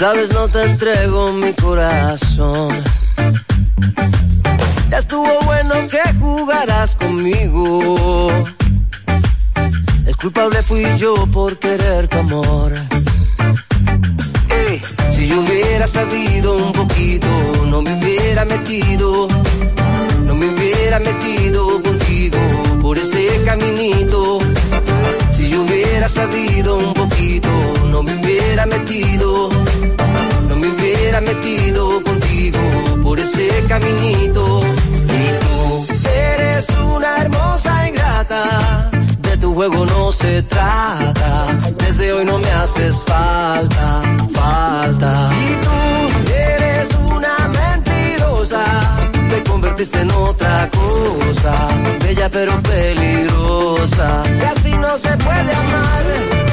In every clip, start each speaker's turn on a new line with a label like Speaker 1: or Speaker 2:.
Speaker 1: Vez no te entrego mi corazón. Ya estuvo bueno que jugarás conmigo. El culpable fui yo por querer tu amor. si yo hubiera sabido un poquito, no me hubiera metido. No me hubiera metido contigo por ese caminito. Si yo hubiera sabido un poquito, no me hubiera metido. No me hubiera metido contigo por ese caminito. Y tú eres una hermosa ingrata. De tu juego no se trata. Desde hoy no me haces falta, falta. Y tú eres una mentirosa. Te convertiste en otra cosa. Bella pero peligrosa. Y así no se puede amar.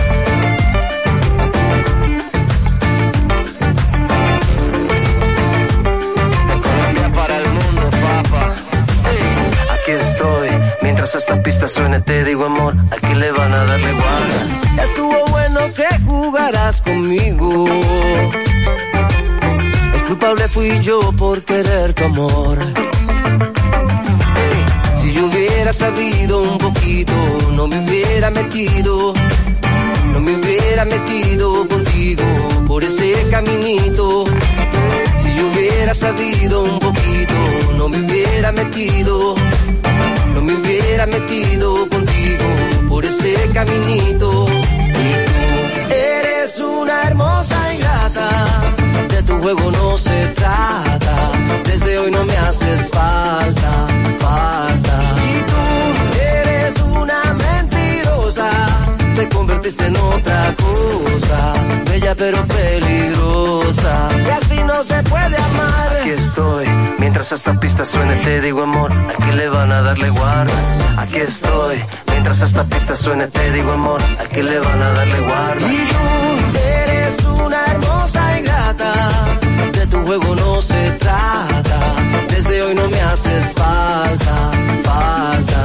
Speaker 1: Mientras esta pista suene te digo amor, aquí le van a darle guarda. Estuvo bueno que jugarás conmigo. El culpable fui yo por querer tu amor. Si yo hubiera sabido un poquito, no me hubiera metido. No me hubiera metido contigo por ese caminito. Si yo hubiera sabido un poquito, no me hubiera metido. No me hubiera metido contigo por ese caminito. Y tú eres una hermosa ingrata. De tu juego no se trata. Desde hoy no me haces falta. Te convertiste en otra cosa. Bella pero peligrosa. Y así no se puede amar. Aquí estoy. Mientras esta pista suene te digo amor. Aquí le van a darle guarda. Aquí estoy. Mientras esta pista suene te digo amor. Aquí le van a darle guarda. Y tú eres una hermosa ingrata. De tu juego no se trata. Desde hoy no me haces falta, falta.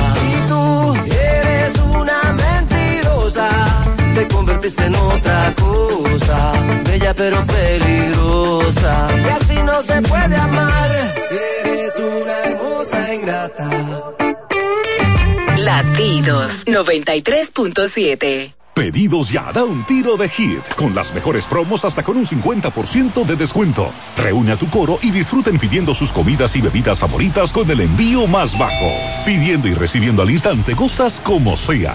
Speaker 1: Convertiste en otra cosa. Bella pero peligrosa. Y así no se puede amar. Eres una hermosa ingrata.
Speaker 2: Latidos 93.7
Speaker 3: Pedidos ya, da un tiro de hit, con las mejores promos hasta con un 50% de descuento. Reúne a tu coro y disfruten pidiendo sus comidas y bebidas favoritas con el envío más bajo. Pidiendo y recibiendo al instante cosas como sea.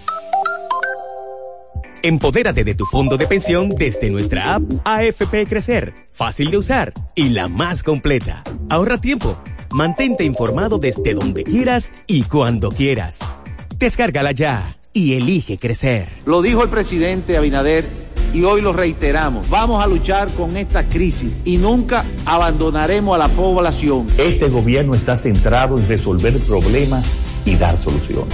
Speaker 4: Empodérate de tu fondo de pensión desde nuestra app AFP Crecer, fácil de usar y la más completa. Ahorra tiempo, mantente informado desde donde quieras y cuando quieras. Descárgala ya y elige crecer.
Speaker 5: Lo dijo el presidente Abinader y hoy lo reiteramos. Vamos a luchar con esta crisis y nunca abandonaremos a la población.
Speaker 6: Este gobierno está centrado en resolver problemas y dar soluciones.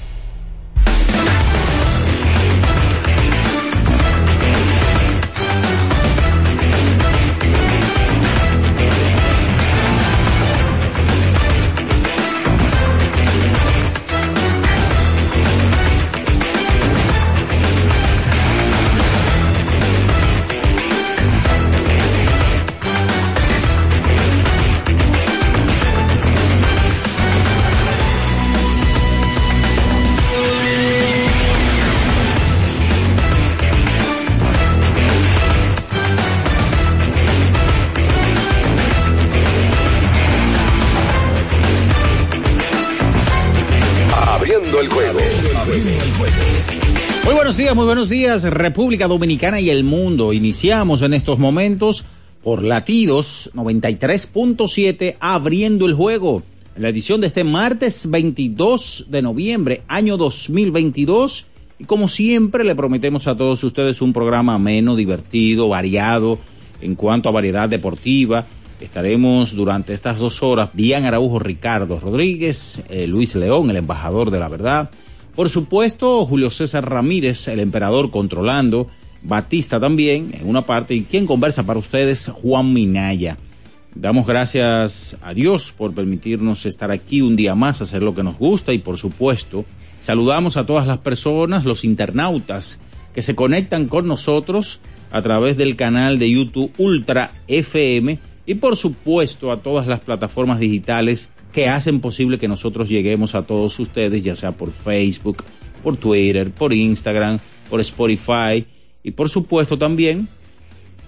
Speaker 7: Muy buenos días, República Dominicana y el mundo. Iniciamos en estos momentos por latidos 93.7 abriendo el juego. En la edición de este martes 22 de noviembre, año 2022. Y como siempre, le prometemos a todos ustedes un programa ameno, divertido, variado en cuanto a variedad deportiva. Estaremos durante estas dos horas, Bian Araujo, Ricardo Rodríguez, eh, Luis León, el embajador de la verdad. Por supuesto, Julio César Ramírez, el emperador controlando, Batista también en una parte y quien conversa para ustedes, Juan Minaya. Damos gracias a Dios por permitirnos estar aquí un día más, hacer lo que nos gusta y por supuesto saludamos a todas las personas, los internautas que se conectan con nosotros a través del canal de YouTube Ultra FM y por supuesto a todas las plataformas digitales que hacen posible que nosotros lleguemos a todos ustedes, ya sea por Facebook, por Twitter, por Instagram, por Spotify. Y por supuesto también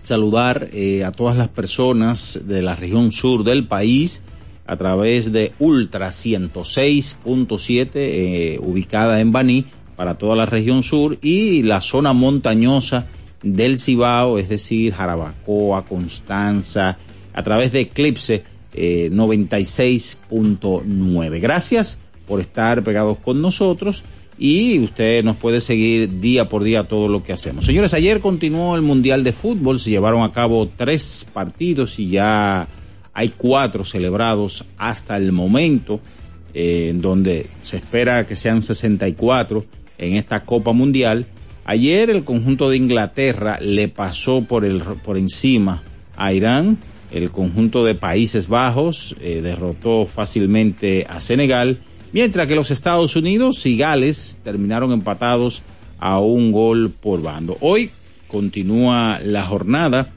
Speaker 7: saludar eh, a todas las personas de la región sur del país a través de Ultra 106.7 eh, ubicada en Baní para toda la región sur y la zona montañosa del Cibao, es decir, Jarabacoa, Constanza, a través de Eclipse eh, 96.9. Gracias por estar pegados con nosotros y usted nos puede seguir día por día todo lo que hacemos. Señores, ayer continuó el Mundial de Fútbol, se llevaron a cabo tres partidos y ya hay cuatro celebrados hasta el momento, eh, en donde se espera que sean 64 en esta Copa Mundial. Ayer el conjunto de Inglaterra le pasó por, el, por encima a Irán. El conjunto de Países Bajos eh, derrotó fácilmente a Senegal, mientras que los Estados Unidos y Gales terminaron empatados a un gol por bando. Hoy continúa la jornada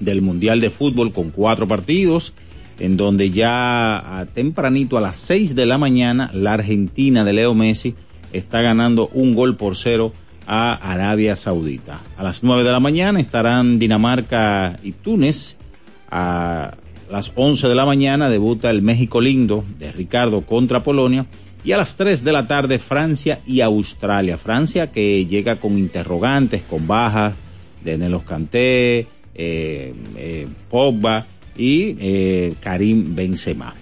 Speaker 7: del Mundial de Fútbol con cuatro partidos, en donde ya a tempranito a las seis de la mañana la Argentina de Leo Messi está ganando un gol por cero a Arabia Saudita. A las 9 de la mañana estarán Dinamarca y Túnez. A las 11 de la mañana debuta el México Lindo de Ricardo contra Polonia. Y a las 3 de la tarde Francia y Australia. Francia que llega con interrogantes, con bajas de Nelos Canté, eh, eh, Pogba y eh, Karim Benzema.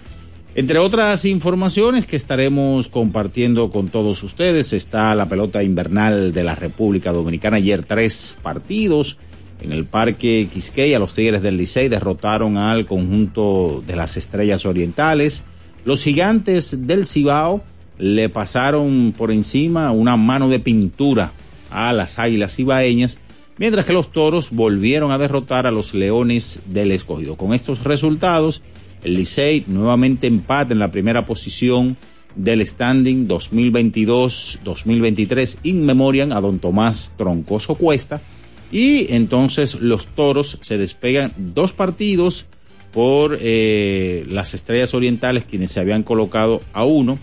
Speaker 7: Entre otras informaciones que estaremos compartiendo con todos ustedes está la pelota invernal de la República Dominicana. Ayer tres partidos en el Parque Quisqueya. Los Tigres del Licey derrotaron al conjunto de las Estrellas Orientales. Los Gigantes del Cibao le pasaron por encima una mano de pintura a las Águilas Cibaeñas, mientras que los Toros volvieron a derrotar a los Leones del Escogido. Con estos resultados, el Licey nuevamente empata en la primera posición del standing 2022-2023 in memoriam a don Tomás Troncoso Cuesta. Y entonces los toros se despegan dos partidos por eh, las estrellas orientales, quienes se habían colocado a uno,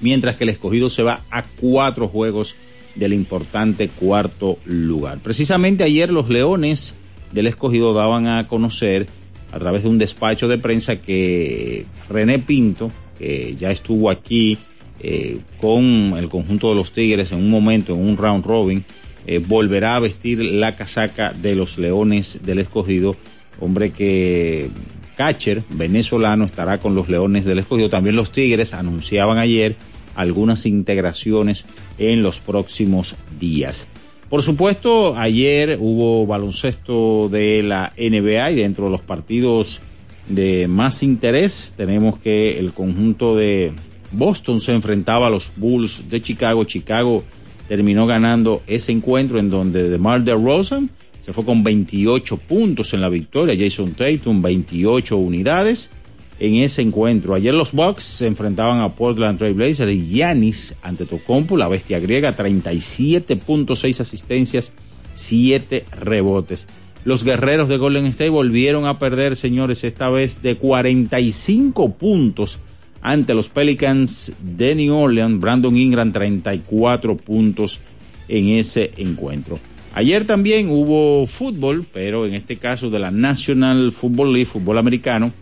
Speaker 7: mientras que el escogido se va a cuatro juegos del importante cuarto lugar. Precisamente ayer los leones del escogido daban a conocer a través de un despacho de prensa que René Pinto, que ya estuvo aquí eh, con el conjunto de los Tigres en un momento, en un round robin, eh, volverá a vestir la casaca de los Leones del Escogido, hombre que catcher venezolano estará con los Leones del Escogido. También los Tigres anunciaban ayer algunas integraciones en los próximos días. Por supuesto, ayer hubo baloncesto de la NBA y dentro de los partidos de más interés tenemos que el conjunto de Boston se enfrentaba a los Bulls de Chicago. Chicago terminó ganando ese encuentro en donde DeMar DeRozan se fue con 28 puntos en la victoria, Jason Tatum 28 unidades en ese encuentro. Ayer los Bucks se enfrentaban a Portland Trail Blazers y Giannis ante Tocompo, la bestia griega, 37.6 asistencias, 7 rebotes. Los guerreros de Golden State volvieron a perder, señores, esta vez de 45 puntos ante los Pelicans de New Orleans. Brandon Ingram 34 puntos en ese encuentro. Ayer también hubo fútbol, pero en este caso de la National Football League, fútbol americano.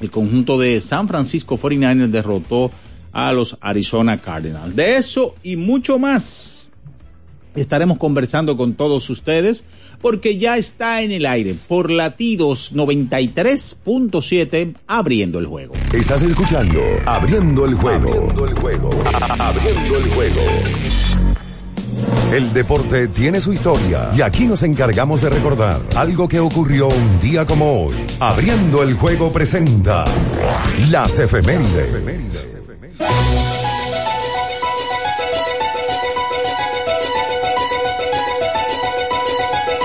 Speaker 7: El conjunto de San Francisco 49ers derrotó a los Arizona Cardinals. De eso y mucho más estaremos conversando con todos ustedes porque ya está en el aire por latidos 93.7 abriendo el juego.
Speaker 2: Estás escuchando Abriendo el juego. Abriendo el juego. Abriendo el juego. El deporte tiene su historia y aquí nos encargamos de recordar algo que ocurrió un día como hoy. Abriendo el juego presenta las efemérides.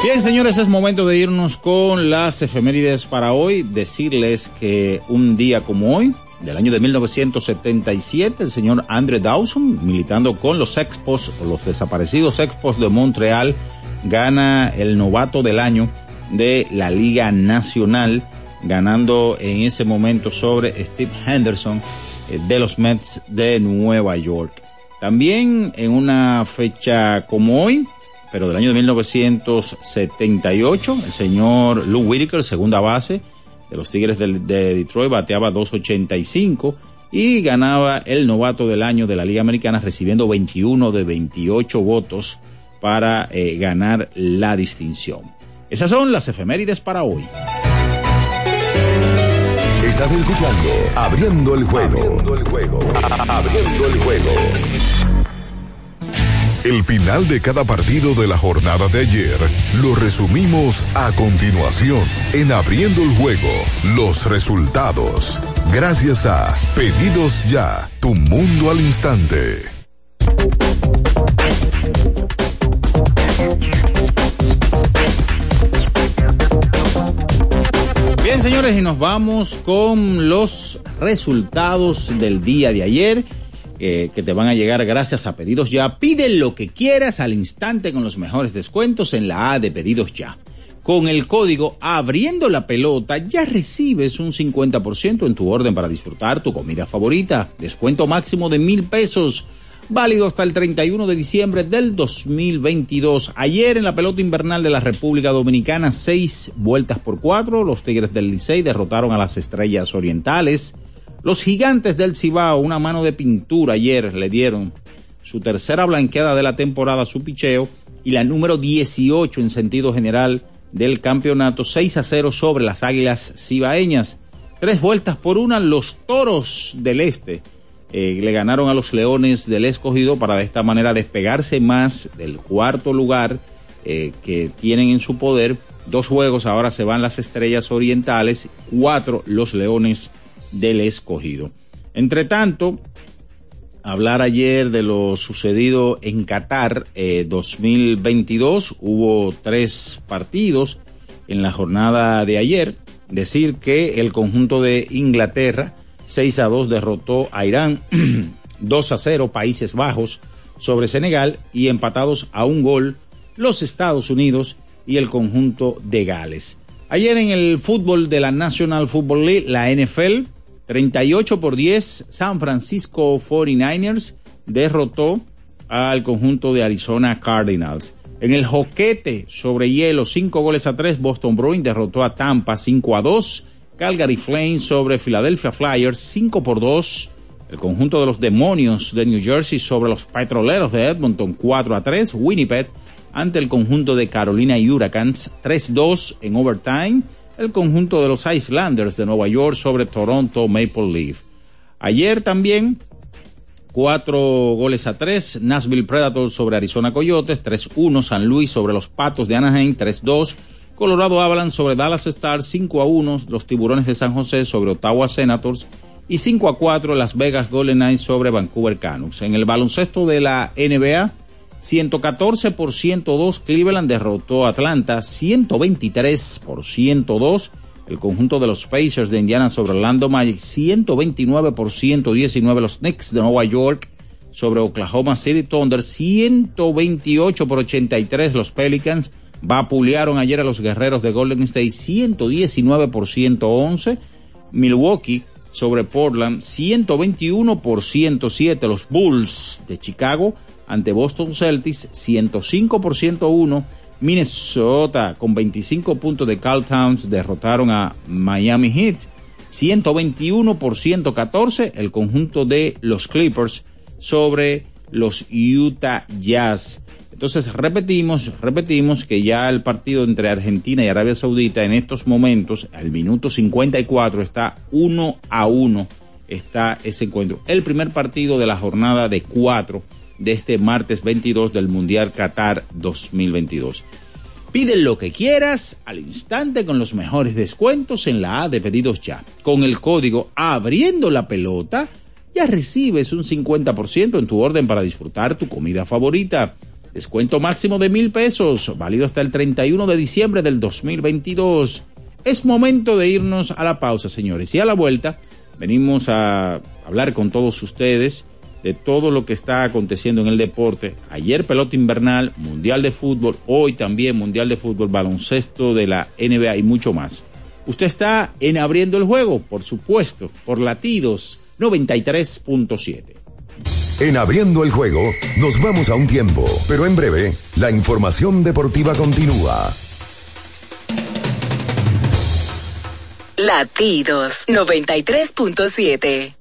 Speaker 7: Bien, señores, es momento de irnos con las efemérides para hoy. Decirles que un día como hoy, del año de 1977, el señor Andre Dawson, militando con los Expos, o los desaparecidos Expos de Montreal, gana el novato del año de la Liga Nacional, ganando en ese momento sobre Steve Henderson eh, de los Mets de Nueva York. También en una fecha como hoy, pero del año de 1978, el señor Lou Whitaker, segunda base de los Tigres de, de Detroit, bateaba 2.85 y ganaba el novato del año de la Liga Americana, recibiendo 21 de 28 votos para eh, ganar la distinción. Esas son las efemérides para hoy.
Speaker 2: Estás escuchando el juego. Abriendo el juego. Abriendo el juego.
Speaker 3: El final de cada partido de la jornada de ayer lo resumimos a continuación en Abriendo el Juego, los resultados. Gracias a Pedidos Ya, tu mundo al instante.
Speaker 7: Bien, señores, y nos vamos con los resultados del día de ayer. Eh, que te van a llegar gracias a Pedidos Ya. Pide lo que quieras al instante con los mejores descuentos en la A de Pedidos Ya. Con el código Abriendo la Pelota ya recibes un 50% en tu orden para disfrutar tu comida favorita. Descuento máximo de mil pesos. Válido hasta el 31 de diciembre del 2022. Ayer en la pelota invernal de la República Dominicana, seis vueltas por cuatro. Los Tigres del Licey derrotaron a las Estrellas Orientales. Los gigantes del Cibao, una mano de pintura ayer le dieron su tercera blanqueada de la temporada su picheo y la número 18 en sentido general del campeonato 6 a 0 sobre las Águilas Cibaeñas. Tres vueltas por una, los Toros del Este eh, le ganaron a los Leones del Escogido para de esta manera despegarse más del cuarto lugar eh, que tienen en su poder. Dos juegos ahora se van las Estrellas Orientales, cuatro los Leones del escogido. Entre tanto, hablar ayer de lo sucedido en Qatar eh, 2022, hubo tres partidos en la jornada de ayer. Decir que el conjunto de Inglaterra 6 a 2 derrotó a Irán, 2 a 0 Países Bajos sobre Senegal y empatados a un gol los Estados Unidos y el conjunto de Gales. Ayer en el fútbol de la National Football League, la NFL, 38 por 10, San Francisco 49ers derrotó al conjunto de Arizona Cardinals. En el joquete sobre hielo, 5 goles a 3, Boston Bruins derrotó a Tampa 5 a 2. Calgary Flames sobre Philadelphia Flyers 5 por 2. El conjunto de los demonios de New Jersey sobre los petroleros de Edmonton 4 a 3. Winnipeg ante el conjunto de Carolina Hurricanes, 3-2 en overtime, el conjunto de los Islanders de Nueva York sobre Toronto Maple Leaf. Ayer también, cuatro goles a tres, Nashville Predators sobre Arizona Coyotes, 3-1, San Luis sobre los Patos de Anaheim, 3-2, Colorado Avalanche sobre Dallas Stars, 5-1, los Tiburones de San José sobre Ottawa Senators, y 5 a 4 Las Vegas Golden Knights sobre Vancouver Canucks. En el baloncesto de la NBA, 114 por 102 Cleveland derrotó a Atlanta, 123 por 102 el conjunto de los Pacers de Indiana sobre Orlando Magic, 129 por 119 los Knicks de Nueva York sobre Oklahoma City Thunder, 128 por 83 los Pelicans vapulearon ayer a los guerreros de Golden State, 119 por 111 Milwaukee sobre Portland, 121 por 107 los Bulls de Chicago ante Boston Celtics, 105 por 101 Minnesota con 25 puntos de Carl Towns derrotaron a Miami Heat, 121 por 114 el conjunto de los Clippers sobre los Utah Jazz. Entonces repetimos, repetimos que ya el partido entre Argentina y Arabia Saudita en estos momentos, al minuto 54, está uno a uno, está ese encuentro. El primer partido de la jornada de cuatro de este martes 22 del Mundial Qatar 2022. Pide lo que quieras al instante con los mejores descuentos en la A de pedidos ya. Con el código abriendo la pelota, ya recibes un 50% en tu orden para disfrutar tu comida favorita. Descuento máximo de mil pesos, válido hasta el 31 de diciembre del 2022. Es momento de irnos a la pausa, señores. Y a la vuelta, venimos a hablar con todos ustedes de todo lo que está aconteciendo en el deporte. Ayer pelota invernal, mundial de fútbol, hoy también mundial de fútbol, baloncesto de la NBA y mucho más. Usted está en abriendo el juego, por supuesto, por latidos 93.7.
Speaker 2: En abriendo el juego, nos vamos a un tiempo, pero en breve, la información deportiva continúa.
Speaker 8: Latidos 93.7.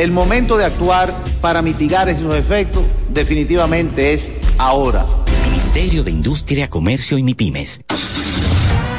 Speaker 5: El momento de actuar para mitigar esos efectos definitivamente es ahora.
Speaker 9: Ministerio de Industria, Comercio y MIPIMES.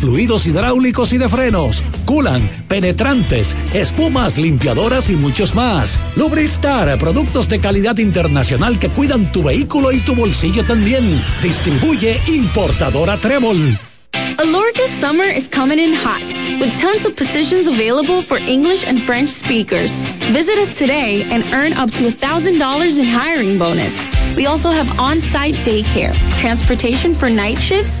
Speaker 10: fluidos hidráulicos y de frenos, culan, penetrantes, espumas, limpiadoras y muchos más. Lubristar, productos de calidad internacional que cuidan tu vehículo y tu bolsillo también. Distribuye importadora Trébol.
Speaker 11: Alorca's summer is coming in hot, with tons of positions available for English and French speakers. Visit us today and earn up to $1,000 in hiring bonus. We also have on-site daycare, transportation for night shifts,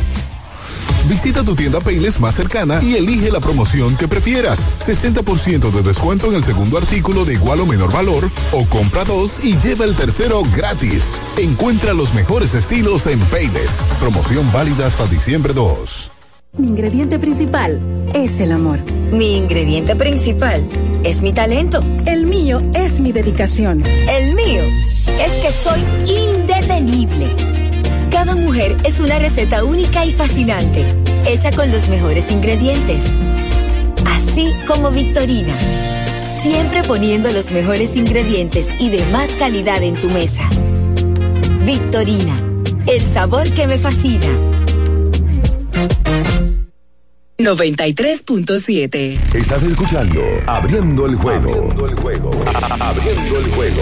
Speaker 12: Visita tu tienda Payless más cercana y elige la promoción que prefieras. 60% de descuento en el segundo artículo de igual o menor valor o compra dos y lleva el tercero gratis. Encuentra los mejores estilos en Payless. Promoción válida hasta diciembre 2.
Speaker 13: Mi ingrediente principal es el amor.
Speaker 14: Mi ingrediente principal es mi talento.
Speaker 13: El mío es mi dedicación.
Speaker 14: El mío es que soy indetenible. Cada mujer es una receta única y fascinante, hecha con los mejores ingredientes. Así como Victorina, siempre poniendo los mejores ingredientes y de más calidad en tu mesa. Victorina, el sabor que me fascina.
Speaker 8: 93.7.
Speaker 2: Estás escuchando Abriendo el juego. Abriendo el juego. Abriendo el juego.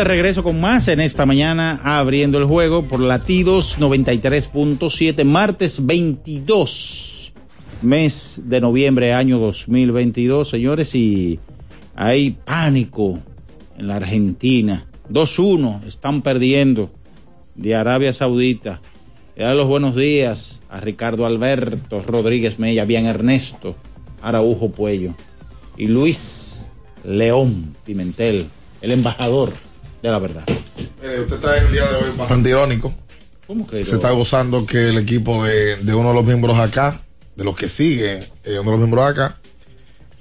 Speaker 7: de regreso con más en esta mañana abriendo el juego por latidos 93.7, martes 22, mes de noviembre, año 2022, señores, y hay pánico en la Argentina. 2-1, están perdiendo de Arabia Saudita. Y dar los buenos días a Ricardo Alberto Rodríguez Mella, bien Ernesto Araujo Puello y Luis León Pimentel, el embajador de la verdad.
Speaker 15: Mire, usted está en el día de hoy bastante irónico.
Speaker 7: ¿Cómo que
Speaker 15: Se está gozando que el equipo de, de uno de los miembros acá, de los que sigue, eh, uno de los miembros acá,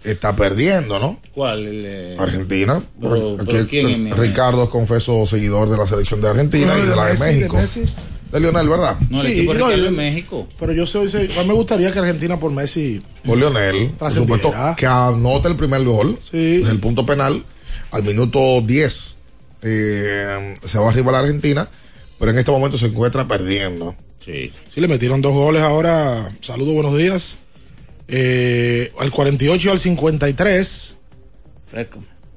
Speaker 15: está perdiendo, ¿no?
Speaker 7: ¿Cuál? El, eh,
Speaker 15: Argentina.
Speaker 7: Pero-
Speaker 15: Aquí
Speaker 7: pero ¿quién es mi-
Speaker 15: Ricardo es confeso seguidor de la selección de Argentina
Speaker 16: No,
Speaker 15: y de la de
Speaker 16: Messi, de
Speaker 15: México.
Speaker 16: Messi.
Speaker 15: De Lionel, ¿verdad?
Speaker 7: No, el
Speaker 16: Sí,
Speaker 7: equipo
Speaker 16: no,
Speaker 7: en México.
Speaker 16: Pero yo soy, soy- a mí me gustaría que Argentina por Messi.
Speaker 15: Por Lionel, por supuesto, que anota el primer gol desde el punto penal al minuto 10. Eh, se va arriba la Argentina, pero en este momento se encuentra perdiendo.
Speaker 7: Sí.
Speaker 16: Sí, le metieron dos goles ahora. Saludos, buenos días. Eh, al 48 y al 53.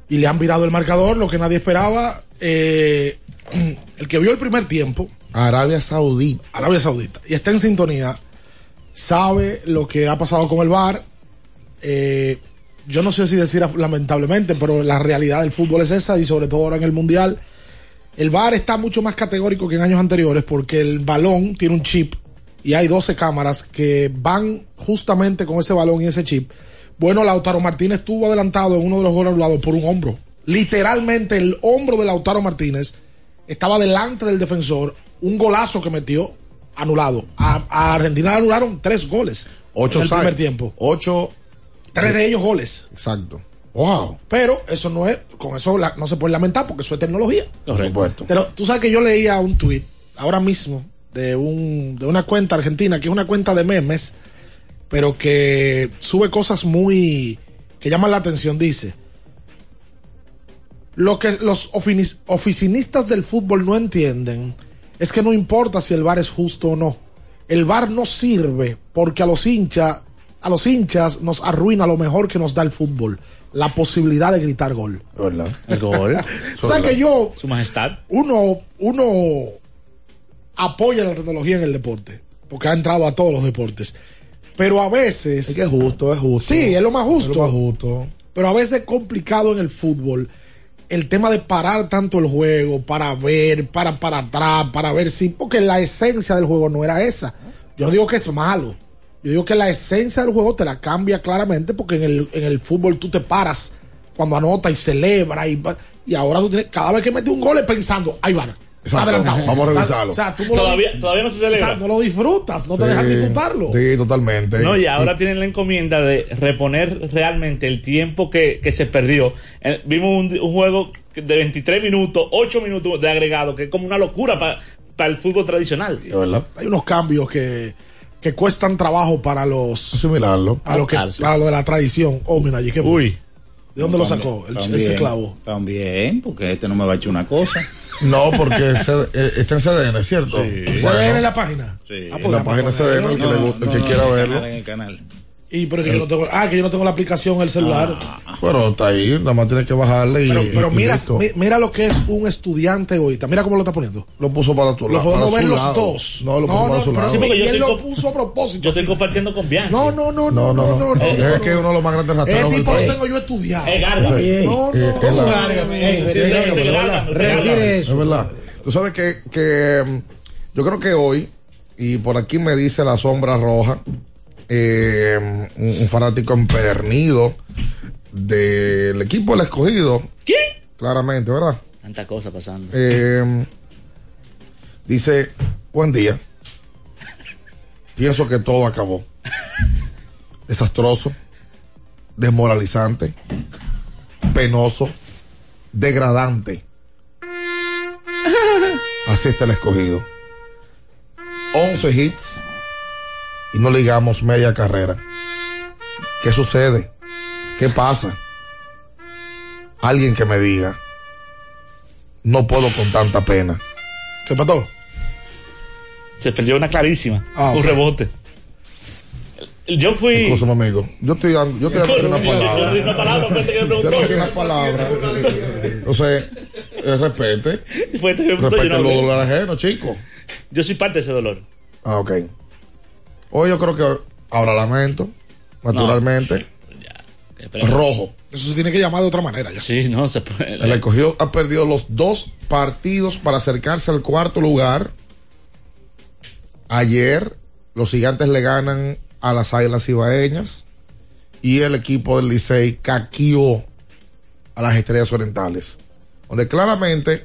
Speaker 16: Y le han virado el marcador, lo que nadie esperaba. Eh, el que vio el primer tiempo.
Speaker 15: Arabia Saudita.
Speaker 16: Arabia Saudita. Y está en sintonía. Sabe lo que ha pasado con el VAR. Eh, yo no sé si decir lamentablemente, pero la realidad del fútbol es esa y sobre todo ahora en el Mundial. El VAR está mucho más categórico que en años anteriores porque el balón tiene un chip y hay 12 cámaras que van justamente con ese balón y ese chip. Bueno, Lautaro Martínez estuvo adelantado en uno de los goles anulados por un hombro. Literalmente el hombro de Lautaro Martínez estaba delante del defensor. Un golazo que metió anulado. A, a Argentina le anularon tres goles
Speaker 15: Ocho
Speaker 16: en el primer tiempo.
Speaker 15: Ocho.
Speaker 16: Tres de ellos goles.
Speaker 15: Exacto.
Speaker 16: Wow. Pero eso no es, con eso la- no se puede lamentar porque eso es tecnología.
Speaker 15: Por supuesto.
Speaker 16: Pero tú sabes que yo leía un tweet ahora mismo de, un, de una cuenta argentina, que es una cuenta de memes, pero que sube cosas muy que llaman la atención. Dice: Lo que los ofinis- oficinistas del fútbol no entienden es que no importa si el VAR es justo o no. El VAR no sirve porque a los hinchas, a los hinchas nos arruina lo mejor que nos da el fútbol, la posibilidad de gritar gol.
Speaker 17: El gol.
Speaker 16: O sea que yo,
Speaker 17: Su majestad.
Speaker 16: uno, uno apoya la tecnología en el deporte, porque ha entrado a todos los deportes. Pero a veces.
Speaker 15: Es que es justo, es justo.
Speaker 16: Sí, es lo más justo.
Speaker 15: Es lo más justo.
Speaker 16: Pero a veces es complicado en el fútbol el tema de parar tanto el juego para ver, para para atrás, para ver si. Porque la esencia del juego no era esa. Yo no digo que es malo. Yo digo que la esencia del juego te la cambia claramente porque en el, en el fútbol tú te paras cuando anota y celebra y, y ahora tú tienes, cada vez que metes un gol es pensando, ahí van.
Speaker 15: Exacto.
Speaker 16: Adelantado.
Speaker 15: Vamos a revisarlo.
Speaker 16: O sea, tú no
Speaker 17: Todavía-
Speaker 16: lo,
Speaker 17: todavía no se celebra.
Speaker 16: Exacto, no lo disfrutas, no te dejan disfrutarlo.
Speaker 15: Sí, totalmente.
Speaker 17: No, y ahora tienen la encomienda de reponer realmente el tiempo que, que se perdió. Eh, vimos un, un juego de 23 minutos, 8 minutos de agregado, que es como una locura para el fútbol tradicional.
Speaker 16: Hay unos cambios que, que cuestan trabajo para los.
Speaker 15: Asimilarlo.
Speaker 16: Para lo, que, para lo de la tradición. Oh, mira, allí que?
Speaker 17: Uy.
Speaker 16: ¿De dónde lo sacó? El,
Speaker 7: También,
Speaker 16: ese clavo.
Speaker 7: También, porque este no me va a echar una cosa.
Speaker 15: No, porque eh, está en CDN, ¿cierto?
Speaker 16: ¿Se ve en la página?
Speaker 7: Sí.
Speaker 16: Ah, pues
Speaker 15: en la
Speaker 16: déjame
Speaker 15: página. CDN, el que,
Speaker 16: No,
Speaker 15: le guste, el
Speaker 16: no,
Speaker 15: que
Speaker 16: no,
Speaker 15: quiera
Speaker 16: no,
Speaker 15: verlo.
Speaker 7: En el canal.
Speaker 16: Y pero que yo no tengo, ah, que yo no tengo la aplicación en el celular.
Speaker 15: Pero está ahí, nada más tienes que bajarle y.
Speaker 16: pero pero
Speaker 15: y
Speaker 16: mira, mi- mira lo que es un estudiante ahorita. Mira cómo lo está poniendo.
Speaker 15: Lo puso para tu
Speaker 16: Lo
Speaker 15: lado.
Speaker 16: podemos
Speaker 15: para
Speaker 16: ver
Speaker 15: su
Speaker 16: los
Speaker 15: lado.
Speaker 16: dos.
Speaker 15: No, lo puso para su
Speaker 16: pero
Speaker 15: lado.
Speaker 17: Sí, porque yo estoy
Speaker 16: lo puso a propósito.
Speaker 17: Yo estoy compartiendo con Bianchi.
Speaker 16: No, no, no,
Speaker 15: No, no, no.
Speaker 16: no.
Speaker 15: Es que uno de los más grandes
Speaker 16: El
Speaker 15: rateros del
Speaker 16: tipo lo tengo yo estudiado.
Speaker 17: Es gárgame.
Speaker 15: Sí.
Speaker 16: No, no,
Speaker 15: Eh,
Speaker 16: no.
Speaker 15: es
Speaker 17: Gárgame,
Speaker 7: Retire
Speaker 17: te- te- gárgame, gárgame.
Speaker 15: Es verdad. Tú sabes que, que mm, yo creo que hoy, y por aquí me dice la sombra roja, eh, un, un fanático empedernido del equipo del escogido.
Speaker 17: ¿Quién?
Speaker 15: Claramente, ¿verdad?
Speaker 17: Tanta cosa pasando.
Speaker 15: Eh, dice, buen día. Pienso que todo acabó. Desastroso, desmoralizante, penoso, degradante. Así está el escogido. 11 hits y no ligamos media carrera. ¿Qué sucede? ¿Qué pasa? Alguien que me diga. No puedo con tanta pena.
Speaker 16: ¿Se empató?
Speaker 17: Se perdió una clarísima.
Speaker 16: Ah,
Speaker 17: un rebote. Yo fui.
Speaker 15: Escúchame, amigo. Yo estoy dando, yo estoy dando una palabra.
Speaker 17: yo- palabra,
Speaker 15: Yo una palabra. Entonces, eh, respete.
Speaker 17: Fue este
Speaker 15: Respete
Speaker 17: yo no
Speaker 15: los
Speaker 17: hablé.
Speaker 15: dolores ajenos, chico.
Speaker 17: Yo soy parte de ese dolor.
Speaker 15: Ah, ok. Hoy yo creo que habrá lamento, naturalmente. Rojo.
Speaker 16: Eso se tiene que llamar de otra manera ya.
Speaker 17: Sí, no se puede.
Speaker 15: El escogido ha perdido los dos partidos para acercarse al cuarto lugar. Ayer los gigantes le ganan a las águilas ibaeñas y el equipo del Licey caquió a las estrellas orientales. Donde claramente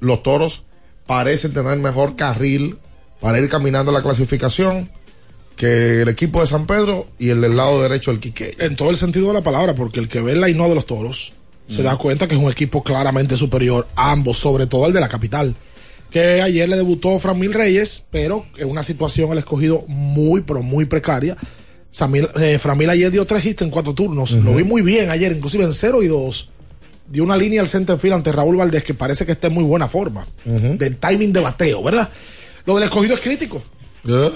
Speaker 15: los toros parecen tener mejor carril para ir caminando la clasificación que el equipo de San Pedro y el del lado derecho del Quique.
Speaker 16: En todo el sentido de la palabra, porque el que ve el line de los toros se da cuenta que es un equipo claramente superior a ambos, sobre todo el de la capital. Que ayer le debutó Fran Mil Reyes, pero en una situación el escogido muy, pero muy precaria. Samil, eh, Fran Mil ayer dio tres hits en cuatro turnos. Lo vi muy bien ayer, inclusive en 0 y 2. Dio una línea al center field ante Raúl Valdés que parece que está en muy buena forma. Del timing de bateo, ¿verdad? Lo del escogido es crítico.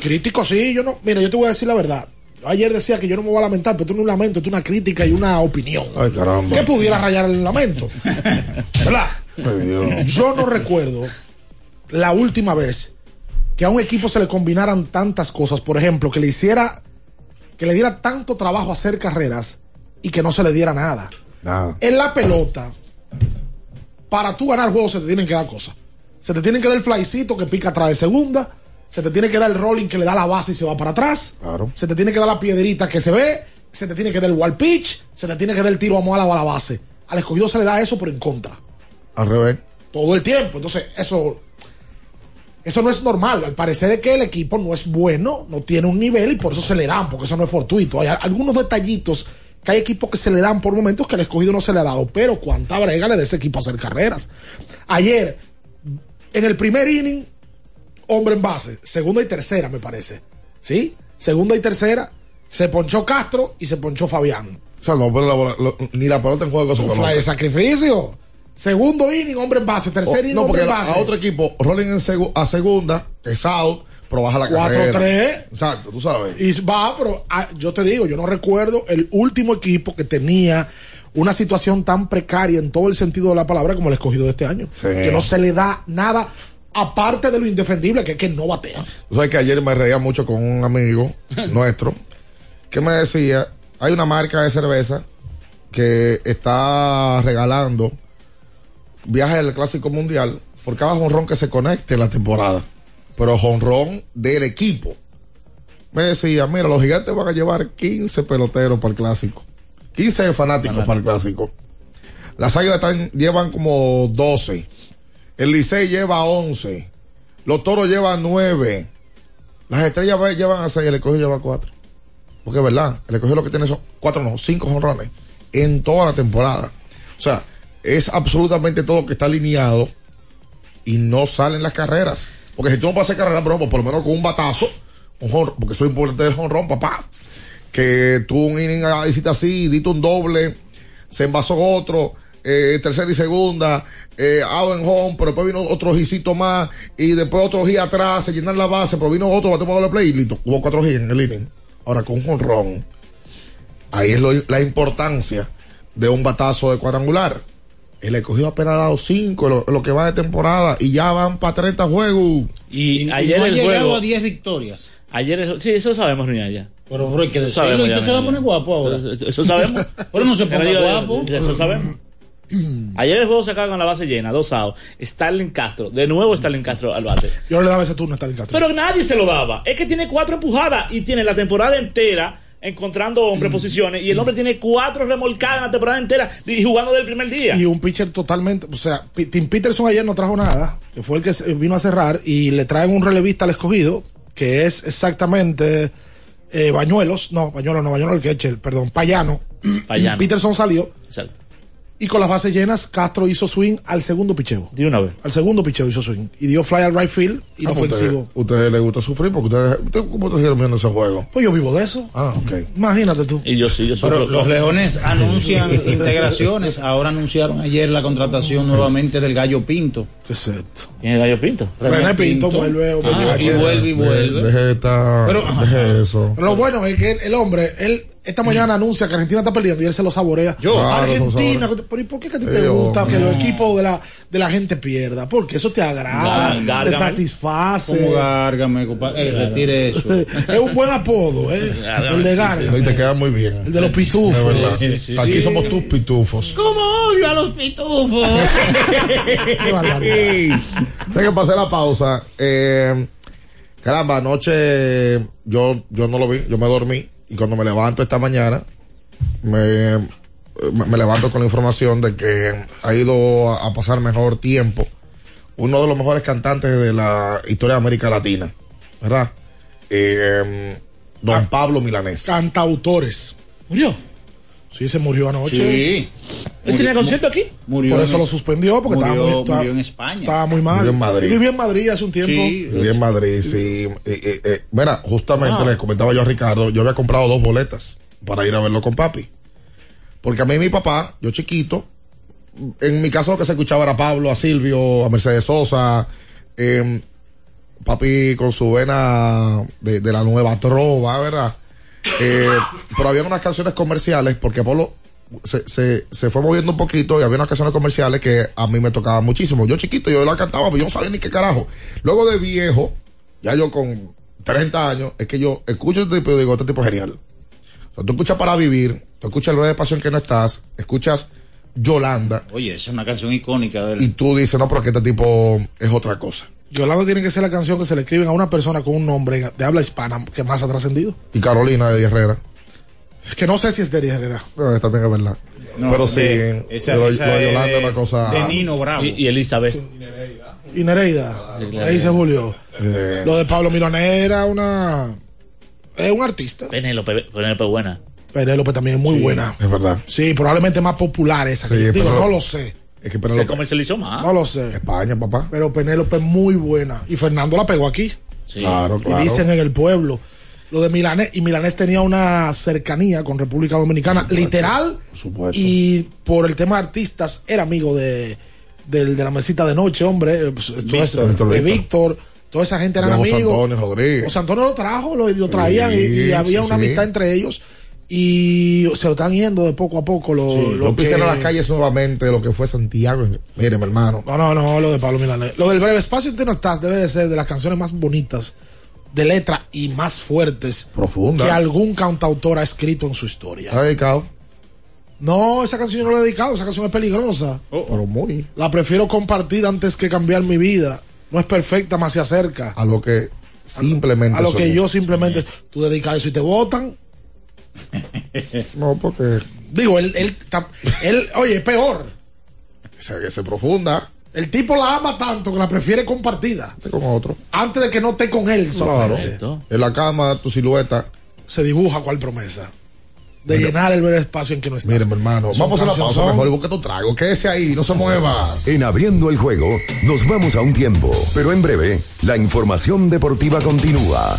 Speaker 16: Crítico, sí, yo no. Mira, yo te voy a decir la verdad. Ayer decía que yo no me voy a lamentar, pero esto no es un lamento, es una crítica y una opinión.
Speaker 15: Ay, caramba.
Speaker 16: ¿Qué pudiera rayar el lamento? ¿Verdad?
Speaker 15: Ay.
Speaker 16: Yo no recuerdo la última vez que a un equipo se le combinaran tantas cosas. Por ejemplo, que le hiciera, que le diera tanto trabajo hacer carreras y que no se le diera nada.
Speaker 15: Nada.
Speaker 16: En la pelota, para tú ganar juegos se te tienen que dar cosas. Se te tienen que dar el flycito que pica atrás de segunda. Se te tiene que dar el rolling que le da la base y se va para atrás.
Speaker 15: Claro.
Speaker 16: Se te tiene que dar la piedrita que se ve. Se te tiene que dar el wall pitch. Se te tiene que dar el tiro a mola o a la base. Al escogido se le da eso por en contra.
Speaker 15: Al revés.
Speaker 16: Todo el tiempo. Entonces, eso. Eso no es normal. Al parecer es que el equipo no es bueno, no tiene un nivel y por eso se le dan, porque eso no es fortuito. Hay algunos detallitos que hay equipos que se le dan por momentos que el escogido no se le ha dado, pero cuánta brega le da ese equipo a hacer carreras. Ayer, en el primer inning, hombre en base, segunda y tercera, me parece. ¿Sí? Segunda y tercera, se ponchó Castro y se ponchó Fabián.
Speaker 15: O sea, no, pero la bola- lo- ni la pelota en juego
Speaker 16: de sacrificio. Segundo inning, hombre en base. Tercer
Speaker 15: Oh,
Speaker 16: inning,
Speaker 15: no,
Speaker 16: hombre en base.
Speaker 15: a otro equipo, rolling en segu- a segunda, es out, pero baja la
Speaker 16: 4-3.
Speaker 15: carrera. Exacto, tú sabes.
Speaker 16: Y va, pero ah, yo te digo, yo no recuerdo el último equipo que tenía una situación tan precaria en todo el sentido de la palabra como el escogido de este año.
Speaker 15: Sí.
Speaker 16: Que no se le da nada aparte de lo indefendible que es que no batea.
Speaker 15: Tú sabes que ayer me reía mucho con un amigo nuestro que me decía, hay una marca de cerveza que está regalando viajes al Clásico Mundial por cada jonrón que se conecte en la temporada. Pero jonrón del equipo. me decía, mira, los gigantes van a llevar 15 peloteros para el clásico. 15 fanáticos para el clásico. Las águilas están- llevan como 12. El Licey lleva 11. Los toros llevan 9. Las estrellas llevan a 6. El escogido lleva 4. Porque es verdad, el escogido lo que tiene son 4, no, 5 jonrones en toda la temporada. O sea, es absolutamente todo que está alineado y no salen las carreras. Porque si tú no pasas carrera, bro, pues por lo menos con un batazo, un jonrón, porque es importante el jonrón, papá. Que tú un inning hiciste así, diste un doble, se envasó otro, eh, tercera y segunda, eh, out home, pero después vino otro hijito más, y después otro hit atrás, se llenan la base, pero vino otro, bateo para doble play, y listo, hubo cuatro hits en el inning. Ahora con un jonrón, ahí es lo- la importancia de un batazo de cuadrangular. El escogido apenas ha dado 5 lo, lo que va de temporada y ya van para 30 juegos.
Speaker 17: Y,
Speaker 7: Y
Speaker 17: ayer
Speaker 7: no ha
Speaker 17: el
Speaker 7: llegado
Speaker 17: juego.
Speaker 7: a 10 victorias.
Speaker 17: Ayer sí, eso sabemos, Ruña, ya.
Speaker 7: Pero, bro, hay que
Speaker 17: Eso
Speaker 7: decirlo,
Speaker 17: sabemos
Speaker 7: y usted se va a poner guapo ahora.
Speaker 17: Eso, sabemos.
Speaker 7: Pero no se
Speaker 17: digo,
Speaker 7: guapo.
Speaker 17: Eso sabemos. Ayer el juego se acaba con la base llena, dos outs. Starling Castro, de nuevo Starling Castro al bate.
Speaker 16: Yo no le daba ese turno a Stalin Castro.
Speaker 17: Pero nadie se lo daba. Es que tiene cuatro empujadas y tiene la temporada entera encontrando hombres posiciones y el hombre tiene cuatro remolcadas en la temporada entera y jugando del primer día.
Speaker 16: Y un pitcher totalmente, o sea, Tim Peterson ayer no trajo nada, que fue el que vino a cerrar, y le traen un relevista al escogido, que es exactamente eh, Bañuelos, no, Bañuelos no, Bañuelos el catcher, perdón, Payano.
Speaker 17: Payano.
Speaker 16: Peterson salió,
Speaker 17: Exacto.
Speaker 16: Y con las bases llenas, Castro hizo swing al segundo picheo.
Speaker 17: De una vez.
Speaker 16: Al segundo picheo hizo swing. Y dio fly al right field,
Speaker 15: Ah, pues
Speaker 16: inofensivo.
Speaker 15: Ustedes usted le gusta sufrir porque ustedes, usted, ¿cómo te siguieron viendo ese juego?
Speaker 16: Pues yo vivo de eso.
Speaker 15: Ah, ok.
Speaker 16: Imagínate tú.
Speaker 17: Y yo sí, yo
Speaker 7: Pero
Speaker 17: sufro.
Speaker 7: los Leones anuncian integraciones. Ahora anunciaron ayer la contratación nuevamente del Gallo Pinto.
Speaker 16: ¿Qué es esto?
Speaker 17: ¿Quién es Gallo Pinto?
Speaker 16: René Pinto vuelve,
Speaker 7: Ah, y vuelve y vuelve.
Speaker 15: Deje, esta,
Speaker 16: Pero-
Speaker 15: deje eso.
Speaker 16: Lo bueno es que el, el hombre, él esta mañana anuncia que Argentina está perdiendo y él se lo saborea.
Speaker 15: Yo. Claro,
Speaker 16: Argentina, pero ¿y por qué que a ti
Speaker 15: Sí,
Speaker 16: te gusta
Speaker 15: hombre.
Speaker 16: que los equipos de la, de la gente pierda? Porque eso te agrada,
Speaker 17: Gar-
Speaker 16: te satisface.
Speaker 7: Como gárgame, compadre. Eh, retire eso.
Speaker 16: es un buen apodo, ¿eh? el de.
Speaker 15: No, y te queda muy bien.
Speaker 16: El de los pitufos.
Speaker 17: Sí, sí,
Speaker 15: Aquí
Speaker 16: sí.
Speaker 15: somos tus pitufos.
Speaker 7: ¿Cómo odio a los pitufos?
Speaker 16: Qué barbaridad.
Speaker 15: Tengo que pasar la pausa. Eh, caramba, anoche yo, yo no lo vi, yo me dormí. Y cuando me levanto esta mañana, me, me- levanto con la información de que ha ido a, a pasar mejor tiempo uno de los mejores cantantes de la historia de América Latina, ¿verdad? Eh, don Pablo Milanés.
Speaker 16: Cantautores.
Speaker 17: ¿Murió?
Speaker 16: Sí, se murió anoche.
Speaker 7: Sí.
Speaker 17: ¿Él tiene concierto aquí?
Speaker 7: Murió
Speaker 16: Por eso
Speaker 7: en-
Speaker 16: lo suspendió, porque estaba, muy, estaba-
Speaker 7: murió en España.
Speaker 16: estaba muy mal.
Speaker 15: Murió en Madrid.
Speaker 16: Vivía en Madrid hace un tiempo.
Speaker 7: Sí.
Speaker 15: Viví en Madrid, sí. Eh, eh, eh, mira, justamente
Speaker 17: Ah.
Speaker 15: les comentaba yo a Ricardo, yo había comprado dos boletas para ir a verlo con papi. Porque a mí mi papá, yo chiquito, en mi casa lo que se escuchaba era a Pablo, a Silvio, a Mercedes Sosa, eh, papi con su vena de, de la nueva trova, ¿verdad? Eh, pero había unas canciones comerciales porque Pablo se, se, se fue moviendo un poquito y había unas canciones comerciales que a mí me tocaban muchísimo. Yo chiquito, yo la cantaba, pero yo no sabía ni qué carajo. Luego de viejo, ya yo con 30 años, es que yo escucho este tipo y digo, este tipo es genial. O sea, tú escuchas Para Vivir, tú escuchas El Breve Pasión que no estás, escuchas Yolanda
Speaker 7: Oye, esa es una canción icónica de
Speaker 15: y tú dices, no, pero que este tipo es otra cosa.
Speaker 16: Yolanda tiene que ser la canción que se le escriben a una persona con un nombre de habla hispana que más ha trascendido.
Speaker 15: Y Carolina de Herrera,
Speaker 16: Es que no sé si es de Herrera.
Speaker 15: pero también es verdad.
Speaker 7: No,
Speaker 15: pero sí,
Speaker 7: de- esa-
Speaker 15: lo,
Speaker 7: esa
Speaker 15: lo de Yolanda es una cosa...
Speaker 7: De Nino Bravo.
Speaker 17: Y, y Elizabeth.
Speaker 16: Y Nereida.
Speaker 17: claro.
Speaker 16: Ahí dice Julio.
Speaker 15: Eh,
Speaker 16: Lo de Pablo Milanés era una. Es un artista.
Speaker 17: Penélope, Penélope buena.
Speaker 16: Penélope también es muy buena.
Speaker 15: es verdad.
Speaker 16: Sí, probablemente más popular esa.
Speaker 15: Sí,
Speaker 16: digo,
Speaker 15: pero-
Speaker 16: no lo sé.
Speaker 15: Es que
Speaker 17: Se comercializó más.
Speaker 16: No lo sé.
Speaker 15: España, papá.
Speaker 16: Pero Penélope es muy buena. Y Fernando la pegó aquí.
Speaker 17: Sí.
Speaker 15: Claro, claro.
Speaker 16: Y dicen en el pueblo. Lo de Milanés. Y Milanés tenía una cercanía con República Dominicana. literal.
Speaker 15: Por supuesto.
Speaker 16: Y por el tema de artistas, era amigo de, del- de la mesita de noche, hombre. eh, pues, todo
Speaker 15: Víctor,
Speaker 16: de. Toda esa gente eran
Speaker 15: De José
Speaker 16: amigos.
Speaker 15: Antonio Rodríguez.
Speaker 16: José Antonio lo trajo, lo, lo traían y, había
Speaker 15: sí,
Speaker 16: una
Speaker 15: sí.
Speaker 16: amistad entre ellos. Y se lo están yendo de poco a poco. Lo, lo
Speaker 15: Lo
Speaker 16: que-
Speaker 15: las calles nuevamente de lo que fue Santiago. Mire, mi hermano.
Speaker 16: No, no, no, lo de Pablo Milanés. Lo del breve espacio en que no estás debe de ser de las canciones más bonitas de letra y más fuertes
Speaker 15: Profunda.
Speaker 16: que algún cantautor ha escrito en su historia.
Speaker 15: ¿Está dedicado?
Speaker 16: No, esa canción yo no la he dedicado, esa canción es peligrosa.
Speaker 15: Pero muy.
Speaker 16: La prefiero compartir antes que cambiar mi vida. No es perfecta, más se acerca.
Speaker 15: A lo que Simplemente.
Speaker 16: A lo
Speaker 15: eso
Speaker 16: que
Speaker 15: es.
Speaker 16: yo simplemente, tú dedicas eso y te votan.
Speaker 15: No, porque.
Speaker 16: Digo, él, él, él oye, es peor.
Speaker 15: Se, que se profunda
Speaker 16: El tipo la ama tanto que la prefiere compartida.
Speaker 15: con otro.
Speaker 16: Antes de que no esté con él
Speaker 15: Claro. En la cama, tu silueta.
Speaker 16: Se dibuja cual promesa. De llenar el ver espacio en que no está.
Speaker 15: Miren, mi hermano.
Speaker 16: Son
Speaker 15: Vamos a la pausa mejor. y Busca tu trago. Quédese ahí. No se mueva.
Speaker 2: En abriendo el juego, nos vamos a un tiempo, pero en breve, la información deportiva continúa.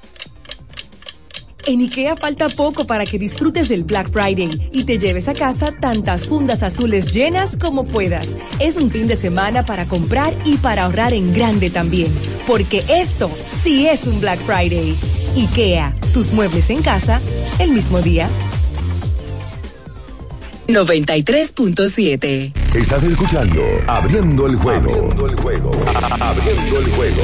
Speaker 18: En IKEA falta poco para que disfrutes del Black Friday y te lleves a casa tantas fundas azules llenas como puedas. Es un fin de semana para comprar y para ahorrar en grande también, porque esto sí es un Black Friday. IKEA, tus muebles en casa el mismo día.
Speaker 8: 93.7.
Speaker 2: Estás escuchando Abriendo el juego. Abriendo el juego. Abriendo el juego.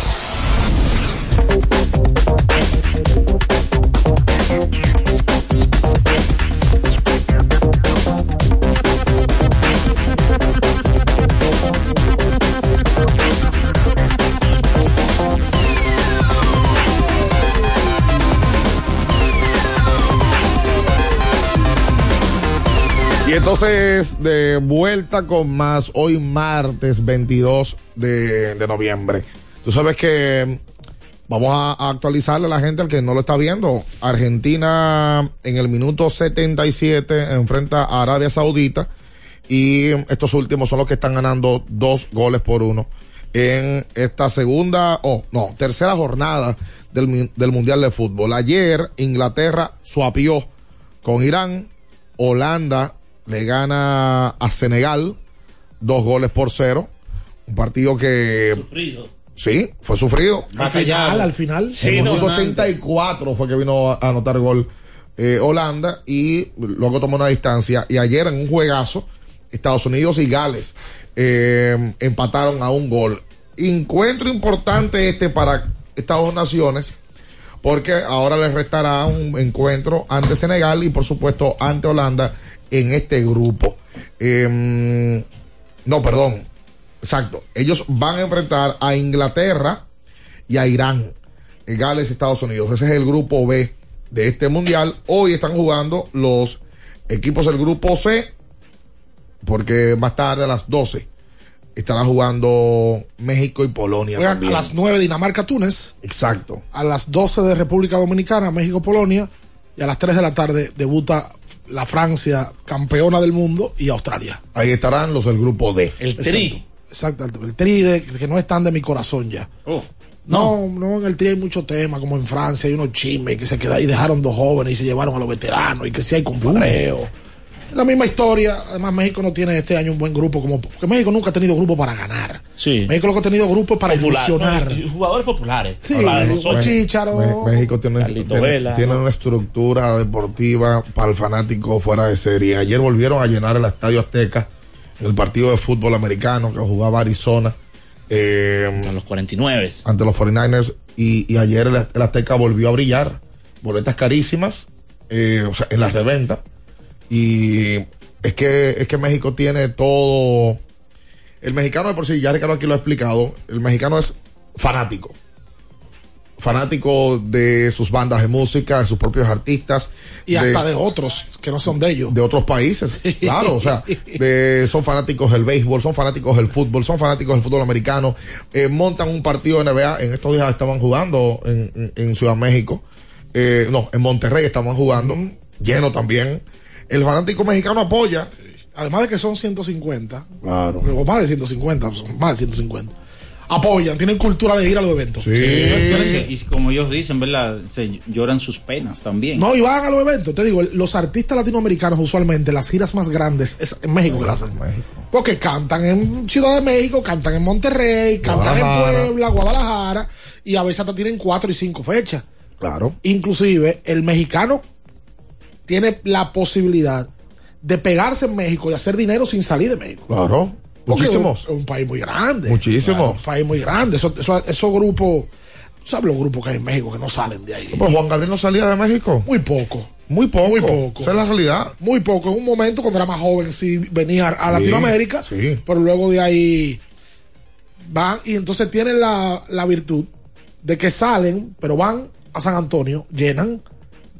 Speaker 15: Y entonces, de vuelta con más hoy martes 22 de, noviembre. Tú sabes que vamos a, actualizarle a la gente al que no lo está viendo. Argentina en el minuto 77 enfrenta a Arabia Saudita y estos últimos son los que están ganando dos goles por uno en esta segunda, o no, tercera jornada del, del Mundial de Fútbol. Ayer Inglaterra suapió con Irán, Holanda le gana a Senegal dos goles por cero. Un partido que
Speaker 17: Sufrido.
Speaker 15: sí, fue sufrido.
Speaker 16: Al final, al final.
Speaker 15: en el minuto 84 fue que vino a anotar gol eh, Holanda y luego tomó una distancia. Y ayer en un juegazo, Estados Unidos y Gales eh, empataron a un gol. Encuentro importante este para estas dos naciones porque ahora les restará un encuentro ante Senegal y por supuesto ante Holanda en este grupo. Em, no, perdón. Exacto. Ellos van a enfrentar a Inglaterra y a Irán. eh, Gales, Estados Unidos. Ese es el grupo B de este mundial. Hoy están jugando los equipos del grupo C, porque más tarde a las 12 estará jugando México y Polonia.
Speaker 16: Juegan
Speaker 15: también.
Speaker 16: a las 9 Dinamarca, Túnez.
Speaker 15: Exacto.
Speaker 16: A las 12 de República Dominicana, México, Polonia. Y a las 3 de la tarde debuta la Francia, campeona del mundo, y Australia.
Speaker 15: Ahí estarán los del grupo D.
Speaker 16: El tri. Exacto, el, el tri de- que no están de mi corazón ya. No, no, en el tri hay mucho tema, como en Francia hay unos chismes que se quedaron y dejaron dos jóvenes y se llevaron a los veteranos y que si hay compadreo. La misma historia. Además, México no tiene este año un buen grupo, como porque México nunca ha tenido grupo para ganar.
Speaker 17: Sí.
Speaker 16: México lo que ha tenido grupo es para
Speaker 17: Popular,
Speaker 16: ilusionar.
Speaker 17: no, jugadores populares.
Speaker 16: Sí,
Speaker 17: Para
Speaker 16: México. Chícharo.
Speaker 15: Tiene, tiene-
Speaker 17: Vela.
Speaker 15: tiene una estructura deportiva para el fanático fuera de serie. Ayer volvieron a llenar el Estadio Azteca, el partido de fútbol americano que jugaba Arizona. eh,
Speaker 17: A los 49.
Speaker 15: ante los 49ers y, y ayer el, el Azteca volvió a brillar. Boletas carísimas, eh, o sea, en la reventa. Y es que, es que México tiene todo. El mexicano de por sí, ya Ricardo aquí lo ha explicado, el mexicano es fanático. Fanático de sus bandas de música, de sus propios artistas.
Speaker 16: Y hasta de otros que no son de ellos.
Speaker 15: De otros países, claro, o sea, de, son fanáticos del béisbol, son fanáticos del fútbol, son fanáticos del fútbol americano, eh, montan un partido de NBA, en estos días estaban jugando en, Ciudad México, eh, no, en Monterrey estaban jugando, lleno también. El fanático mexicano apoya.
Speaker 16: Además de que son 150.
Speaker 15: Claro.
Speaker 16: O más de 150, son más de 150. Apoyan, tienen cultura de ir a los eventos.
Speaker 7: Y como ellos dicen, ¿verdad? Se lloran sus penas también.
Speaker 16: No, y van a los eventos. Te digo, los artistas latinoamericanos usualmente las giras más grandes es en México que las hacen. Porque cantan en Ciudad de México, cantan en Monterrey, cantan en Puebla, Guadalajara, y a veces hasta tienen cuatro y cinco fechas.
Speaker 15: Claro.
Speaker 16: Inclusive, el mexicano tiene la posibilidad de pegarse en México y hacer dinero sin salir de México.
Speaker 15: Claro.
Speaker 16: Porque
Speaker 15: Muchísimos.
Speaker 16: Es un, es un país muy grande.
Speaker 15: Muchísimos.
Speaker 16: Claro, un país muy grande. Eso- eso- esos grupos, ¿sabes los grupos que hay en México que no salen de ahí?
Speaker 15: Pues Juan Gabriel no salía de México.
Speaker 16: Muy poco.
Speaker 15: Muy poco.
Speaker 16: Muy poco.
Speaker 15: Esa es la realidad.
Speaker 16: Muy poco. En un momento cuando era más joven sí venía a
Speaker 15: Sí,
Speaker 16: Latinoamérica,
Speaker 15: sí.
Speaker 16: pero luego de ahí van y entonces tienen la, la virtud de que salen, pero van a San Antonio, llenan,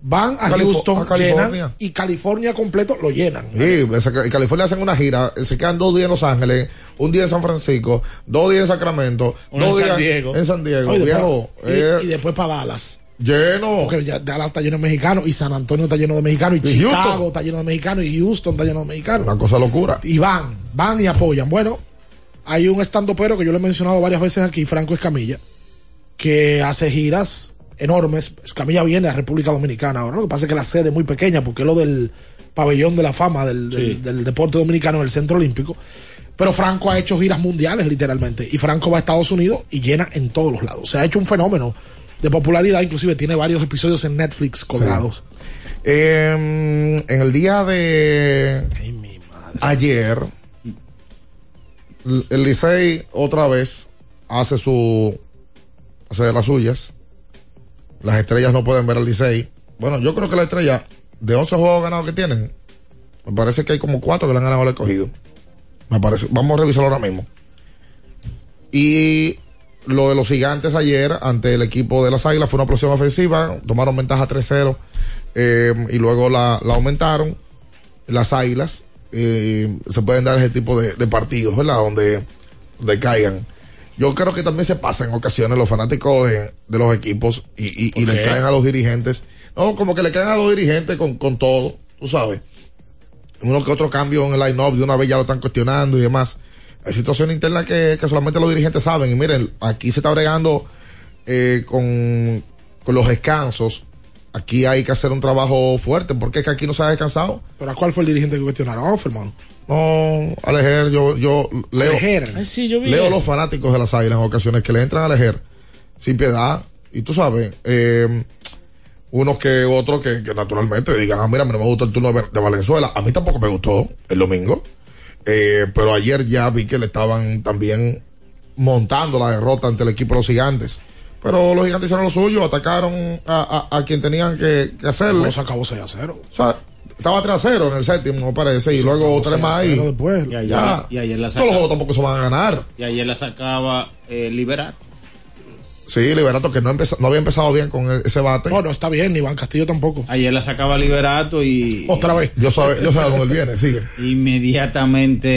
Speaker 16: van a Houston,
Speaker 15: a California.
Speaker 16: llenan y California completo lo llenan.
Speaker 15: Sí, en California hacen una gira, se quedan dos días en Los Ángeles, un día en San Francisco, dos días en Sacramento,
Speaker 16: Uno
Speaker 15: dos
Speaker 16: en
Speaker 15: días
Speaker 16: San Diego.
Speaker 15: en San Diego,
Speaker 16: después- y,
Speaker 15: eh,
Speaker 16: y después para Dallas.
Speaker 15: lleno.
Speaker 16: Porque ya Dallas está lleno de mexicanos y San Antonio está lleno de mexicanos y,
Speaker 15: Y
Speaker 16: Chicago
Speaker 15: Houston.
Speaker 16: está lleno de mexicanos y Houston está lleno de mexicanos.
Speaker 15: Una cosa locura.
Speaker 16: Y van, van y apoyan. Bueno, hay un estando pero que yo lo he mencionado varias veces aquí, Franco Escamilla, que hace giras enormes. Escamilla viene a República Dominicana ahora. Lo que pasa es que la sede es muy pequeña porque es lo del pabellón de la fama del, del- del deporte dominicano en el Centro Olímpico. Pero Franco ha hecho giras mundiales literalmente. Y Franco va a Estados Unidos y llena en todos los lados. Se ha hecho un fenómeno de popularidad, inclusive tiene varios episodios en Netflix colgados.
Speaker 15: Eh, en el día de ayer, l- el Licey otra vez hace su hace de las suyas. Las estrellas no pueden ver al Licey. Bueno, yo creo que la estrella de 11 juegos ganados que tienen, me parece que hay como 4 que le han ganado al escogido. Me parece. Vamos a revisarlo ahora mismo. Y lo de los gigantes ayer ante el equipo de las Águilas fue una explosión ofensiva. Tomaron ventaja 3-0 eh, y luego la, la aumentaron. Las Águilas eh, se pueden dar ese tipo de, de partidos, ¿verdad? Donde, donde caigan. Yo creo que también se pasa en ocasiones los fanáticos de, de los equipos y, y, y
Speaker 16: ¿Por
Speaker 15: le caen a los dirigentes. No, como que le caen a los dirigentes con, con todo, tú sabes uno que otro cambio en el line-up, de una vez ya lo están cuestionando y demás. Hay situaciones internas que, que solamente los dirigentes saben. Y miren, aquí se está bregando eh, con, con los descansos. Aquí hay que hacer un trabajo fuerte, porque es que aquí no se ha descansado.
Speaker 16: ¿Pero a cuál fue el dirigente que cuestionaron? Oh, hermano.
Speaker 15: No, Alejer, yo, yo leo,
Speaker 16: Alejer.
Speaker 17: Ay, sí, yo vi
Speaker 15: leo los fanáticos de las águilas en ocasiones que le entran a Alejer sin piedad. Y tú sabes, eh, unos que otros que, que naturalmente digan, ah, mira, a mí no me gustó el turno de, Valenzuela. A mí tampoco me gustó el domingo. Eh, pero ayer ya vi que le estaban también montando la derrota ante el equipo de los gigantes. Pero los gigantes hicieron lo suyo, atacaron a, a- a quien tenían que, que hacerle.
Speaker 16: No, se acabó 6 a 0.
Speaker 15: O sea, estaba 3 a 0 en el séptimo, me parece, y
Speaker 16: Sí,
Speaker 15: luego 3 más
Speaker 16: 6 a
Speaker 15: ahí.
Speaker 16: 0 después.
Speaker 7: Y ayer,
Speaker 15: Ya.
Speaker 7: y ayer la
Speaker 15: Todos los
Speaker 7: sacaba,
Speaker 15: juegos tampoco se van a ganar.
Speaker 7: y ayer la sacaba eh, Liberato.
Speaker 15: Sí, Liberato, que no, empeza- no había empezado bien con e- ese bate.
Speaker 16: No, no está bien, ni Iván Castillo tampoco.
Speaker 7: Ayer la sacaba Liberato y
Speaker 16: Otra vez.
Speaker 15: Yo sé yo sé a dónde él viene, sigue.
Speaker 7: inmediatamente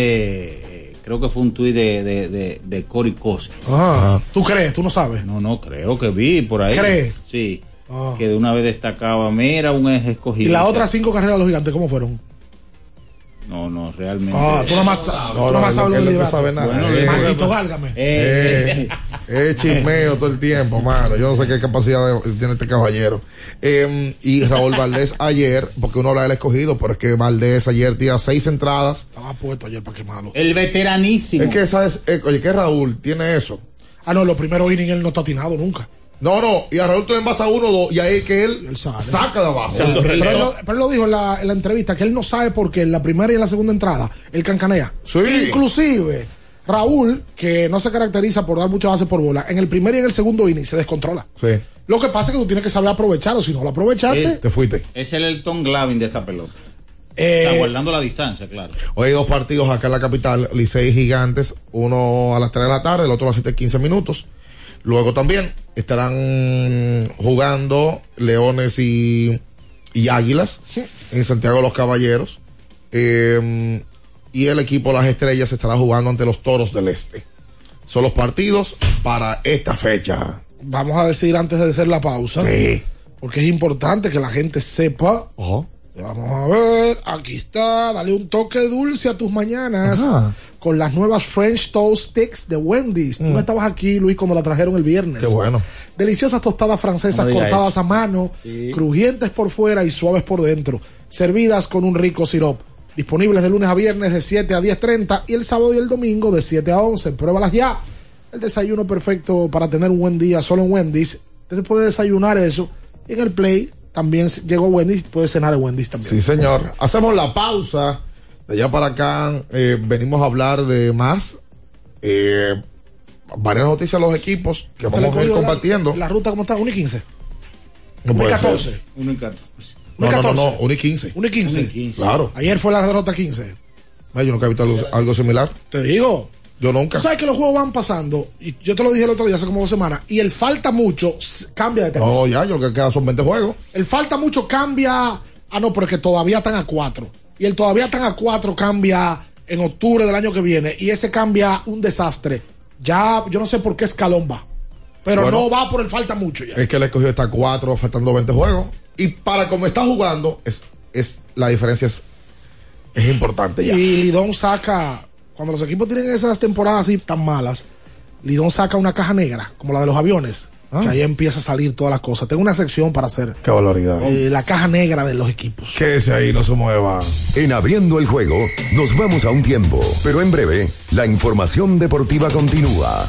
Speaker 7: eh, creo que fue un tuit de, de, de, de Cory Cosa.
Speaker 16: Ah, ¿tú crees? ¿Tú no sabes?
Speaker 7: No, no, creo que vi por ahí.
Speaker 16: ¿Cree?
Speaker 7: Sí.
Speaker 16: Ah.
Speaker 7: Que de una vez destacaba, mira, un eje
Speaker 16: ¿Y
Speaker 7: escogido.
Speaker 16: las otras cinco carreras de los gigantes cómo fueron?
Speaker 7: No, no, realmente.
Speaker 16: Ah, tú nada más, tú
Speaker 15: No, no,
Speaker 16: más sabes de
Speaker 15: no
Speaker 16: Liberato.
Speaker 15: sabe nada.
Speaker 7: Bueno,
Speaker 15: Eh,
Speaker 16: Maldito, gálgame.
Speaker 15: Eh, es chismeo todo el tiempo, mano. Yo no sé qué capacidad de- tiene este caballero. Eh, y Raúl Valdés ayer, porque uno habla del escogido, pero es que Valdés ayer tira seis entradas.
Speaker 16: Estaba puesto ayer para quemarlo.
Speaker 7: El veteranísimo.
Speaker 15: Es que esa es, eh, oye, que Raúl tiene eso.
Speaker 16: Ah, no, los primeros innings él no está atinado nunca.
Speaker 15: No, no, y a Raúl tú le envasas uno dos, y ahí es que él,
Speaker 16: Él sale.
Speaker 15: saca de abajo.
Speaker 16: Pero él, lo, pero él lo dijo en la, en la entrevista que él no sabe por qué en la primera y en la segunda entrada él cancanea.
Speaker 15: Sí.
Speaker 16: Inclusive Raúl, que no se caracteriza por dar muchas bases por bola, en el primer y en el segundo inning se descontrola.
Speaker 15: Sí,
Speaker 16: Lo que pasa es que tú tienes que saber aprovecharlo. Si no lo aprovechaste,
Speaker 7: Eh,
Speaker 15: te fuiste.
Speaker 7: Es el Elton Glavin de esta pelota.
Speaker 16: eh,
Speaker 7: o sea, guardando la distancia, claro.
Speaker 15: Hoy hay dos partidos acá en la capital, Licey y Gigantes, uno a las 3 de la tarde, el otro a las 7 15 minutos. Luego también estarán jugando Leones y, y Águilas en Santiago de los Caballeros. Eh, y el equipo Las Estrellas estará jugando ante los Toros del Este. Son los partidos para esta fecha.
Speaker 16: vamos a decir antes de hacer la pausa,
Speaker 15: Sí.
Speaker 16: porque es importante que la gente sepa. Vamos a ver, aquí está, dale un toque dulce a tus mañanas
Speaker 15: Ajá.
Speaker 16: con las nuevas French Toast Sticks de Wendy's. Tú no estabas aquí, Luis, cuando la trajeron el viernes.
Speaker 15: Mm. Qué bueno.
Speaker 16: Deliciosas tostadas francesas
Speaker 17: No
Speaker 16: cortadas
Speaker 17: eso.
Speaker 16: a mano, crujientes por fuera y suaves por dentro, servidas con un rico sirop. Disponibles de lunes a viernes de 7 a 10.30 y el sábado y el domingo de 7 a 11. Pruébalas ya. El desayuno perfecto para tener un buen día solo en Wendy's. Usted puede desayunar eso. En el Play también llegó Wendy's, puede cenar en Wendy's también.
Speaker 15: Sí, señor. Hacemos la pausa. De allá para acá eh, venimos a hablar de más. eh, varias noticias de los equipos que
Speaker 16: ¿Te le
Speaker 15: vamos a ir
Speaker 16: la-
Speaker 15: compartiendo.
Speaker 16: La, ruta, ¿cómo está? 1 y 15.
Speaker 15: No
Speaker 16: 1 y
Speaker 15: puede ser.
Speaker 16: 14.
Speaker 7: 1 y 14.
Speaker 15: No, no, no, no,
Speaker 16: 14.
Speaker 15: 1 y 15.
Speaker 16: 1 y 15.
Speaker 7: 1 y 15.
Speaker 15: Claro.
Speaker 16: Ayer fue la derrota 15.
Speaker 15: Ay, Yo nunca he visto algo, algo similar.
Speaker 16: Te digo.
Speaker 15: Yo
Speaker 16: Tú
Speaker 15: nunca.
Speaker 16: sabes que los juegos van pasando, y yo te lo dije el otro día, hace como dos semanas, y el falta mucho cambia de tema.
Speaker 15: No, ya, yo lo que queda son 20 juegos.
Speaker 16: El falta mucho cambia. Ah, no, pero es que todavía están a cuatro. Y el todavía están a cuatro cambia en octubre del año que viene. Y ese cambia un desastre. Ya, yo no sé por qué escalón va. Pero
Speaker 15: Bueno.
Speaker 16: no va por el falta mucho ya.
Speaker 15: Es que le escogió hasta 4, faltando 20 juegos. Y para como está jugando, es, es la diferencia es, es importante ya.
Speaker 16: Y Lidón saca, cuando los equipos tienen esas temporadas así tan malas, Lidón saca una caja negra, como la de los aviones,
Speaker 15: Ah.
Speaker 16: que ahí empieza a salir todas las cosas. Tengo una sección para hacer
Speaker 15: Qué valoridad.
Speaker 16: eh, la caja negra de los equipos.
Speaker 15: Quédese ahí, no se mueva.
Speaker 2: En abriendo el juego, nos vamos a un tiempo, pero en breve, la información deportiva continúa.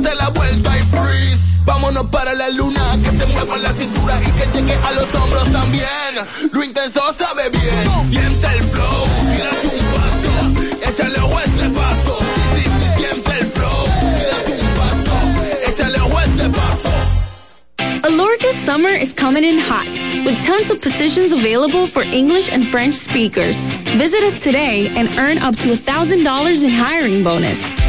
Speaker 19: Date la vuelta y freeze. Vámonos para la luna, que te mueva la cintura y que llegue a los hombros también. Lo intenso sabe bien. Siente el flow. Tírate un paso. Échale este paso. Sí, sí, sí, siente el flow. Tírate un paso. Échale este paso.
Speaker 20: Summer is coming in hot, with tons of positions available for English and French speakers. Visit us today and earn up to $1,000 in hiring bonus.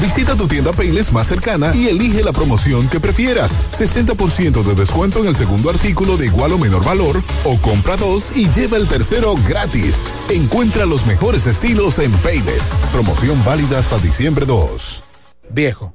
Speaker 3: Visita tu tienda Payless más cercana y elige la promoción que prefieras. 60% de descuento en el segundo artículo de igual o menor valor o compra dos y lleva el tercero gratis. Encuentra los mejores estilos en Payless. Promoción válida hasta diciembre 2.
Speaker 21: Viejo,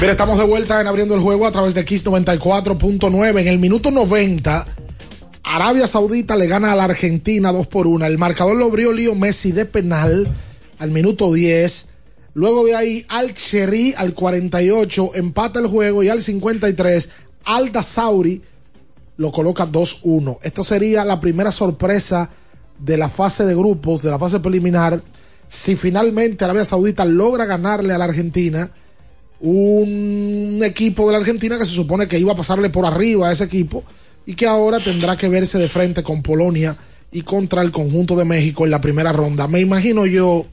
Speaker 16: Mira, estamos de vuelta en abriendo el juego a través de X 94.9. En el minuto 90, Arabia Saudita le gana a la Argentina 2 por 1. El marcador lo abrió Lío Messi de penal al minuto 10. Luego de ahí Al Cherry al 48 empata el juego y al 53 Al Sauri lo coloca 2-1. Esto sería la primera sorpresa de la fase de grupos, de la fase preliminar. Si finalmente Arabia Saudita logra ganarle a la Argentina, un equipo de la Argentina que se supone que iba a pasarle por arriba a ese equipo y que ahora tendrá que verse de frente con Polonia y contra el conjunto de México en la primera ronda. Me imagino yo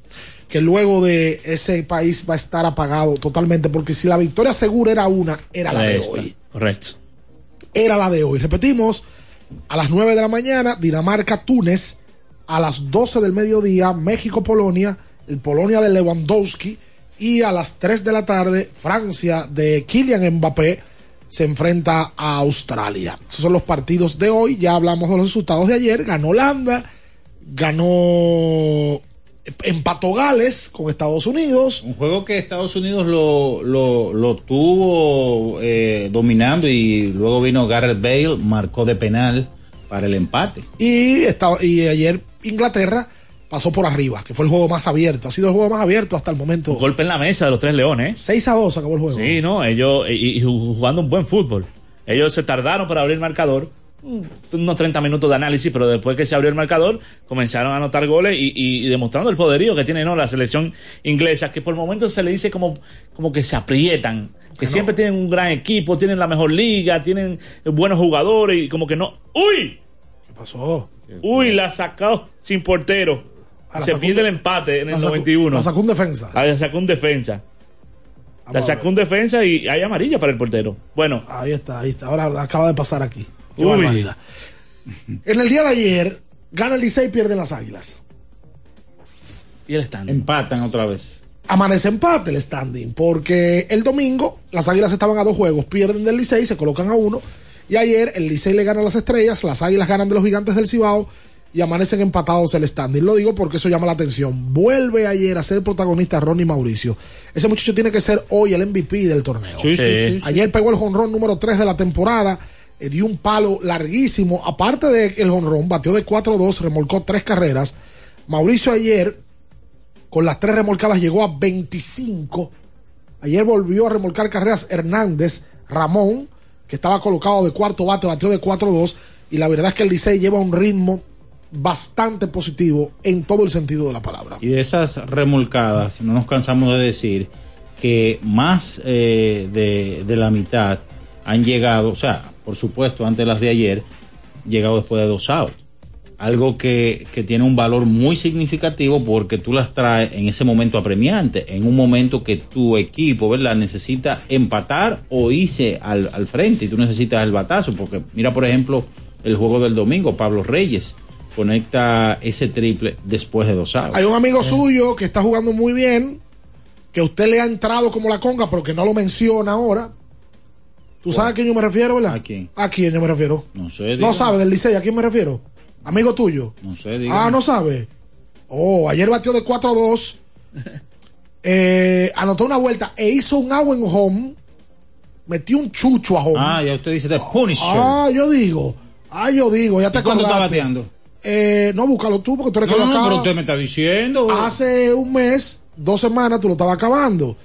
Speaker 16: que luego de ese país va a estar apagado totalmente, porque si la victoria segura era una, era la de
Speaker 17: Esta,
Speaker 16: hoy.
Speaker 17: Correcto.
Speaker 16: Era la de hoy. Repetimos, a las 9 de la mañana, Dinamarca-Túnez, a las 12 del mediodía, México-Polonia, el Polonia de Lewandowski, y a las 3 de la tarde, Francia de Kylian Mbappé se enfrenta a Australia. Esos son los partidos de hoy. Ya hablamos de los resultados de ayer. Ganó Holanda, ganó empató Gales con Estados Unidos.
Speaker 7: Un juego que Estados Unidos lo, lo, lo tuvo eh, dominando y luego vino Garrett Bale, marcó de penal Para el empate.
Speaker 16: Y, y ayer Inglaterra pasó por arriba, que fue el juego más abierto. Ha sido el juego más abierto hasta el momento.
Speaker 17: Un golpe en la mesa de los tres leones.
Speaker 16: 6 a 2 acabó el juego.
Speaker 17: Sí, no, ellos y, y jugando un buen fútbol. Ellos se tardaron para abrir el marcador, mm, unos 30 minutos de análisis, pero después que se abrió el marcador, comenzaron a anotar goles y, y- y demostrando el poderío que tiene ¿no? la selección inglesa, que por momentos se le dice como, como que se aprietan, que siempre tienen un gran equipo, tienen la mejor liga, tienen buenos jugadores y como que no. ¡Uy!
Speaker 16: ¿Qué pasó?
Speaker 17: Uy, la sacó sin portero.
Speaker 16: Ah, la
Speaker 17: se pierde el empate en
Speaker 16: la
Speaker 17: el
Speaker 16: sacó-
Speaker 17: 91.
Speaker 16: la sacó un defensa.
Speaker 17: Ah, la sacó un defensa. La
Speaker 16: Vamos a
Speaker 17: sacó un defensa y hay amarilla para el portero. Bueno.
Speaker 16: Ahí está, ahí está. Ahora acaba de pasar aquí. Qué
Speaker 17: Uy.
Speaker 16: barbaridad. En el día de ayer, gana el Licey y pierden las águilas.
Speaker 17: Y el stand.
Speaker 7: Empatan otra vez.
Speaker 16: Amanece empate el standing, porque el domingo las águilas estaban a dos juegos, pierden del Licey, se colocan a uno. Y ayer el Licey le gana a las estrellas, las águilas ganan de los gigantes del Cibao y amanecen empatados el standing. Lo digo porque eso llama la atención. Vuelve ayer a ser protagonista Ronnie Mauricio. Ese muchacho tiene que ser hoy el MVP del torneo.
Speaker 7: Sí, sí, sí, sí.
Speaker 16: Ayer pegó el jonrón número 3 de la temporada. eh, dio un palo larguísimo. Aparte de el jonrón, batió de 4-2, remolcó tres carreras. Mauricio ayer, con las tres remolcadas, llegó a 25. Ayer volvió a remolcar carreras Hernández, Ramón, que estaba colocado de cuarto bate, batió de 4-2. Y la verdad es que el Licey lleva un ritmo bastante positivo en todo el sentido de la palabra.
Speaker 7: Y de esas remolcadas, no nos cansamos de decir que más eh, de, la mitad han llegado, o sea, por supuesto, antes de las de ayer, llegado después de dos outs. Algo que, que tiene un valor muy significativo porque tú las traes en ese momento apremiante, en un momento que tu equipo, ¿verdad?, necesita empatar o irse al, al frente y tú necesitas el batazo. Porque mira, por ejemplo, el juego del domingo, Pablo Reyes conecta ese triple después de dos outs.
Speaker 16: Hay un amigo suyo que está jugando muy bien, que usted le ha entrado como la conga, pero que no lo menciona ahora. ¿Tú sabes a quién yo me refiero, verdad? ¿A
Speaker 7: quién?
Speaker 16: ¿A quién yo me refiero?
Speaker 7: No sé,
Speaker 16: No
Speaker 7: dígame.
Speaker 16: sabe del Licey, ¿a quién me refiero? Amigo tuyo.
Speaker 7: No sé, dígame.
Speaker 16: Ah, no sabe. Oh, ayer batió de 4 a 2. eh, anotó una vuelta e hizo un agua en home. Metió un chucho a home.
Speaker 7: Ah, ya usted dice The Punisher.
Speaker 16: Ah, yo digo. Ah, yo digo, ya te
Speaker 7: ¿Y cuándo está bateando?
Speaker 16: Eh, no, búscalo tú porque tú eres
Speaker 7: No,
Speaker 16: que lo
Speaker 7: no, no,
Speaker 16: acaba.
Speaker 7: pero usted me está diciendo.
Speaker 16: Hace un mes, dos semanas, tú lo estabas acabando.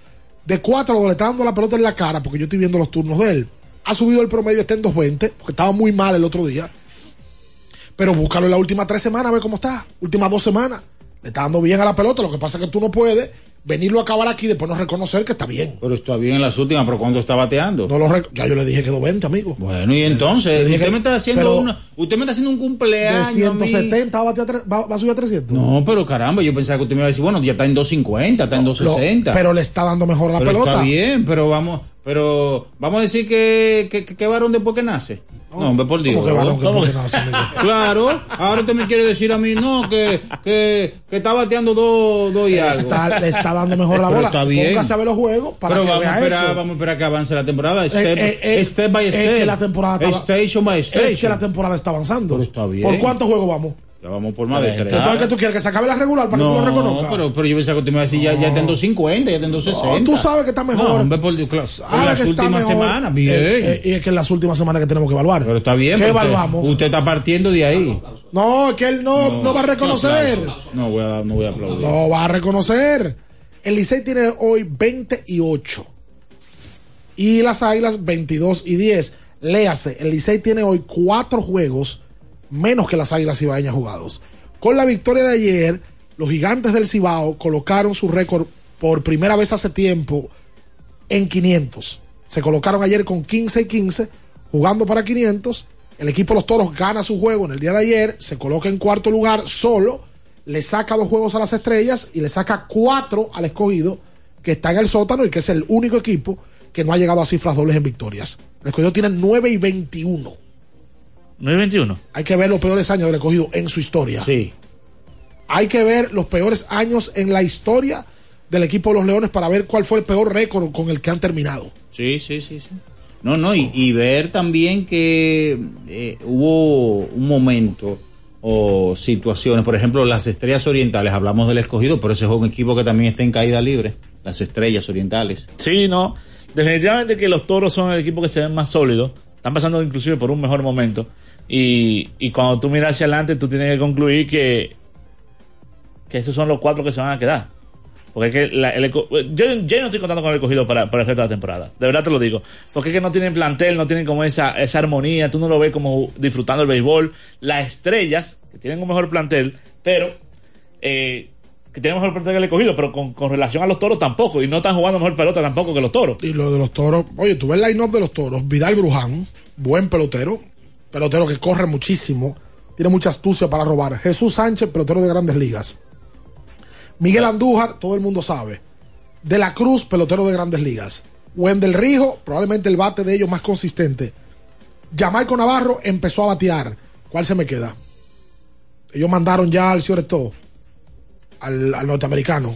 Speaker 16: De cuatro, le está dando la pelota en la cara porque yo estoy viendo los turnos de él. Ha subido el promedio, está en 2.20, porque estaba muy mal el otro día. Pero búscalo en las últimas tres semanas, a ver cómo está. Últimas dos semanas. Le está dando bien a la pelota. Lo que pasa es que tú no puedes venirlo a acabar aquí y después no reconocer que está bien.
Speaker 7: Pero está bien en las últimas, pero ¿cuándo está bateando?
Speaker 16: No lo ya yo le dije que 2.20, amigo.
Speaker 7: Bueno, y entonces, usted
Speaker 16: que-
Speaker 7: me está haciendo una, usted me está haciendo un
Speaker 16: De
Speaker 7: cumpleaños. mí.
Speaker 16: 170 va a, batear va- va a subir a 300.
Speaker 7: No, pero caramba, yo pensaba que usted me iba a decir, bueno, ya está en 250, está en
Speaker 16: Lo-
Speaker 7: 260.
Speaker 16: pero le está dando mejor la
Speaker 7: Pero
Speaker 16: pelota.
Speaker 7: Está bien, pero vamos, pero vamos a decir que, que, que, varón después que nace. No, hombre, por Dios.
Speaker 16: ¿Cómo que varón que
Speaker 7: ¿Cómo
Speaker 16: después
Speaker 7: que-
Speaker 16: nace, amigo?
Speaker 7: Claro, ahora usted me quiere decir a mí, no, que, que, que está bateando dos, dos y algo.
Speaker 16: está, le está dando mejor la
Speaker 7: Pero
Speaker 16: bola.
Speaker 7: está bien.
Speaker 16: Póngase a ver los juegos para
Speaker 7: Pero
Speaker 16: que
Speaker 7: vamos a,
Speaker 16: vea
Speaker 7: esperar,
Speaker 16: eso.
Speaker 7: vamos a esperar que avance la temporada. Step,
Speaker 16: eh, eh,
Speaker 7: step by
Speaker 16: es
Speaker 7: step.
Speaker 16: que la temporada está-
Speaker 7: Station by station.
Speaker 16: Es que la temporada está avanzando.
Speaker 7: Pero está bien.
Speaker 16: ¿Por cuántos juegos vamos?
Speaker 7: Ya vamos por más de tres.
Speaker 16: Entonces, ¿qué tú quieres? ¿Que se acabe la regular para que tú lo
Speaker 7: No,
Speaker 16: reconozcas?
Speaker 7: pero, pero yo pensaba que usted me iba a decir, ya, ya está en 250, ya está en 260.
Speaker 16: No, tú sabes que está mejor.
Speaker 7: No, hombre, por Dios, claro.
Speaker 16: Sabe
Speaker 7: En las últimas semanas, bien.
Speaker 16: Eh, eh, y es que en las últimas semanas que tenemos que evaluar.
Speaker 7: pero está bien.
Speaker 16: ¿Qué
Speaker 7: usted-
Speaker 16: evaluamos?
Speaker 7: Usted, está partiendo de ahí.
Speaker 16: No, es que él no, no, va a reconocer.
Speaker 7: No, voy a, no voy a aplaudir.
Speaker 16: No va a reconocer. El Licey tiene hoy 28. Y las Águilas 22 y 10. Léase, el Licey tiene hoy cuatro juegos menos que las Águilas Cibaeñas jugados. Con la victoria de ayer, los gigantes del Cibao colocaron su récord por primera vez hace tiempo en 500. Se colocaron ayer con 15 y 15, jugando para 500. El equipo los Toros gana su juego en el día de ayer, se coloca en cuarto lugar solo, le saca dos juegos a las estrellas y le saca cuatro al escogido, que está en el sótano y que es el único equipo que no ha llegado a cifras dobles en victorias. El escogido tiene 9 y 21.
Speaker 17: 9 y 21.
Speaker 16: Hay que ver los peores años del escogido en su historia.
Speaker 7: Sí.
Speaker 16: Hay que ver los peores años en la historia del equipo de los Leones para ver cuál fue el peor récord con el que han terminado.
Speaker 7: Sí, sí, sí, sí. No, no, y, y ver también que eh, hubo un momento o situaciones, por ejemplo, las estrellas orientales, hablamos del escogido, pero ese es un equipo que también está en caída libre, las estrellas orientales.
Speaker 17: Sí, no. Definitivamente que los toros son el equipo que se ven más sólidos. Están pasando inclusive por un mejor momento. Y, y cuando tú miras hacia adelante, tú tienes que concluir que, que esos son los cuatro que se van a quedar. Porque es que la- el yo, yo no estoy contando con el cogido para, para el resto de la temporada. De verdad te lo digo. Porque es que no tienen plantel, no tienen como esa, esa armonía. Tú no lo ves como disfrutando el béisbol. Las estrellas, que tienen un mejor plantel, pero eh, que tienen mejor plantel que el escogido, pero con, con relación a los toros tampoco. Y no están jugando mejor pelota tampoco que los toros.
Speaker 16: Y lo de los toros, oye, tú ves el line-up de los toros, Vidal Bruján, buen pelotero, pelotero que corre muchísimo, tiene mucha astucia para robar. Jesús Sánchez, pelotero de grandes ligas. Miguel Andújar, todo el mundo sabe. De la Cruz, pelotero de grandes ligas. Wendel Rijo, probablemente el bate de ellos más consistente. Jamaico Navarro empezó a batear. ¿Cuál se me queda? Ellos mandaron ya al señor Esto, al, al norteamericano.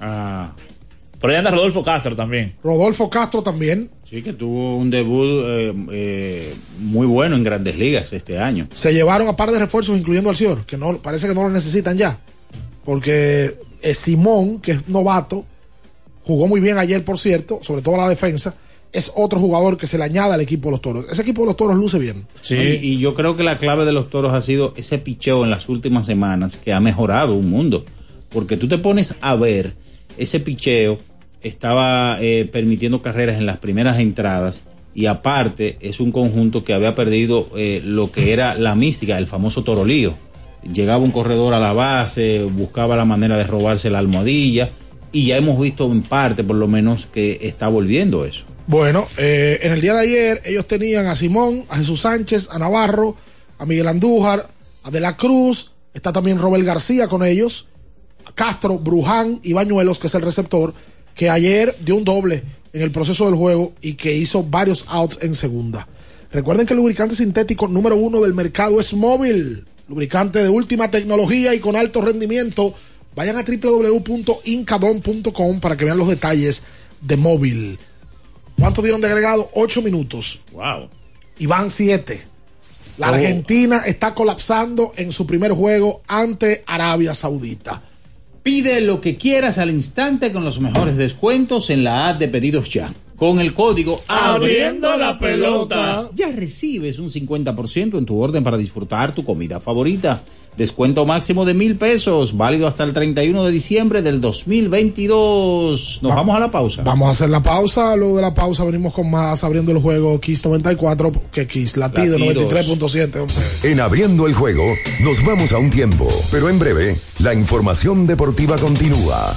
Speaker 7: Ah.
Speaker 17: Por ahí anda Rodolfo Castro también.
Speaker 16: Rodolfo Castro también.
Speaker 7: Sí, que tuvo un debut eh, eh, muy bueno en grandes ligas este año.
Speaker 16: se llevaron a par de refuerzos, incluyendo al Cior, que no parece que no lo necesitan ya. Porque eh, Simón, que es novato, jugó muy bien ayer, por cierto, sobre todo a la defensa. Es otro jugador que se le añade al equipo de los toros. Ese equipo de los toros luce bien.
Speaker 7: Y, y yo creo que la clave de los toros ha sido ese picheo en las últimas semanas que ha mejorado un mundo. Porque tú te pones a ver, ese picheo estaba eh, permitiendo carreras en las primeras entradas y aparte es un conjunto que había perdido eh, lo que era la mística, el famoso torolío. Llegaba un corredor a la base, buscaba la manera de robarse la almohadilla y ya hemos visto en parte por lo menos que está volviendo eso.
Speaker 16: Bueno, eh, en el día de ayer ellos tenían a Simón, a Jesús Sánchez, a Navarro, a Miguel Andújar, a De la Cruz, está también Robert García con ellos, Castro, Bruján y Bañuelos, que es el receptor, que ayer dio un doble en el proceso del juego y que hizo varios outs en segunda. Recuerden que el lubricante sintético número uno del mercado es móvil, lubricante de última tecnología y con alto rendimiento. Vayan a www.incadon.com para que vean los detalles de móvil. ¿Cuánto dieron de agregado? Ocho minutos.
Speaker 7: Wow.
Speaker 16: Y van siete. La
Speaker 7: Oh.
Speaker 16: Argentina está colapsando en su primer juego ante Arabia Saudita.
Speaker 7: Pide lo que quieras al instante con los mejores descuentos en la app de pedidos ya. Con el código
Speaker 17: Abriendo la pelota.
Speaker 7: ya recibes un 50% en tu orden para disfrutar tu comida favorita. Descuento máximo de mil pesos, válido hasta el 31 de diciembre del 2022. Nos vamos a la pausa.
Speaker 16: Vamos a hacer la pausa. Luego de la pausa venimos con más abriendo el juego Kiss 94, que Kiss Latido
Speaker 2: Latidos.
Speaker 16: 93.7. hombre.
Speaker 2: En abriendo el juego, nos vamos a un tiempo, pero en breve, la información deportiva continúa.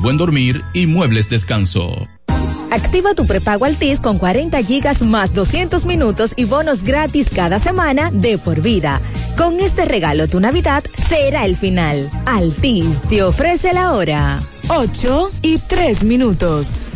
Speaker 22: buen dormir y muebles descanso.
Speaker 14: Activa tu prepago Altis con 40 gigas más 200 minutos y bonos gratis cada semana de por vida. Con este regalo tu Navidad será el final. Altis te ofrece la hora. 8 y 3 minutos.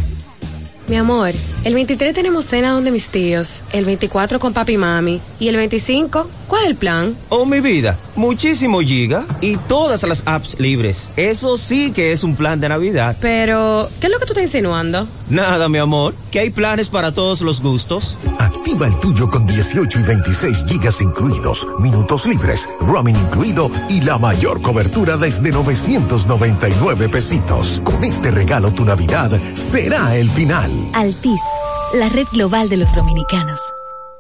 Speaker 23: Mi amor, el 23 tenemos cena donde mis tíos, el 24 con papi y mami y el 25, ¿cuál es el plan?
Speaker 24: Oh, mi vida, muchísimo giga y todas las apps libres. Eso sí que es un plan de Navidad.
Speaker 23: Pero, ¿qué es lo que tú estás insinuando?
Speaker 24: Nada, mi amor, que hay planes para todos los gustos.
Speaker 25: Activa el tuyo con 18 y 26 gigas incluidos, minutos libres, roaming incluido y la mayor cobertura desde 999 pesitos. Con este regalo tu Navidad será el final.
Speaker 26: Altis, la red global de los dominicanos.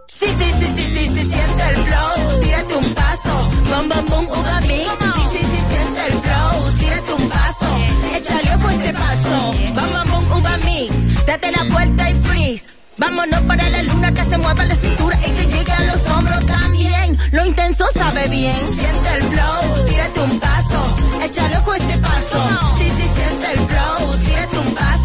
Speaker 14: Sí, sí, sí, sí, sí, sí, siente el flow, tírate un paso, bom, bom, bom, uva mix. Sí, sí, siente el flow, tírate un paso, échale por este paso, bom, bom, bom, uva mix. Date la vuelta y freeze. Vámonos para la luna que se mueva la cintura y que llegue a los hombros también. Lo intenso sabe bien. Siente el flow, tírate un paso,
Speaker 27: échale con este paso. Sí, sí, siente el flow, tírate un paso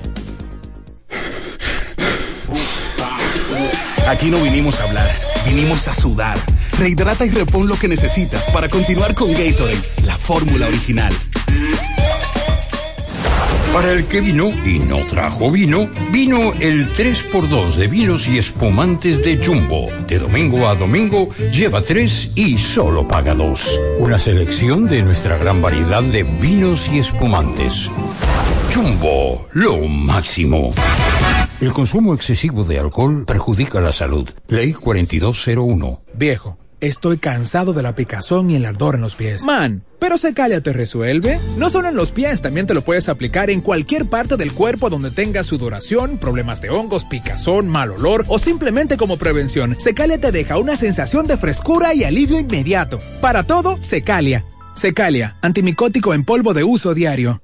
Speaker 28: Aquí no vinimos a hablar, vinimos a sudar. Rehidrata y repon lo que necesitas para continuar con Gatorade, la fórmula original.
Speaker 29: Para el que vino y no trajo vino, vino el 3x2 de vinos y espumantes de Jumbo. De domingo a domingo, lleva 3 y solo paga 2. Una selección de nuestra gran variedad de vinos y espumantes. Jumbo, lo máximo. El consumo excesivo de alcohol perjudica la salud. Ley 4201.
Speaker 21: Viejo, estoy cansado de la picazón y el ardor en los pies. Man, pero Secalia te resuelve. No solo en los pies, también te lo puedes aplicar en cualquier parte del cuerpo donde tengas sudoración, problemas de hongos, picazón, mal olor o simplemente como prevención. Secalia te deja una sensación de frescura y alivio inmediato. Para todo, Secalia. Secalia, antimicótico en polvo de uso diario.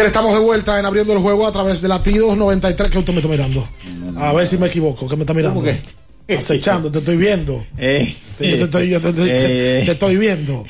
Speaker 16: Bien, estamos de vuelta en abriendo el juego a través de latidos 93. ¿Qué usted me está mirando? A ver si me equivoco. ¿Qué me está mirando? Acechando, te estoy viendo.
Speaker 7: Eh,
Speaker 16: Te, te estoy, yo te- te- te-
Speaker 7: eh.
Speaker 16: te estoy viendo.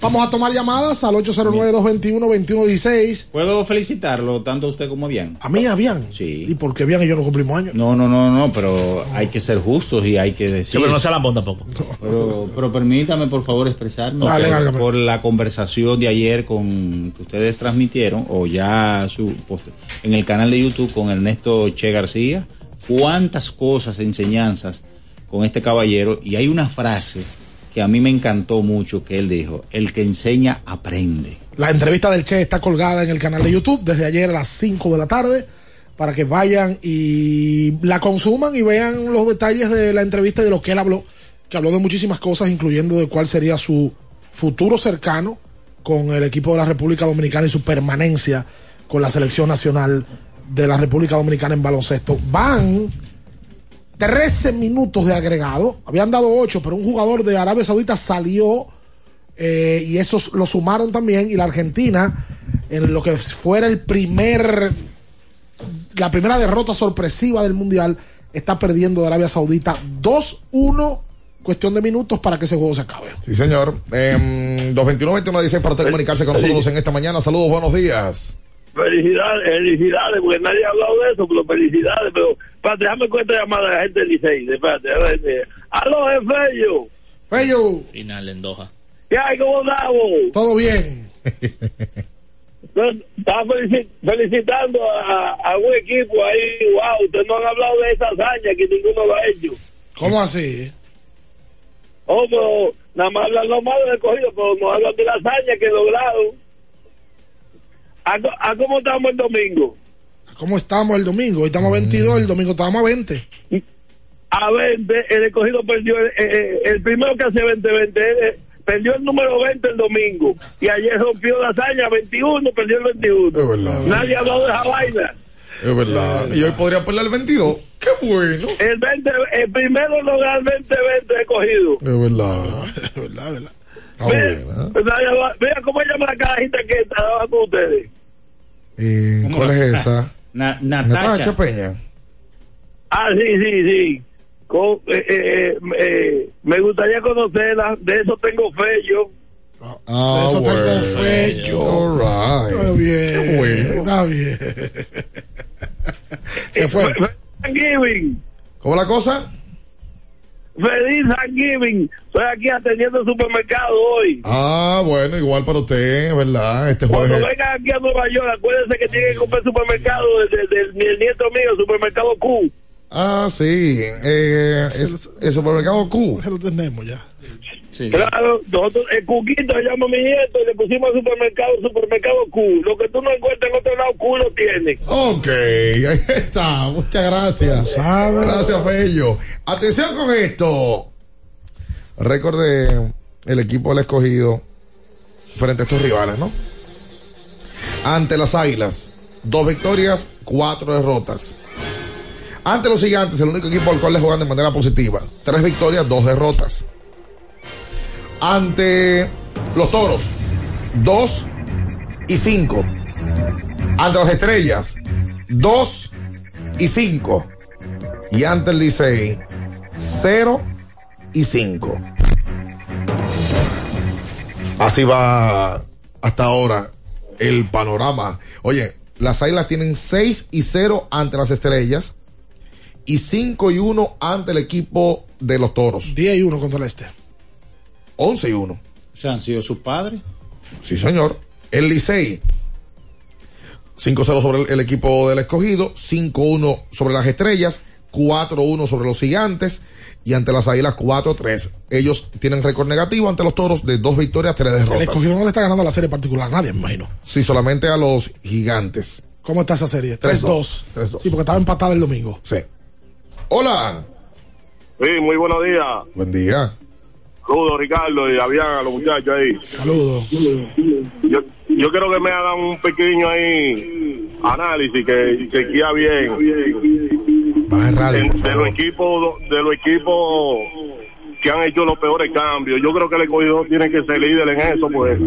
Speaker 16: Vamos a tomar llamadas al 809-221-2116.
Speaker 7: ¿Puedo felicitarlo tanto a usted como a Bian?
Speaker 16: A mí, a Bian.
Speaker 7: Sí.
Speaker 16: ¿Y por qué Bian y yo no cumplimos años?
Speaker 7: No, no, no, no, pero hay que ser justos y hay que decir.
Speaker 17: Sí, pero no sea lambón tampoco.
Speaker 7: Pero, pero permítame, por favor, expresarnos
Speaker 16: Dale,
Speaker 7: por, la conversación de ayer con que ustedes transmitieron, o ya su post- en el canal de YouTube con Ernesto Che García. Cuántas cosas, enseñanzas con este caballero. Y hay una frase que a mí me encantó mucho que él dijo: El que enseña, aprende.
Speaker 16: La entrevista del Che está colgada en el canal de YouTube desde ayer a las 5 de la tarde para que vayan y la consuman y vean los detalles de la entrevista y de lo que él habló, que habló de muchísimas cosas, incluyendo de cuál sería su futuro cercano con el equipo de la República Dominicana y su permanencia con la selección nacional de la República Dominicana en baloncesto. Van 13 minutos de agregado, habían dado 8, pero un jugador de Arabia Saudita salió eh, y esos lo sumaron también y la Argentina en lo que fuera el primer la primera derrota sorpresiva del mundial está perdiendo de Arabia Saudita 2-1 cuestión de minutos para que ese juego se acabe
Speaker 15: Sí, señor. Eh, 221-2116 para usted comunicarse con nosotros en esta mañana. Saludos, buenos días.
Speaker 30: Felicidades, felicidades, porque nadie ha hablado de eso, pero felicidades, pero espérate, déjame cuenta llamada a la gente del Licey, espérate, a ver, eh, aló, es Fello,
Speaker 16: Fello,
Speaker 17: Final en Doha.
Speaker 30: ¿qué hay, cómo estamos?
Speaker 16: todo bien
Speaker 30: Estaba felici- felicitando a, a un equipo ahí, wow, ustedes no han hablado de esa hazaña que ninguno lo ha hecho.
Speaker 16: ¿cómo así?
Speaker 30: Oh, pero nada más hablan lo malo del cogido, pero no hablan de la hazaña que lograron. ¿A, co- a cómo estamos el domingo?
Speaker 16: ¿cómo estamos el domingo? hoy estamos a 22 el domingo estábamos a 20
Speaker 30: a 20, el escogido perdió el, eh, el primero que hace 20-20, eh, perdió el número 20 el domingo y ayer rompió la hazaña 21, perdió el 21. Nadie ha hablado de esa vaina.
Speaker 15: Es verdad. Y hoy podría perder el 22. Qué bueno.
Speaker 30: El 20, el primero lograr 20-20 escogido.
Speaker 15: Es verdad.
Speaker 16: Es verdad, es verdad.
Speaker 15: Ah,
Speaker 30: Pues nadie habla- Mira cómo llama la carajita que estaba con ustedes.
Speaker 15: Eh, ¿Cuál es esa?
Speaker 7: Na-
Speaker 15: Natacha
Speaker 7: Natacha.
Speaker 15: Peña.
Speaker 30: Ah, sí, sí, sí. Con- eh, eh, eh, me gustaría conocerla, de eso tengo fe yo.
Speaker 15: Ah,
Speaker 16: eso
Speaker 15: bueno.
Speaker 16: tengo fe yo
Speaker 15: All right.
Speaker 16: está bien
Speaker 15: Qué bueno.
Speaker 16: está bien se fue.
Speaker 15: ¿Cómo la cosa?
Speaker 30: Feliz Thanksgiving. Estoy aquí atendiendo el supermercado hoy.
Speaker 15: Ah, bueno, igual para usted, ¿verdad? Este
Speaker 30: Cuando
Speaker 15: jueves.
Speaker 30: vengan aquí a Nueva York, acuérdense que tienen que comprar supermercado del de, de- del nieto mío, supermercado Q.
Speaker 15: Ah, sí. Eh, es, el supermercado Q.
Speaker 16: Lo tenemos ya.
Speaker 30: Claro, nosotros, el Cuquito se llama mi nieto y le pusimos al supermercado, supermercado Q. Lo que tú no encuentras en otro lado, Q lo tiene.
Speaker 15: Ok, ahí está. Muchas gracias. Gracias, Bello. Atención con esto. Récord de el equipo del escogido frente a estos rivales, ¿no? Ante las Águilas, dos victorias, cuatro derrotas. Ante los Gigantes, el único equipo al cual le juegan de manera positiva. Tres victorias, dos derrotas. Ante los Toros, dos y cinco. Ante las Estrellas, 2 y 5. Y ante el Licey, 0 y 5. Así va hasta ahora el panorama. Oye, las Águilas tienen 6 y 0 ante las Estrellas y 5 y 1 ante el equipo de los Toros.
Speaker 16: 10 y 1 contra el Este.
Speaker 15: 11 y 1.
Speaker 7: O sea, han sido sus padres.
Speaker 15: Sí, señor. El Licey. 5-0 sobre el, el equipo del escogido, 5-1 sobre las estrellas, 4-1 sobre los gigantes y ante las águilas 4-3. Ellos tienen récord negativo ante los toros de dos victorias, tres
Speaker 16: El
Speaker 15: derrotas.
Speaker 16: escogido no le está ganando la serie particular a nadie, me imagino.
Speaker 15: Sí, solamente a los gigantes.
Speaker 16: ¿Cómo está esa serie?
Speaker 15: 3-2.
Speaker 16: 3-2.
Speaker 15: 3-2.
Speaker 16: Sí, porque estaba empatada el domingo.
Speaker 15: Sí. Hola.
Speaker 30: Sí, muy buenos días.
Speaker 15: Buen día.
Speaker 30: Saludos, Ricardo, y Avian, a los muchachos ahí.
Speaker 16: Saludos.
Speaker 30: Yo, yo quiero que me hagan un pequeño ahí análisis que chequea bien
Speaker 15: Baja el radio,
Speaker 30: de, los equipos de los equipos que han hecho los peores cambios. Yo creo que el escogido tiene que ser líder en eso, pues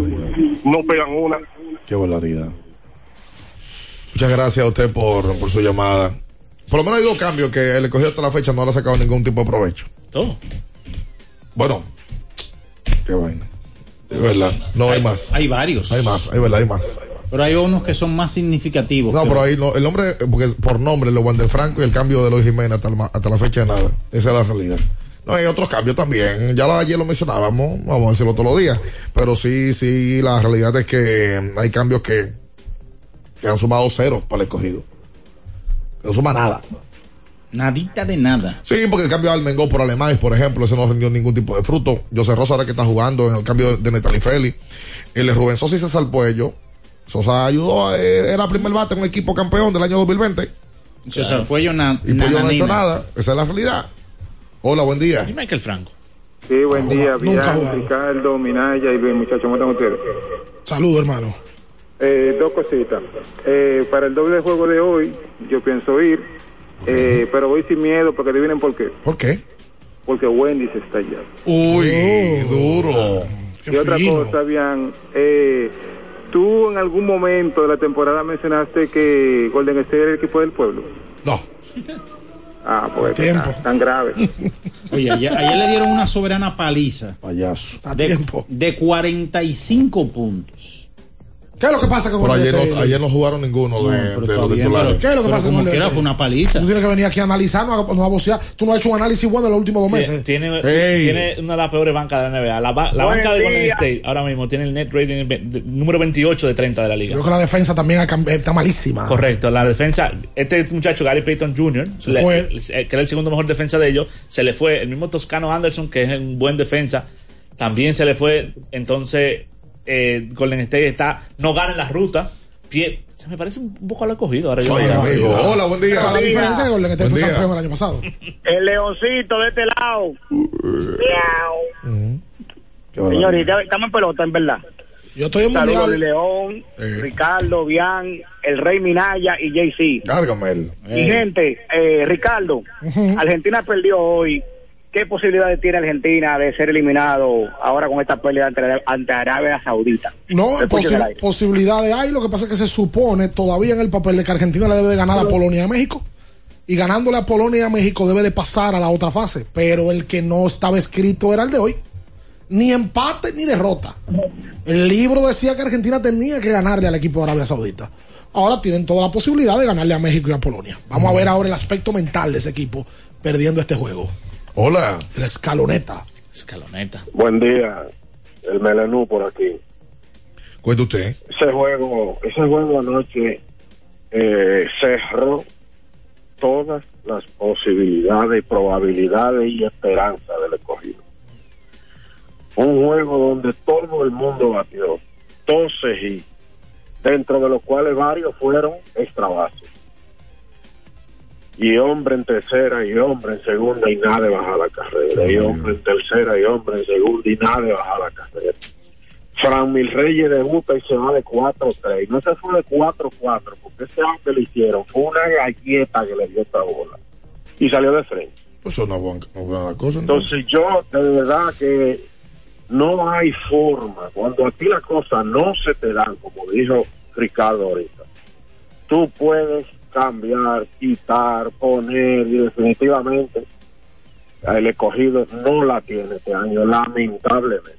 Speaker 30: no pegan una.
Speaker 15: Qué barbaridad. Muchas gracias a usted por, por su llamada. Por lo menos hay dos cambios que el escogido hasta la fecha no le ha sacado ningún tipo de provecho.
Speaker 17: Oh.
Speaker 15: Bueno, qué vaina. Es verdad, no hay, más.
Speaker 7: Hay varios.
Speaker 15: Hay más, hay verdad, hay más.
Speaker 7: Pero hay unos que son más significativos.
Speaker 15: No, pero ahí no, el nombre, porque por nombre, lo Wander Franco y el cambio de Luis Jiménez hasta, el hasta la fecha de nada. Esa es la realidad. No, hay otros cambios también. Ya ayer lo mencionábamos, vamos a decirlo todos los días. Pero sí, sí, la realidad es que hay cambios que, que han sumado cero para el escogido. Que no suma nada.
Speaker 7: Nadita de nada.
Speaker 15: Sí, porque el cambio de Almengó por Alemán, por ejemplo, ese no rindió ningún tipo de fruto. José Rosa ahora que está jugando en el cambio de Netali Feli. El de Rubén Sosa y César Puello. Sosa ayudó, a- era primer bate en un equipo campeón del año 2020.
Speaker 7: César Puello, na-
Speaker 15: Y Puello no ha hecho nada. Esa es la realidad. Hola, buen día.
Speaker 17: Y Michael Franco.
Speaker 31: Sí, buen día,
Speaker 16: jugado.
Speaker 31: Ricardo, Minaya y Luis, muchachos, ¿cómo están ustedes?
Speaker 16: Saludos, hermano.
Speaker 31: Eh, dos cositas. Eh, para el doble juego de hoy, yo pienso ir, eh, pero voy sin miedo porque adivinen por qué.
Speaker 15: ¿Por qué?
Speaker 31: Porque Wendy se está allá.
Speaker 15: Uy,
Speaker 16: Oh.
Speaker 15: duro.
Speaker 31: y otra cosa, Bian, eh, tú en algún momento de la temporada mencionaste que Golden State era el equipo del pueblo.
Speaker 15: No.
Speaker 31: Ah, pues
Speaker 16: Tiempo.
Speaker 31: tan, tan grave.
Speaker 7: Oye, ayer, ayer le dieron una soberana paliza.
Speaker 15: Payaso.
Speaker 16: A
Speaker 7: De,
Speaker 16: tiempo.
Speaker 7: de 45 puntos.
Speaker 16: ¿Qué es lo que pasa con
Speaker 15: Pero
Speaker 16: el
Speaker 15: ayer
Speaker 16: este?
Speaker 15: no, ayer no jugaron ninguno
Speaker 7: No,
Speaker 15: de, de los
Speaker 7: bien,
Speaker 15: titulares.
Speaker 16: ¿Qué es lo que
Speaker 7: Pero
Speaker 16: pasa
Speaker 7: como
Speaker 16: con el
Speaker 7: quiera, fue una paliza.
Speaker 16: Tú tienes que venir aquí a analizar, no a, no a vocear. Tú no has hecho un análisis bueno en los últimos dos meses.
Speaker 17: Tiene, una de las peores bancas de la NBA. La, ba- la
Speaker 30: Buen
Speaker 17: banca de Golden. State ahora mismo tiene el net rating de- número 28 de 30 de la
Speaker 16: Yo
Speaker 17: liga.
Speaker 16: creo que la defensa también está malísima.
Speaker 17: Correcto, la defensa, este muchacho Gary Payton Jr.,
Speaker 16: Se
Speaker 17: le-
Speaker 16: fue.
Speaker 17: le- que era el segundo mejor defensa de ellos, se le fue. El mismo Toscano Anderson, que es un buen defensa, también se le fue. Entonces, eh, Golden State está, no gana en la ruta. Pie, se me parece un poco al escogido. Ahora yo
Speaker 15: Oye,
Speaker 17: lo veo.
Speaker 15: amigo. Hola, buen día.
Speaker 16: la diferencia que Golden State
Speaker 15: Buen
Speaker 16: fue campeón el año pasado.
Speaker 30: El leoncito de este lado.
Speaker 15: Barbaridad.
Speaker 30: Señorita, estamos en pelota, en verdad.
Speaker 16: Yo estoy en
Speaker 30: Saludos,
Speaker 16: mundial.
Speaker 30: León,
Speaker 15: Eh.
Speaker 30: Ricardo, Bian, el Rey Minaya y JC.
Speaker 15: Cárgame él.
Speaker 30: Mi gente, eh, Ricardo, Argentina perdió hoy. ¿Qué posibilidades tiene Argentina de ser eliminado ahora con esta pelea ante, ante Arabia Saudita?
Speaker 16: No, posi- posibilidades hay. Lo que pasa es que se supone todavía en el papel de que Argentina le debe de ganar a Polonia y a México. Y ganándole a Polonia y a México debe de pasar a la otra fase. Pero el que no estaba escrito era el de hoy. Ni empate ni derrota. El libro decía que Argentina tenía que ganarle al equipo de Arabia Saudita. Ahora tienen toda la posibilidad de ganarle a México y a Polonia. Vamos a ver ahora el aspecto mental de ese equipo perdiendo este juego.
Speaker 15: Hola.
Speaker 16: La escaloneta.
Speaker 17: Escaloneta.
Speaker 32: Buen día, el Melenú por aquí.
Speaker 15: Cuenta usted.
Speaker 32: Ese juego, ese juego anoche eh, cerró todas las posibilidades, probabilidades y esperanzas del escogido. Un juego donde todo el mundo batió, 12 y dentro de los cuales varios fueron extra bases. Y hombre en tercera y hombre en segunda y nada de bajar la carrera. Y hombre en tercera y hombre en segunda y nada de bajar la carrera. Fran Mil Reyes debuta y se va de 4-3. No se fue de 4-4 porque ese año que le hicieron fue una galleta que le dio esta bola. Y salió de frente.
Speaker 15: Pues es una buena, una buena cosa.
Speaker 32: Entonces yo, de verdad que no hay forma. Cuando a ti las cosas no se te dan, como dijo Ricardo ahorita, tú puedes cambiar, quitar, poner y definitivamente el escogido no la tiene este año, lamentablemente.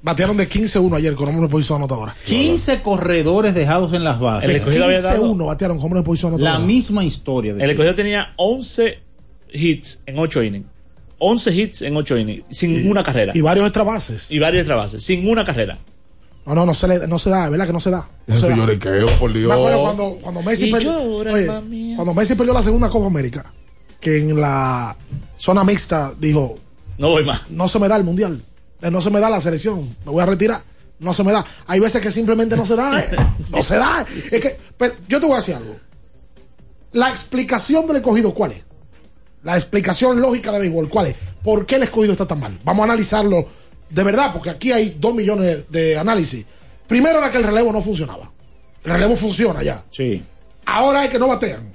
Speaker 16: Batearon de 15-1 ayer con hombre de posición anotadora.
Speaker 7: 15 corredores dejados en las bases.
Speaker 17: El escogido había dado-
Speaker 16: 15-1 batearon con hombre de posición anotadora.
Speaker 7: La misma historia. de
Speaker 17: El escogido tenía 11 hits en 8 innings. 11 hits en 8 innings, sin una carrera.
Speaker 16: Y varios extra bases.
Speaker 17: Y varios extra bases, sin una carrera.
Speaker 16: No, no, no se, le, no se da, es verdad que no se da. No
Speaker 15: Eso
Speaker 16: se da.
Speaker 15: yo le creo, por Dios.
Speaker 16: Me acuerdo cuando, cuando Messi
Speaker 17: Y
Speaker 16: perdió.
Speaker 17: llora,
Speaker 16: oye,
Speaker 17: alma mía.
Speaker 16: cuando Messi perdió la segunda Copa América, que en la zona mixta dijo:
Speaker 17: No voy más.
Speaker 16: No se me da el mundial. Eh, No se me da la selección. Me voy a retirar. No se me da. Hay veces que simplemente no se da. eh. No se da. Es que, pero yo te voy a decir algo. La explicación del escogido, ¿cuál es? La explicación lógica de béisbol, ¿cuál es? ¿Por qué el escogido está tan mal? Vamos a analizarlo de verdad, porque aquí hay dos millones de análisis. Primero era que el relevo no funcionaba. El relevo funciona ya.
Speaker 7: Sí.
Speaker 16: Ahora es que no batean.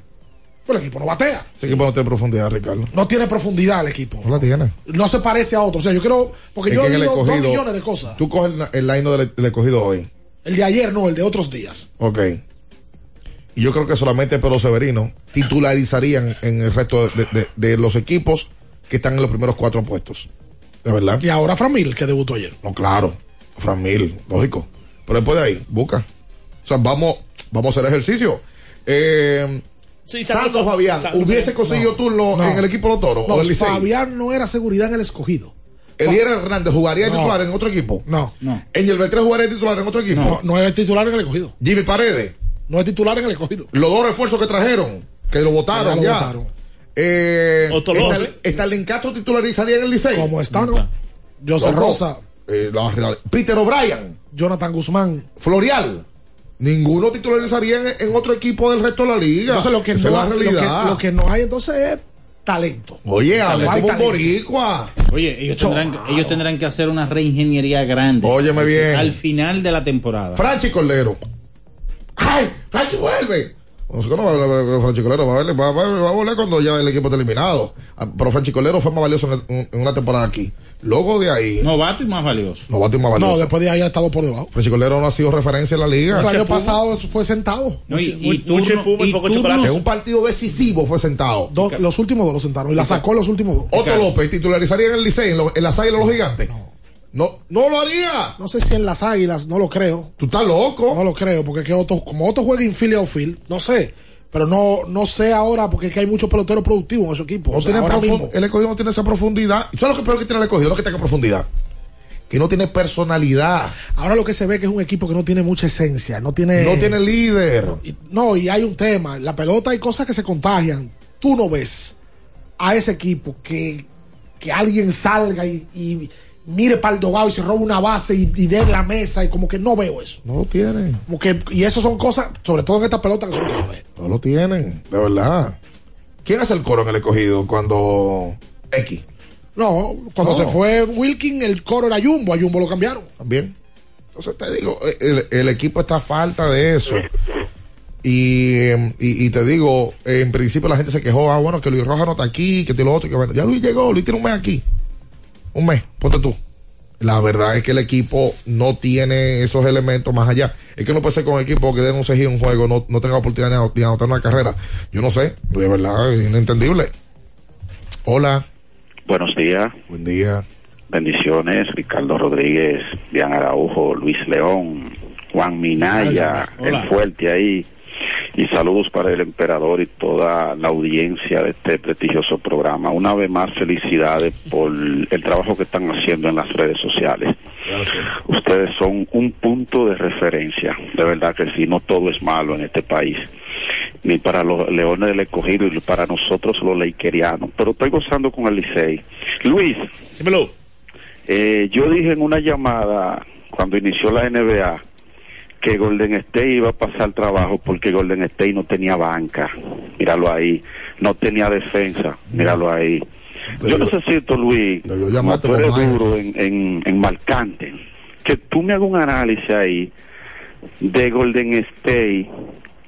Speaker 16: Pues el equipo no batea.
Speaker 15: Ese equipo no tiene profundidad, Ricardo.
Speaker 16: No tiene profundidad el equipo.
Speaker 15: No la tiene.
Speaker 16: No se parece a otro. O sea, yo creo. Porque
Speaker 15: Es
Speaker 16: yo
Speaker 15: que
Speaker 16: he dos millones de cosas.
Speaker 15: Tú coges el, el line del, del escogido hoy.
Speaker 16: El de ayer no, el de otros días.
Speaker 15: Ok. Y yo creo que solamente Pedro Severino titularizarían en el resto de, de- de los equipos que están en los primeros cuatro puestos. De verdad.
Speaker 16: Y ahora Framil, que debutó ayer.
Speaker 15: No, claro. Fran Mil, lógico. Pero después de ahí, busca. O sea, vamos, vamos a hacer ejercicio. Eh,
Speaker 17: Sí,
Speaker 15: Santos
Speaker 17: Santos-
Speaker 15: Fabián,
Speaker 17: Santos-
Speaker 15: ¿hubiese conseguido
Speaker 16: No,
Speaker 15: turno
Speaker 16: no.
Speaker 15: en el equipo de los toros?
Speaker 16: No,
Speaker 15: o del Licey?
Speaker 16: Fabián no era seguridad en el escogido.
Speaker 15: Elier Hernández jugaría de
Speaker 16: No.
Speaker 15: titular en otro equipo.
Speaker 16: No.
Speaker 7: No.
Speaker 15: Angel Beltrán jugaría de titular en otro equipo.
Speaker 16: No, no es titular en el escogido.
Speaker 15: Jimmy Paredes,
Speaker 16: No es titular en el escogido.
Speaker 15: los dos refuerzos que trajeron, que lo votaron
Speaker 16: Ya
Speaker 15: ya.
Speaker 16: lo votaron.
Speaker 15: Eh, Stalin Castro titularizaría en el Licey.
Speaker 16: Como está, ¿no? José. Rosa,
Speaker 15: Eh, la Peter O'Brien,
Speaker 16: Jonathan Guzmán.
Speaker 15: Florial. Ninguno titularizaría en, en otro equipo del resto de la liga.
Speaker 16: Entonces, lo que,
Speaker 15: Esa
Speaker 16: no,
Speaker 15: es la
Speaker 16: lo, que,
Speaker 15: realidad.
Speaker 16: lo que no hay entonces es talento.
Speaker 15: Oye, habla
Speaker 16: Hay
Speaker 15: como un
Speaker 16: talento.
Speaker 15: boricua.
Speaker 7: Oye, ellos
Speaker 16: Cho-
Speaker 7: tendrán, ellos tendrán que hacer una reingeniería grande.
Speaker 15: Óyeme bien.
Speaker 7: Al final de la temporada.
Speaker 15: Franchi Cordero. ¡Ay! ¡Franchi vuelve! Nosotros no vamos a hablar con Franchi Cordero, va a, volver, va, va- va a volver cuando ya el equipo esté eliminado. Ah, Pero Franchi Cordero fue más valioso en, en una temporada aquí. Luego de ahí, no,
Speaker 7: Novato y más valioso.
Speaker 15: va a tener más
Speaker 16: No,
Speaker 15: valioso.
Speaker 16: después de ahí ha estado por debajo.
Speaker 15: Franchi Cordero no ha sido referencia en la liga.
Speaker 16: El año pasado fue sentado.
Speaker 7: No, y, y
Speaker 17: mucho
Speaker 7: turno-
Speaker 17: y
Speaker 7: y
Speaker 17: poco.
Speaker 15: En un partido decisivo fue sentado.
Speaker 16: Dos- los últimos dos lo sentaron. Y la sacó los últimos dos.
Speaker 15: Otto López titularizaría en el Licey, en, lo- en las águilas de los gigantes. No, no lo haría.
Speaker 16: No sé si en las águilas, no lo creo.
Speaker 15: Tú estás loco.
Speaker 16: No lo creo, porque es que Otto, como Otto juega infield o field, no sé. Pero no, no sé ahora, porque es que hay muchos peloteros productivos en ese equipo.
Speaker 15: No
Speaker 16: O sea,
Speaker 15: tiene
Speaker 16: ahora
Speaker 15: profund-
Speaker 16: mismo.
Speaker 15: el escogido no tiene esa profundidad. ¿Y sabes lo que peor que tiene el escogido? Lo que tenga profundidad. Que no tiene personalidad.
Speaker 16: Ahora lo que se ve que es un equipo que no tiene mucha esencia, no tiene...
Speaker 15: No tiene líder.
Speaker 16: Y- No, y hay un tema. La pelota hay cosas que se contagian. Tú no ves a ese equipo que, que alguien salga y, y mire para el dogado y se roba una base y, y la mesa y como que no veo eso.
Speaker 15: No lo tienen.
Speaker 16: Como que, y eso son cosas, sobre todo en esta pelota que son clave.
Speaker 15: No lo tienen. De verdad. ¿Quién hace el coro en el escogido cuando X?
Speaker 16: No, cuando
Speaker 15: No.
Speaker 16: se fue Wilkin, el coro era Jumbo, a Jumbo lo cambiaron.
Speaker 15: También. Entonces te digo, el, el equipo está a falta de eso. Y, eh, y, y te digo, en principio la gente se quejó, ah, bueno, que Luis Rojas no está aquí, que tiene lo otro, que bueno. ya Luis llegó, Luis tiene un mes aquí. Un mes, ponte tú. La verdad es que el equipo no tiene esos elementos más allá. Es que no puede ser con un equipo que den un seguido un juego, no, no tenga oportunidad de anot- de anotar una carrera. Yo no sé, de verdad, es inentendible. Hola.
Speaker 33: Buenos días.
Speaker 15: Buen día.
Speaker 33: Bendiciones, Ricardo Rodríguez, Diana Araujo, Luis León, Juan Minaya,
Speaker 7: Hola.
Speaker 33: el fuerte ahí. Y saludos para el emperador y toda la audiencia de este prestigioso programa. Una vez más, felicidades por el trabajo que están haciendo en las redes sociales. Ustedes son un punto de referencia, de verdad que sí, no todo es malo en este país, ni para los leones del escogido y para nosotros los leikerianos, pero estoy gozando con el Licey. Luis,
Speaker 17: dímelo.
Speaker 33: Eh, yo dije en una llamada cuando inició la NBA que Golden State iba a pasar trabajo porque Golden State no tenía banca, míralo ahí, no tenía defensa, míralo ahí. Yo necesito, Luis, como tú eres duro en, en, en marcante, que tú me hagas un análisis ahí de Golden State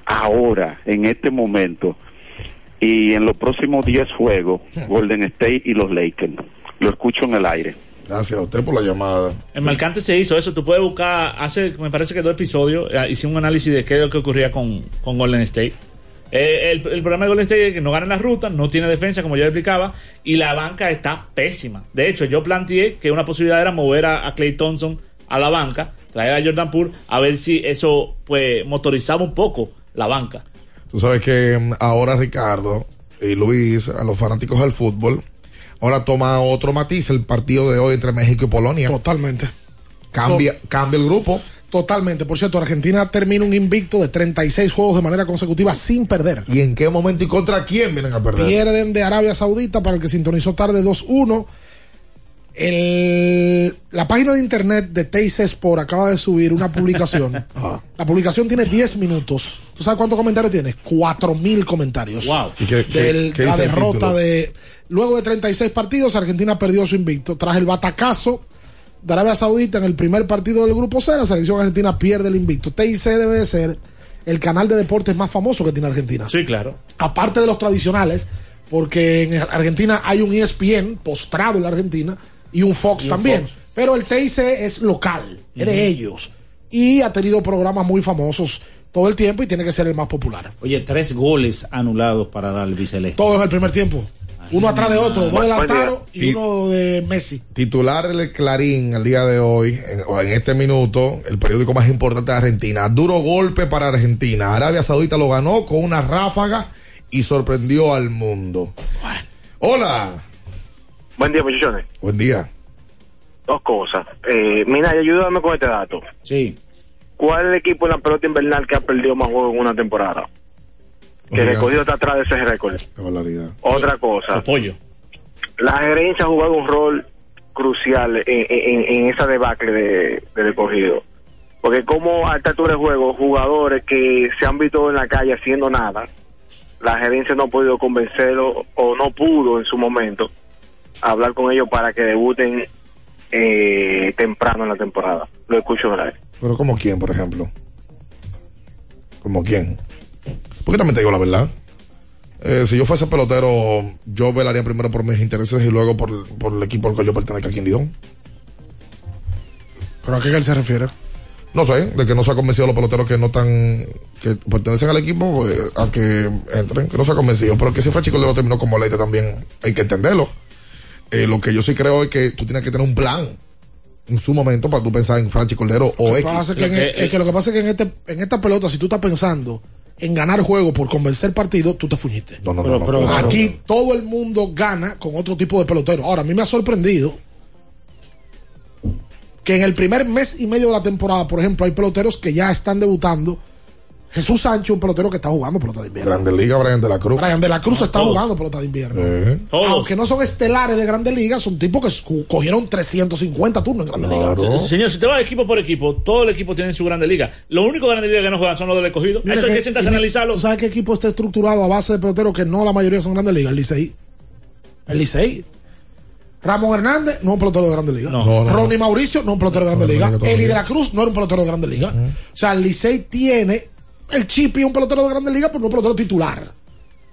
Speaker 33: ahora, en este momento, y en los próximos 10 juegos, Golden State y los Lakers. Lo escucho en el aire.
Speaker 15: Gracias a usted por la llamada.
Speaker 17: En Marcante se hizo eso. Tú puedes buscar, hace, me parece que dos episodios, eh, hicimos un análisis de qué es lo que ocurría con, con Golden State. Eh, el, el problema de Golden State es que no gana en la ruta, no tiene defensa, como yo explicaba, y la banca está pésima. De hecho, yo planteé que una posibilidad era mover a, a Clay Thompson a la banca, traer a Jordan Poole, a ver si eso pues motorizaba un poco la banca.
Speaker 15: Tú sabes que mm, ahora Ricardo y Luis, a los fanáticos del fútbol, ahora toma otro matiz el partido de hoy entre México y Polonia.
Speaker 16: Totalmente.
Speaker 15: Cambia, cambia el grupo.
Speaker 16: Totalmente. Por cierto, Argentina termina un invicto de 36 juegos de manera consecutiva sin perder.
Speaker 15: ¿Y en qué momento y contra quién vienen a perder?
Speaker 16: Pierden de Arabia Saudita para el que sintonizó tarde 2-1. El, la página de internet de Teis Sport acaba de subir una publicación.
Speaker 15: Ah.
Speaker 16: La publicación tiene 10 minutos. ¿Tú sabes cuántos comentarios tiene? 4000 comentarios.
Speaker 15: Wow. ¿Y qué- qué- qué
Speaker 16: la derrota de. Luego de 36 partidos, Argentina perdió su invicto. Tras el batacazo de Arabia Saudita en el primer partido del grupo C, la selección argentina pierde el invicto. TIC debe de ser el canal de deportes más famoso que tiene Argentina.
Speaker 17: Sí, claro.
Speaker 16: Aparte de los tradicionales, porque en Argentina hay un ESPN postrado en la Argentina y un Fox
Speaker 17: Y un
Speaker 16: también.
Speaker 17: Fox.
Speaker 16: Pero el TIC es local, es de ellos. Y ha tenido programas muy famosos todo el tiempo y tiene que ser el más popular.
Speaker 7: Oye, tres goles anulados para la albiceleste.
Speaker 16: Todo en el primer tiempo. Uno atrás de otro, dos de Lautaro y uno de Messi.
Speaker 15: Titular del Clarín el día de hoy, en, o en este minuto, el periódico más importante de Argentina. Duro golpe para Argentina. Arabia Saudita lo ganó con una ráfaga y sorprendió al mundo. Hola.
Speaker 32: Buen día, muchachones.
Speaker 15: Buen día.
Speaker 32: Dos cosas. Eh, Mina, ayúdame con este dato.
Speaker 7: Sí.
Speaker 32: ¿Cuál es el equipo en la pelota invernal que ha perdido más juegos en una temporada? Que el escogido está atrás de ese récord. Otra cosa.
Speaker 17: Apoyo.
Speaker 32: La gerencia ha jugado un rol crucial en, en- en esa debacle de, del escogido. Porque como a esta altura de juego, jugadores que se han visto en la calle haciendo nada, la gerencia no ha podido convencerlo o no pudo en su momento hablar con ellos para que debuten eh, temprano en la temporada. Lo escucho aire.
Speaker 15: Pero como quién, por ejemplo. Como quién. Porque también te digo la verdad. Eh, si yo fuese pelotero, yo velaría primero por mis intereses y luego por, por el equipo al cual yo pertenezco aquí en Lidón.
Speaker 16: ¿Pero a qué él se refiere?
Speaker 15: No sé, de que no se ha convencido a los peloteros que no están, que pertenecen al equipo, eh, a que entren, que no se ha convencido. Pero que si Franchi Cordero terminó como leite también hay que entenderlo. Eh, lo que yo sí creo es que tú tienes que tener un plan en su momento para tú pensar en Franchi Cordero o
Speaker 16: Lo que
Speaker 15: X.
Speaker 16: que es que lo que pasa es que en, este, en esta pelota, si tú estás pensando en ganar juego por convencer partido, tú te fuñiste.
Speaker 15: No, no,
Speaker 7: Pero-
Speaker 15: no,
Speaker 7: pero-
Speaker 15: no, no, no.
Speaker 16: Aquí todo el mundo gana con otro tipo de pelotero. Ahora, a mí me ha sorprendido que en el primer mes y medio de la temporada, por ejemplo, hay peloteros que ya están debutando. Jesús Sánchez, un pelotero que está jugando pelota de invierno.
Speaker 15: Grande Liga, Brian de la Cruz.
Speaker 16: Brian de la Cruz está
Speaker 17: todos.
Speaker 16: jugando pelota de invierno.
Speaker 15: Eh,
Speaker 16: Aunque no son estelares de grandes ligas, son tipos que cogieron 350 turnos en grandes ligas.
Speaker 15: claro.
Speaker 17: Señor, si te vas equipo por equipo, todo el equipo tiene su grande liga. Los únicos grandes ligas que no juegan son los del escogido.
Speaker 16: Mira
Speaker 17: Eso hay
Speaker 16: que-
Speaker 17: que sentarse a analizarlo.
Speaker 16: ¿Tú sabes qué equipo está estructurado a base de peloteros que no la mayoría son grandes ligas? El Licey. El Licey. Ramón Hernández no es un pelotero de grandes ligas.
Speaker 17: No.
Speaker 15: No, no,
Speaker 16: Ronnie Mauricio no es un pelotero de grandes
Speaker 15: No, no,
Speaker 16: ligas.
Speaker 15: no, no,
Speaker 16: Eli
Speaker 15: no.
Speaker 16: de la Cruz no era un pelotero de grandes ligas. O sea, el Licey tiene. El Chipi es un pelotero de grandes ligas, pero no un pelotero titular.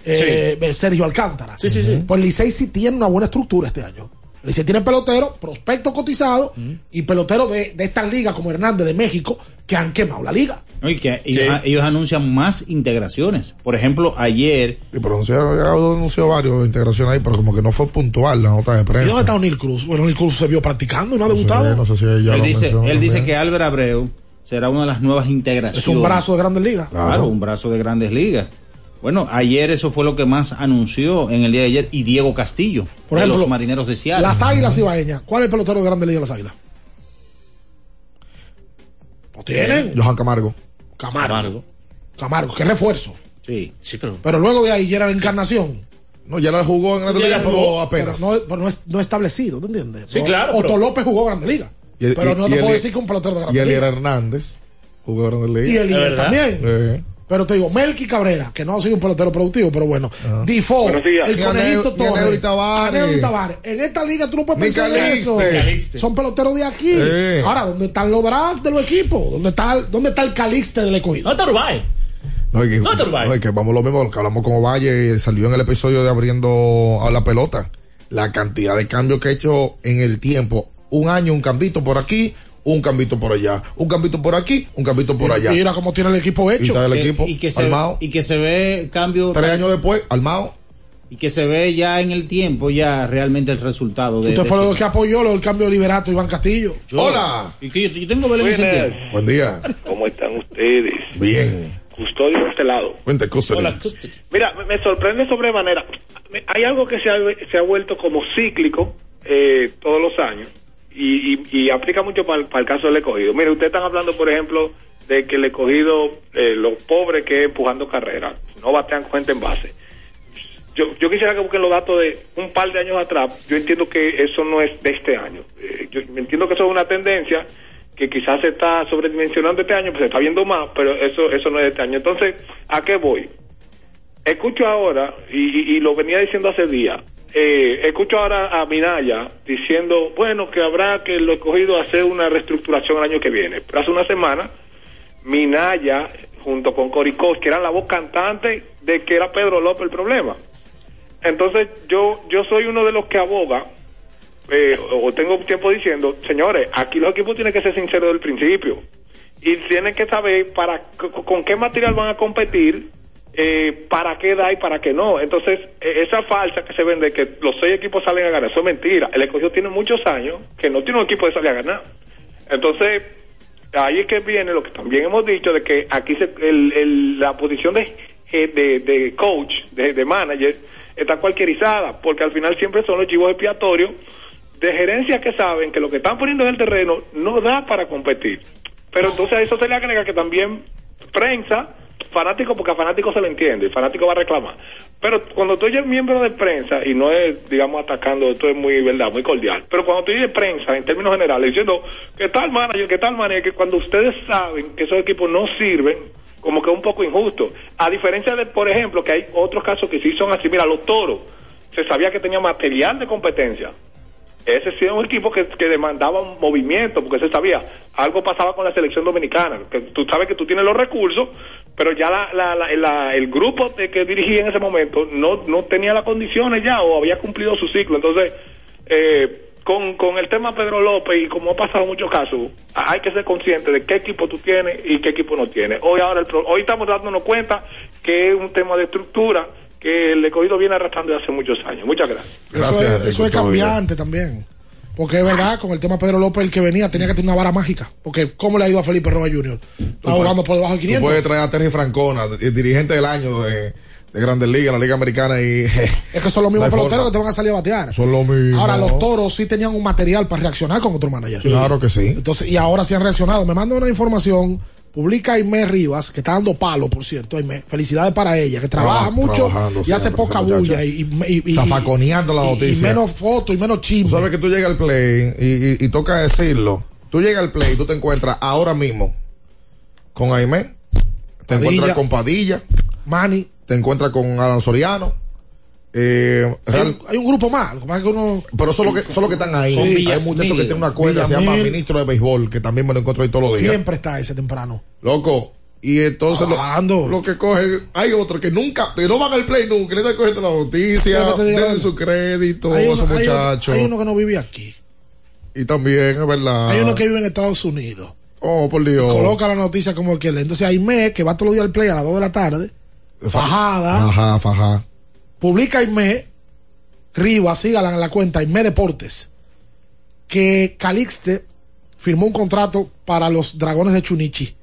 Speaker 16: Eh, Sergio Alcántara.
Speaker 17: Sí, sí, sí.
Speaker 16: Pues el Licey sí tiene una buena estructura este año. El Licey tiene pelotero, prospecto cotizado y pelotero de, de estas ligas como Hernández de México que han quemado la liga.
Speaker 7: No, y que ellos, ellos anuncian más integraciones. Por ejemplo, ayer.
Speaker 15: Y pronunciar, anunció varios integraciones ahí, pero como que no fue puntual la nota de
Speaker 16: ¿Y
Speaker 15: prensa.
Speaker 16: dónde está O'Neill Cruz? Bueno, O'Neill Cruz se vio practicando y no ha
Speaker 15: No sé,
Speaker 16: debutado.
Speaker 15: no sé si ella
Speaker 7: él
Speaker 15: lo
Speaker 7: dice, él dice que Álvaro Abreu será una de las nuevas integraciones.
Speaker 16: Es un brazo de Grandes Ligas.
Speaker 7: Claro, un brazo de Grandes Ligas. Bueno, ayer eso fue lo que más anunció en el día de ayer y Diego Castillo,
Speaker 16: Por
Speaker 7: de
Speaker 16: ejemplo,
Speaker 7: los Marineros de Seattle.
Speaker 16: Las Águilas Ibaeñas. ¿Cuál es el pelotero de Grandes Ligas de las Águilas? ¿Lo tienen?
Speaker 15: Johan Camargo.
Speaker 16: Camargo. Camargo. qué refuerzo.
Speaker 7: Sí.
Speaker 17: Sí, pero.
Speaker 16: Pero luego de ahí ya era la encarnación.
Speaker 15: No, ya la jugó en Grandes Ligas, pero apenas.
Speaker 16: Pero no, pero no es, no establecido, ¿te entiendes?
Speaker 15: Sí, claro,
Speaker 16: Otto
Speaker 15: pero-
Speaker 16: López jugó Grande Liga.
Speaker 15: Y
Speaker 16: pero
Speaker 15: y-
Speaker 16: no
Speaker 15: y
Speaker 16: te
Speaker 15: el-
Speaker 16: puedo decir que un pelotero de
Speaker 15: Y
Speaker 16: Grande
Speaker 15: Elier
Speaker 16: Liga.
Speaker 15: Hernández jugó en Grandes Ligas.
Speaker 16: Y Elier también.
Speaker 15: Eh.
Speaker 16: Pero te digo, Melky Cabrera, que no ha sido un pelotero productivo, pero bueno.
Speaker 15: Ah.
Speaker 16: Difo, el conejito Torres.
Speaker 15: Tavares.
Speaker 16: Tavares. En esta liga tú no puedes pensar en eso.
Speaker 15: Calixte.
Speaker 16: Son peloteros de aquí.
Speaker 15: Eh.
Speaker 16: Ahora, ¿dónde están los drafts de los equipos? ¿Dónde está, el- dónde está el Calixte del escogido?
Speaker 17: No está Uruguay.
Speaker 15: No, es que,
Speaker 17: No,
Speaker 15: es que vamos lo mismo que hablamos con Ovalle, salió en el episodio de abriendo a la pelota. La cantidad de cambios que ha hecho en el tiempo. Un año, un cambito por aquí, un cambito por allá. Un cambito por aquí, un cambito por allá.
Speaker 16: Mira cómo tiene el equipo
Speaker 15: Y
Speaker 16: hecho.
Speaker 15: está el equipo
Speaker 7: y, que se,
Speaker 15: armado.
Speaker 7: y que se ve cambio.
Speaker 15: Tres años después, armado.
Speaker 7: Y que se ve ya en el tiempo, ya realmente el resultado de.
Speaker 16: Usted
Speaker 7: de
Speaker 16: fue
Speaker 7: eso.
Speaker 16: lo que apoyó lo del cambio de liberato Iván Castillo.
Speaker 7: Yo-
Speaker 15: Hola.
Speaker 7: Y que yo, yo tengo Belén.
Speaker 15: Buen día.
Speaker 34: ¿Cómo están ustedes?
Speaker 15: Bien.
Speaker 34: Custodio de este lado.
Speaker 15: Cuente, custody.
Speaker 34: Mira, me, me sorprende sobremanera. Me- Hay algo que se ha, se ha vuelto como cíclico eh, todos los años y, y- y aplica mucho para el caso del escogido. Mire, ustedes están hablando, por ejemplo, de que el escogido, eh, los pobres que empujando carreras, no batean con gente en base. Yo, yo quisiera que busquen los datos de un par de años atrás. Yo entiendo que eso no es de este año. Eh, yo entiendo que eso es una tendencia que quizás se está sobredimensionando este año, pues se está viendo más, pero eso eso no es de este año. Entonces, ¿a qué voy? Escucho ahora, y- y lo venía diciendo hace días, eh, escucho ahora a Minaya diciendo, bueno, que habrá que lo escogido hacer una reestructuración el año que viene. Pero hace una semana, Minaya, junto con Coricos, que eran la voz cantante de que era Pedro López el problema. Entonces, yo, yo soy uno de los que aboga, eh, o tengo tiempo diciendo, señores, aquí los equipos tienen que ser sinceros del principio. Y tienen que saber para con qué material van a competir, eh, para qué da y para qué no. Entonces, eh, esa falsa que se vende que los seis equipos salen a ganar, eso es mentira. El escogido tiene muchos años que no tiene un equipo de salir a ganar. Entonces, ahí es que viene lo que también hemos dicho de que aquí se, el, la posición de, coach, de, manager, está cualquierizada, porque al final siempre son los chivos expiatorios de gerencia que saben que lo que están poniendo en el terreno no da para competir. Pero entonces a eso se le agrega que también prensa, fanático, porque a fanático se le entiende, fanático va a reclamar. Pero cuando tú eres miembro de prensa, y no es, digamos, atacando, esto es muy verdad, muy cordial, pero cuando tú eres prensa, en términos generales, diciendo que tal manager, que tal manager, que cuando ustedes saben que esos equipos no sirven, como que es un poco injusto. A diferencia de, por ejemplo, que hay otros casos que sí son así, mira, los toros, se sabía que tenía material de competencia, ese sí era un equipo que, que demandaba un movimiento, porque se sabía, algo pasaba con la selección dominicana, que tú sabes que tú tienes los recursos, pero ya la, la- la- la- el grupo que dirigía en ese momento no, no tenía las condiciones ya o había cumplido su ciclo. Entonces, eh, con, con el tema Pedro López y como ha pasado en muchos casos, hay que ser consciente de qué equipo tú tienes y qué equipo no tienes. Hoy, ahora el hoy estamos dándonos cuenta que es un tema de estructura que el escogido viene arrastrando desde hace muchos años. Muchas gracias.
Speaker 16: Eso es, eso es cambiante también. Porque es verdad, con el tema Pedro López, el que venía tenía que tener una vara mágica. Porque, ¿cómo le ha ido a Felipe Roa Jr.? Está jugando por debajo de
Speaker 15: Tú
Speaker 16: 500.
Speaker 15: puedes traer a Terry Francona, el dirigente del año de, de Grandes Ligas, la Liga Americana, y
Speaker 16: Es que son los mismos peloteros
Speaker 15: forma.
Speaker 16: que te van a salir a batear.
Speaker 15: son lo mismo.
Speaker 16: Ahora, los toros sí tenían un material para reaccionar con otro manager.
Speaker 15: Claro que sí.
Speaker 16: Entonces, y ahora sí han reaccionado. Me manda una información, publica Aimé Rivas, que está dando palo, por cierto, Aimé. Felicidades para ella, que trabaja
Speaker 15: Traba-
Speaker 16: mucho y hace poca bulla. Y, y, y-
Speaker 15: Zafaconeando la noticia.
Speaker 16: Y menos fotos y menos
Speaker 15: Tú
Speaker 16: chisme.
Speaker 15: sabes que tú llegas al play y, toca decirlo. Tú llegas al play y tú te encuentras ahora mismo con Aimé, te
Speaker 16: Padilla.
Speaker 15: encuentras con Padilla,
Speaker 16: Manny.
Speaker 15: te encuentras con Adam Soriano. Eh,
Speaker 16: Hay,
Speaker 15: Real-
Speaker 16: un- hay un grupo más. Lo que pasa es que uno.
Speaker 15: pero son los que, son los que están ahí.
Speaker 16: Son
Speaker 15: Hay muchachos que tienen una cuerda, se llama ministro de béisbol, que también me lo encuentro ahí todos los días.
Speaker 16: Siempre está ese temprano.
Speaker 15: Loco. Y entonces lo, lo que cogen, hay otros que nunca, que no van al play nunca, le están cogiendo la noticia, denle su crédito
Speaker 16: Hay uno,
Speaker 15: esos
Speaker 16: hay uno-
Speaker 15: muchachos.
Speaker 16: hay uno que no vive aquí.
Speaker 15: Y también, es verdad.
Speaker 16: Hay uno que vive en Estados Unidos.
Speaker 15: Oh, por Dios.
Speaker 16: Coloca la noticia como que le. Entonces Aimé, que va todos los días al play a las 2 de la tarde. Fajada.
Speaker 15: Fajá, fajá.
Speaker 16: Publica Aimé. Rivas, sígala en la cuenta Aimé Deportes. Que Calixte firmó un contrato para los dragones de Chunichi.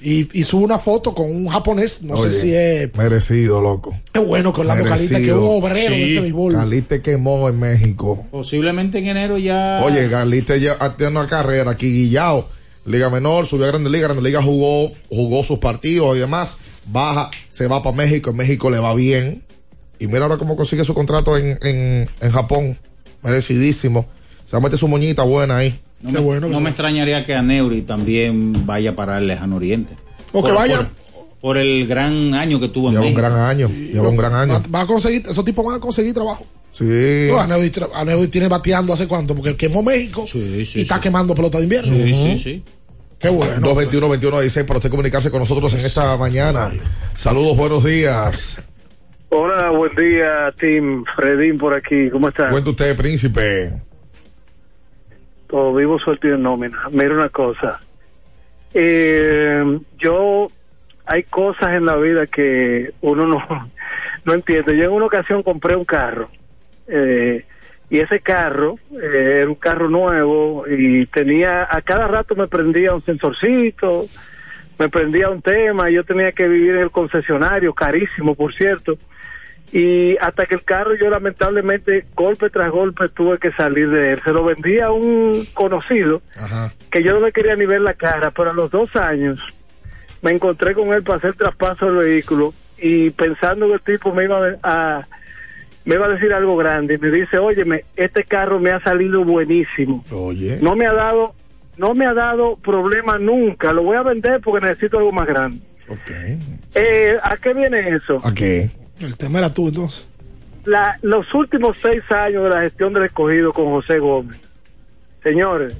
Speaker 16: Y, y sube una foto con un japonés, no
Speaker 15: Oye,
Speaker 16: sé si es.
Speaker 15: Merecido, loco.
Speaker 16: Es bueno que Orlando Calita, que es un obrero de este béisbol.
Speaker 15: Galite quemó en México.
Speaker 7: Posiblemente en enero ya.
Speaker 15: Oye, Galite ya tiene una carrera aquí, Guillao. Liga menor, subió a Grande Liga, Grande Liga jugó, jugó sus partidos y demás. Baja, se va para México, en México le va bien. Y mira ahora cómo consigue su contrato en, en, en Japón. Merecidísimo. Se va a meter su moñita buena ahí.
Speaker 7: No, me, no me extrañaría que a Neuri también vaya para el lejano oriente.
Speaker 16: O que
Speaker 7: Por-
Speaker 16: vaya-
Speaker 7: Por, por el gran año que tuvo en
Speaker 15: Lleva un
Speaker 7: México.
Speaker 15: gran año. Lleva un gran año.
Speaker 16: Va, va a conseguir, esos tipos van a conseguir trabajo.
Speaker 15: Sí.
Speaker 16: No, tra- Aneudi tiene bateando hace cuánto, porque quemó México y está quemando pelota de invierno.
Speaker 15: Sí, sí,
Speaker 7: sí.
Speaker 16: Qué bueno.
Speaker 15: 221 21 16 para usted comunicarse con nosotros en esta mañana. Saludos, buenos días.
Speaker 35: Hola, buen día, Tim. Fredín por aquí. ¿Cómo estás?
Speaker 15: Cuenta usted, príncipe.
Speaker 35: Todo vivo, suelto y en nómina. Mira una cosa. Eh, yo, hay cosas en la vida que uno no, no entiende. Yo en una ocasión compré un carro. eh, y ese carro eh, era un carro nuevo y tenía, a cada rato me prendía un sensorcito, me prendía un tema, yo tenía que vivir en el concesionario, carísimo por cierto, y hasta que el carro yo lamentablemente golpe tras golpe tuve que salir de él. Se lo vendía a un conocido que yo no le quería ni ver la cara, pero a los dos años me encontré con él para hacer traspaso del vehículo y pensando que el tipo me iba a, me iba a decir algo grande y me dice, óyeme, este carro me ha salido buenísimo.
Speaker 15: Oye.
Speaker 35: No me ha dado, no me ha dado problema nunca. Lo voy a vender porque necesito algo más grande. Eh, ¿A qué viene eso?
Speaker 15: ¿A qué?
Speaker 16: El tema era tú entonces.
Speaker 35: La, los últimos seis años de la gestión del escogido con José Gómez. Señores,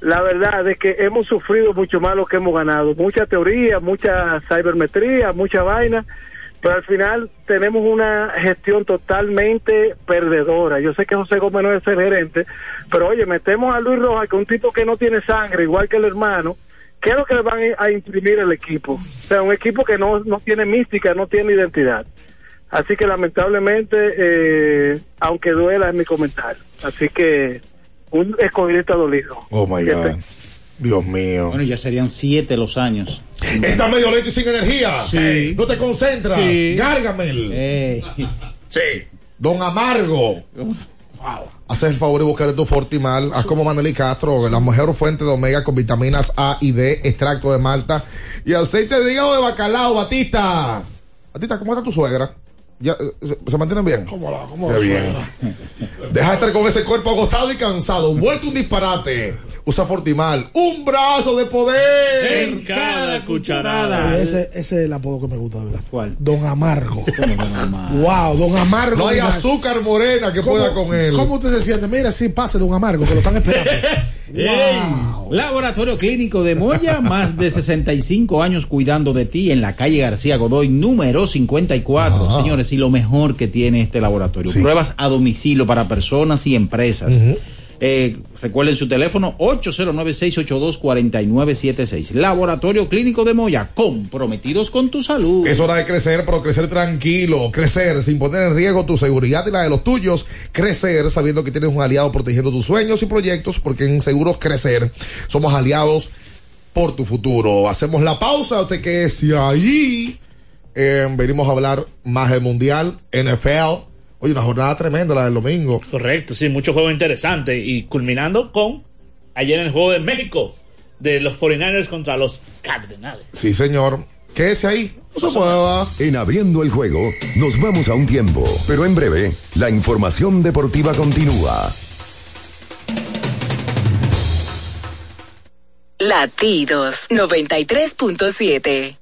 Speaker 35: la verdad es que hemos sufrido mucho más lo que hemos ganado. Mucha teoría, mucha cibermetría, mucha vaina, pero al final tenemos una gestión totalmente perdedora. Yo sé que José Gómez no es el gerente, pero oye, metemos a Luis Rojas, que es un tipo que no tiene sangre, igual que el hermano. ¿Qué es lo que le van a imprimir el equipo? O sea, un equipo que no, no tiene mística, no tiene identidad. Así que lamentablemente, eh, aunque duela es mi comentario. Así que un escogidista dolido.
Speaker 15: Oh my God.
Speaker 35: te-
Speaker 15: Dios mío.
Speaker 7: Bueno, ya serían siete los años.
Speaker 15: Está medio lento y sin energía.
Speaker 7: Sí.
Speaker 15: No te concentras.
Speaker 7: Sí.
Speaker 15: Gárgamel. Sí. Don Amargo. Haz el favor y buscar tu Fortimal. Haz como Maneli Castro, la mejor fuente de omega con vitaminas A y D, extracto de malta y aceite de hígado de bacalao, Batista. Batista, ¿cómo está tu suegra? ¿Ya, eh, se, se mantienen bien?
Speaker 16: ¿Cómo la, cómo la
Speaker 15: bien. Deja de estar con ese cuerpo agotado y cansado. Vuelto un disparate. Usa Fortimal. Un brazo de poder.
Speaker 17: En cada cucharada.
Speaker 16: Ese, ese es el apodo que me gusta, ¿verdad?
Speaker 7: ¿Cuál?
Speaker 16: Don Amargo. wow, Don Amargo.
Speaker 15: No hay azúcar morena que
Speaker 16: ¿cómo-
Speaker 15: pueda con él.
Speaker 16: ¿Cómo usted se siente? Mira, sí, pase Don Amargo, que lo están esperando.
Speaker 7: Laboratorio Clínico de Moya, más de 65 años cuidando de ti en la calle García Godoy, número 54.
Speaker 15: Ah.
Speaker 7: Señores, y lo mejor que tiene este laboratorio,
Speaker 15: Sí.
Speaker 7: pruebas a domicilio para personas y empresas. Eh, recuerden su teléfono 809-682-4976. Laboratorio Clínico de Moya, comprometidos con tu salud.
Speaker 15: Es hora de crecer, pero crecer tranquilo, crecer sin poner en riesgo tu seguridad y la de los tuyos, crecer sabiendo que tienes un aliado protegiendo tus sueños y proyectos, porque en Seguros Crecer somos aliados por tu futuro. Hacemos la pausa, usted que es ahí. eh, venimos a hablar más del Mundial, NFL. Oye, una jornada tremenda la del domingo.
Speaker 17: Correcto, sí, muchos juegos interesantes. Y culminando con ayer en el juego de México de los 49ers contra los Cardenales.
Speaker 15: Sí, señor. Quédese ahí. No se mueva.
Speaker 2: En abriendo el juego, nos vamos a un tiempo, pero en breve, la información deportiva continúa.
Speaker 8: Latidos 93.7.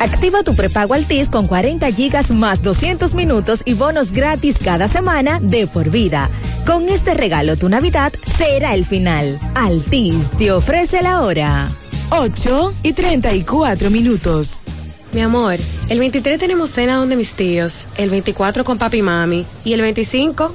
Speaker 14: Activa tu prepago Altis con 40 gigas más 200 minutos y bonos gratis cada semana de por vida. Con este regalo tu Navidad será el final. Altis te ofrece la hora.
Speaker 36: 8 y 34 minutos.
Speaker 37: Mi amor, el 23 tenemos cena donde mis tíos, el 24 con papi y mami y el 25,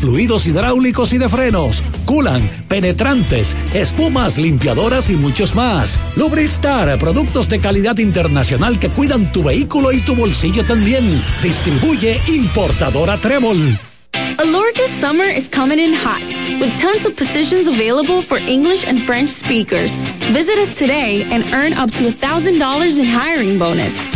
Speaker 10: fluidos hidráulicos y de frenos, culan, penetrantes, espumas, limpiadoras y muchos más. Lubristar, productos de calidad internacional que cuidan tu vehículo y tu bolsillo también. Distribuye importadora Trébol.
Speaker 20: Alorca's summer is coming in hot, with tons of positions available for English and French speakers. Visit us today and earn up to $1,000 in hiring bonus.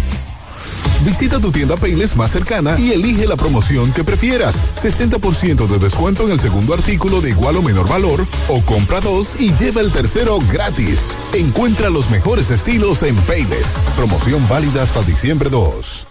Speaker 12: Visita tu tienda Payless más cercana y elige la promoción que prefieras. 60% de descuento en el segundo artículo de igual o menor valor o compra dos y lleva el tercero gratis. Encuentra los mejores estilos en Payless. Promoción válida hasta diciembre 2.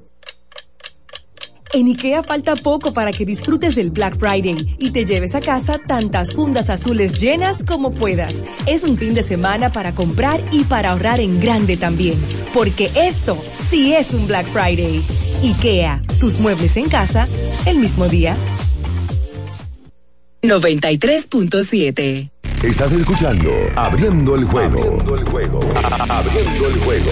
Speaker 38: En IKEA falta poco para que disfrutes del Black Friday y te lleves a casa tantas fundas azules llenas como puedas. Es un fin de semana para comprar y para ahorrar en grande también, porque esto sí es un Black Friday. IKEA, tus muebles en casa el mismo día.
Speaker 8: 93.7
Speaker 2: Estás escuchando Abriendo el juego. Abriendo el juego. Abriendo el juego.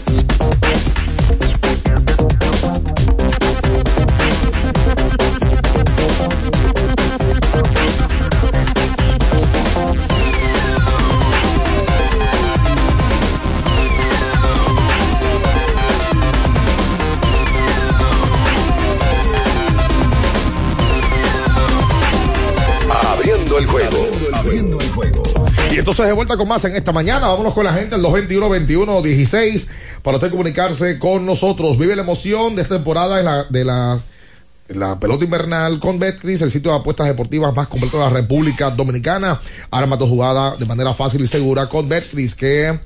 Speaker 15: Entonces de vuelta con más en esta mañana. Vámonos con la gente el 221-21-16 para usted comunicarse con nosotros. Vive la emoción de esta temporada en la, de la, pelota invernal con Betcris, el sitio de apuestas deportivas más completo de la República Dominicana. Arma tu jugada de manera fácil y segura con Betcris que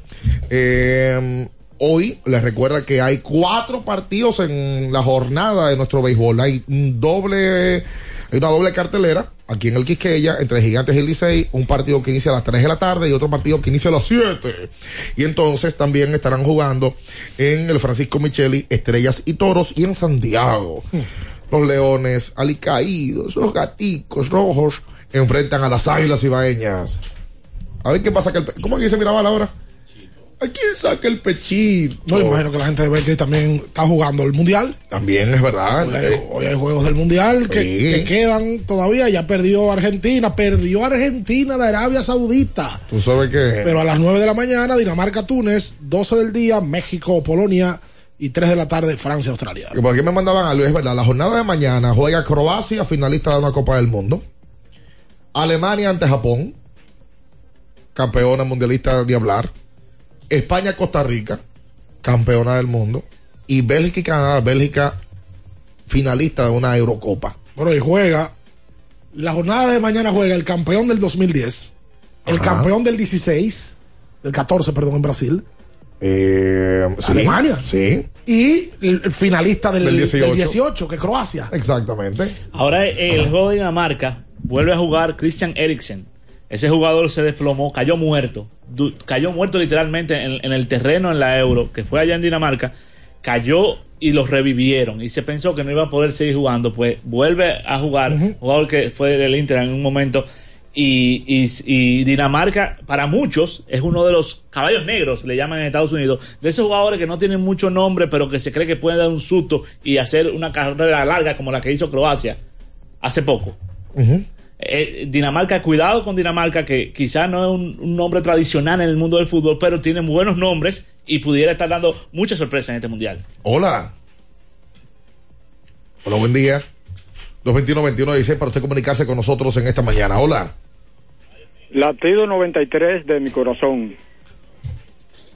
Speaker 15: eh, hoy les recuerda que hay cuatro partidos en la jornada de nuestro béisbol. Hay un doble, hay una doble cartelera aquí en el Quisqueya entre Gigantes y Licey, un partido que inicia a las 3 de la tarde y otro partido que inicia a las 7. Y entonces también estarán jugando en el Francisco Micheli, Estrellas y Toros y en Santiago. Los Leones alicaídos, los gaticos rojos enfrentan a las Águilas Ibaeñas. A ver qué pasa que el, ¿Cómo aquí se miraba la hora? ¿A quién saca el pechito?
Speaker 16: No, imagino que la gente de Betcris también está jugando el mundial.
Speaker 15: También es verdad.
Speaker 16: Hoy hay,
Speaker 15: Eh,
Speaker 16: hoy hay juegos del mundial que,
Speaker 15: Sí.
Speaker 16: que quedan todavía. Ya perdió Argentina, perdió Argentina de Arabia Saudita.
Speaker 15: Tú sabes que.
Speaker 16: Pero a las 9 de la mañana, Dinamarca-Túnez, 12 del día, México-Polonia, y 3 de la tarde Francia-Australia.
Speaker 15: Que por aquí me mandaban algo, es verdad. La jornada de mañana juega Croacia, finalista de una Copa del Mundo. Alemania ante Japón, campeona mundialista de hablar. España-Costa Rica, campeona del mundo. Y Bélgica y Canadá, Bélgica finalista de una Eurocopa.
Speaker 16: Bueno, y juega. La jornada de mañana juega el campeón del 2010, el
Speaker 15: Ajá.
Speaker 16: campeón del 16, del 14, perdón, en Brasil,
Speaker 15: Eh, sí,
Speaker 16: Alemania.
Speaker 15: Sí,
Speaker 16: y el finalista del,
Speaker 15: Del
Speaker 16: del
Speaker 15: 18.
Speaker 16: 18. que es Croacia.
Speaker 15: exactamente.
Speaker 17: Ahora eh, el juego de Dinamarca vuelve a jugar Christian Eriksen. Ese jugador se desplomó, cayó muerto. Cayó muerto literalmente en, en el terreno en la Euro, que fue allá en Dinamarca. Cayó y lo revivieron. Y se pensó que no iba a poder seguir jugando. Pues vuelve a jugar. Jugador que fue del Inter en un momento. Y, y- y Dinamarca, para muchos, es uno de los caballos negros, le llaman en Estados Unidos, de esos jugadores que no tienen mucho nombre, pero que se cree que pueden dar un susto y hacer una carrera larga como la que hizo Croacia hace poco. Eh, Dinamarca, cuidado con Dinamarca, que quizás no es un, un nombre tradicional en el mundo del fútbol, pero tiene buenos nombres y pudiera estar dando muchas sorpresas en este mundial.
Speaker 15: Hola. Hola, buen día. 221-2116 para usted comunicarse con nosotros en esta mañana. Hola.
Speaker 39: Latido 93 de mi corazón.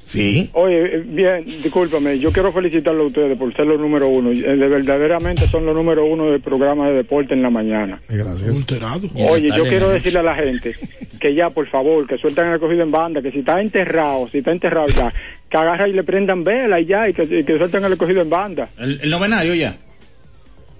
Speaker 15: Sí.
Speaker 39: Oye, eh, bien, discúlpame, yo quiero felicitarlo a ustedes por ser los número uno. Eh, De verdaderamente son los número uno del programa de deporte en la mañana.
Speaker 15: Gracias.
Speaker 39: Oye, yo quiero decirle a la gente que ya, por favor, que suelten el cogido en banda, que si está enterrado, si está enterrado ya, que agarra y le prendan vela y ya, y que, y que suelten el cogido en banda.
Speaker 7: El, el novenario ya.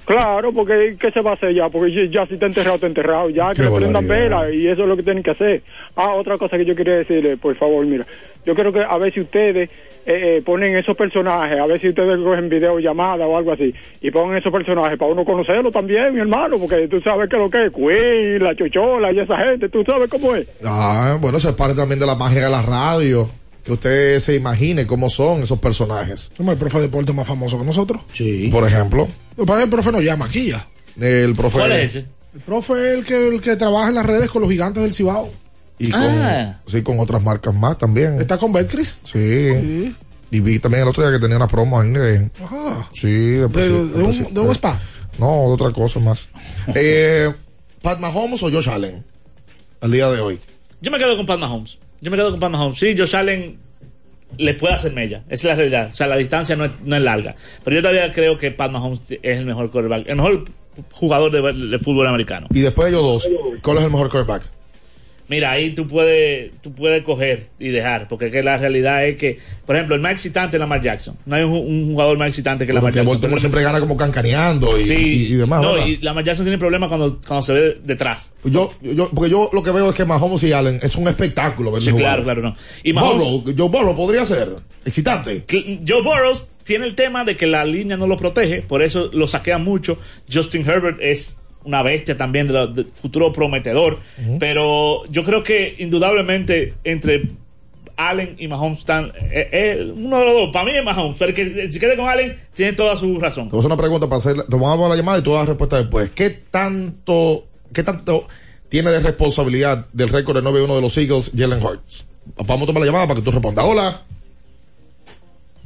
Speaker 39: Claro, porque ¿qué se va a hacer ya? Porque ya, ya si está enterrado, está enterrado. Ya, que le prendan vela y eso es lo que tienen que hacer. Ah, otra cosa que yo quería decirle, por favor, mira. Yo creo que a ver si ustedes eh, eh, ponen esos personajes, a ver si ustedes cogen videollamada o algo así, y ponen esos personajes para uno conocerlo también, mi hermano, porque tú sabes que lo que es Queen, la chochola y esa gente, tú sabes cómo es.
Speaker 15: Ah, bueno, eso es parte también de la magia de la radio. Que usted se imagine cómo son esos personajes.
Speaker 16: El profe de deporte más famoso que nosotros.
Speaker 7: Sí.
Speaker 15: Por ejemplo,
Speaker 16: el profe nos llama aquí ya.
Speaker 15: el profe.
Speaker 17: ¿Cuál es ese?
Speaker 16: El profe es el que, el que trabaja en las redes con los gigantes del Cibao.
Speaker 15: Y con,
Speaker 17: Ah.
Speaker 15: sí, con otras marcas más también.
Speaker 16: Está con Betcris.
Speaker 15: Sí. Y vi también el otro día que tenía una promo ahí de.
Speaker 16: Ajá.
Speaker 15: Sí,
Speaker 16: De, un, de un spa.
Speaker 15: No, de otra cosa más. eh, ¿Pat Mahomes o Josh Allen? Al día de hoy.
Speaker 17: Yo me quedo con Pat Mahomes. Yo me quedo con Pat Mahomes. Sí, Josh Allen le puede hacer mella. Esa es la realidad. O sea, la distancia no es, no es larga. Pero yo todavía creo que Pat Mahomes es el mejor quarterback, el mejor jugador de, de fútbol americano.
Speaker 15: Y después de ellos dos, ¿cuál es el mejor quarterback?
Speaker 17: Mira, ahí tú puedes, tú puedes coger y dejar, porque que la realidad es que, por ejemplo, el más excitante es Lamar Jackson. No hay un, un jugador más excitante que Lamar
Speaker 15: Porque
Speaker 17: Jackson.
Speaker 15: Baltimore siempre gana como cancaneando y,
Speaker 17: sí,
Speaker 15: y, y demás.
Speaker 17: No,
Speaker 15: ¿verdad?
Speaker 17: y Lamar Jackson tiene problemas cuando, cuando se ve detrás.
Speaker 15: Yo, yo, porque yo lo que veo es que Mahomes y Allen es un espectáculo. verlos
Speaker 17: Sí,
Speaker 15: jugar.
Speaker 17: claro, claro, no. Y Mahomes,
Speaker 15: Burrow, Joe Burrow podría ser excitante.
Speaker 17: Joe Burrows tiene el tema de que la línea no lo protege, por eso lo saquea mucho. Justin Herbert es una bestia también de, futuro prometedor, pero yo creo que indudablemente entre Allen y Mahomes están eh, eh, uno de los dos. Para mí es Mahomes, pero que si quede con Allen tiene toda su razón.
Speaker 15: Te voy a hacer una pregunta para hacer. Te vamos a dar la llamada y tú das la respuesta después. ¿Qué tanto, qué tanto tiene de responsabilidad del récord de 9-1 de los Eagles, Jalen Hurts? Vamos a tomar la llamada para que tú respondas. Hola.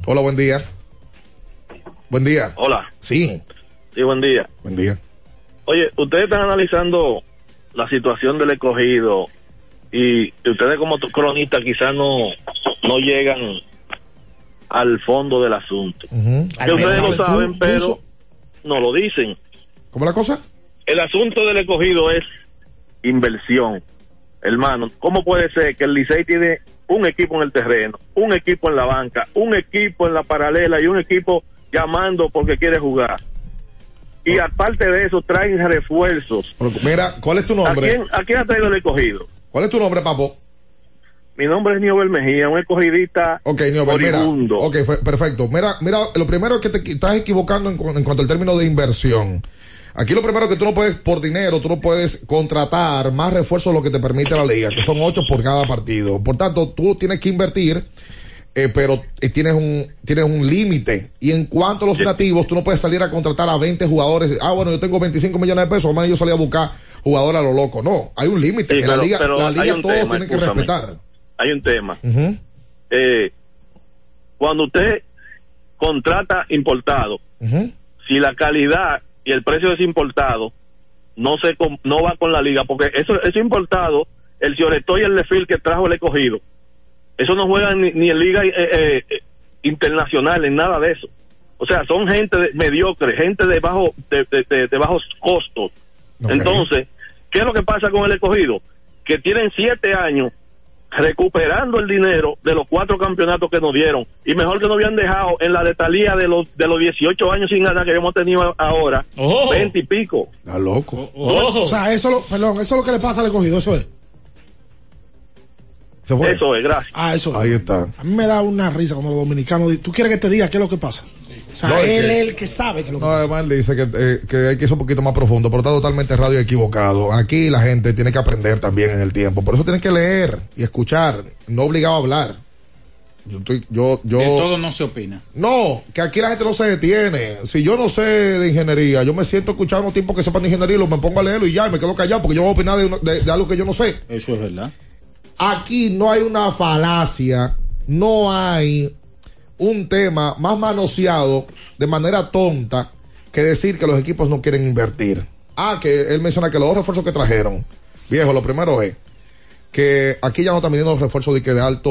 Speaker 15: Hola, buen día. Buen día.
Speaker 40: Hola,
Speaker 15: Sí,
Speaker 40: sí, buen día.
Speaker 15: buen día.
Speaker 40: Oye, ustedes están analizando la situación del escogido y ustedes como cronistas quizás no, no llegan al fondo del asunto. Que ustedes lo saben, pero no lo dicen.
Speaker 15: ¿Cómo la cosa?
Speaker 40: El asunto del escogido es inversión. Hermano, ¿cómo puede ser que el Licey tiene un equipo en el terreno, un equipo en la banca, un equipo en la paralela y un equipo llamando porque quiere jugar? Y aparte de eso, traen refuerzos.
Speaker 15: Pero mira, ¿cuál es tu
Speaker 40: ¿A
Speaker 15: nombre?
Speaker 40: quién, ¿A quién ha traído el escogido?
Speaker 15: ¿Cuál es tu nombre, papo?
Speaker 40: Mi nombre es Niobel Mejía, un escogidista
Speaker 15: Ok, Niobel, mira.
Speaker 40: moribundo.
Speaker 15: Ok, fue- perfecto. Mira, mira, lo primero es que te estás equivocando en, en cuanto al término de inversión. Aquí lo primero que tú no puedes, por dinero, tú no puedes contratar más refuerzos de lo que te permite la liga, que son ocho por cada partido. Por tanto, tú tienes que invertir, eh, pero eh, tienes un, tienes un límite. Y en cuanto a los nativos, tú no puedes salir a contratar a 20 jugadores. Ah, bueno, yo tengo 25 millones de pesos, más yo salí a buscar jugadores a lo loco. No, hay un límite
Speaker 40: Sí,
Speaker 15: que la liga,
Speaker 40: pero
Speaker 15: la liga todos
Speaker 40: tema,
Speaker 15: tienen que respetar.
Speaker 40: Hay un tema. Eh, cuando usted contrata importado. Si la calidad y el precio ese importado no se no va con la liga, porque eso es importado, el Cioreto y el Lefil que trajo el escogido, eso no juegan ni, ni en liga eh, eh, eh, internacional, en nada de eso. O sea, son gente de- mediocre, gente de bajo de, de- de- de bajos costos. Entonces, ¿qué es lo que pasa con el escogido? Que tienen siete años recuperando el dinero de los cuatro campeonatos que nos dieron y mejor que nos habían dejado en la detalía de los de los 18 años sin ganar que hemos tenido ahora, 20 y pico.
Speaker 15: Está loco.
Speaker 16: O sea, eso lo, perdón, eso es lo que le pasa al escogido, eso es.
Speaker 40: Eso es, gracias.
Speaker 16: Ah, eso es.
Speaker 15: Ahí está.
Speaker 16: A mí me da una risa cuando los dominicanos dicen, ¿tú quieres que te diga qué es lo que pasa? O sea,
Speaker 15: No,
Speaker 16: él es el que sabe que es lo que
Speaker 15: No,
Speaker 16: pasa.
Speaker 15: además él dice que, eh, que hay que ir un poquito más profundo, pero está totalmente errado y equivocado. Aquí la gente tiene que aprender también en el tiempo. Por eso tienen que leer y escuchar, no obligado a hablar. Yo estoy, yo, yo.
Speaker 7: De todo no se opina.
Speaker 15: No, que aquí la gente no se detiene. Si yo no sé de ingeniería, yo me siento escuchando tipos que sepan de ingeniería y lo- me pongo a leerlo y ya, y me quedo callado porque yo voy a opinar de- de algo que yo no sé.
Speaker 7: Eso es verdad.
Speaker 15: Aquí no hay una falacia, no hay un tema más manoseado de manera tonta que decir que los equipos no quieren invertir. Ah, que él menciona que los dos refuerzos que trajeron, viejo, lo primero es que aquí ya no están viniendo los refuerzos de que de alto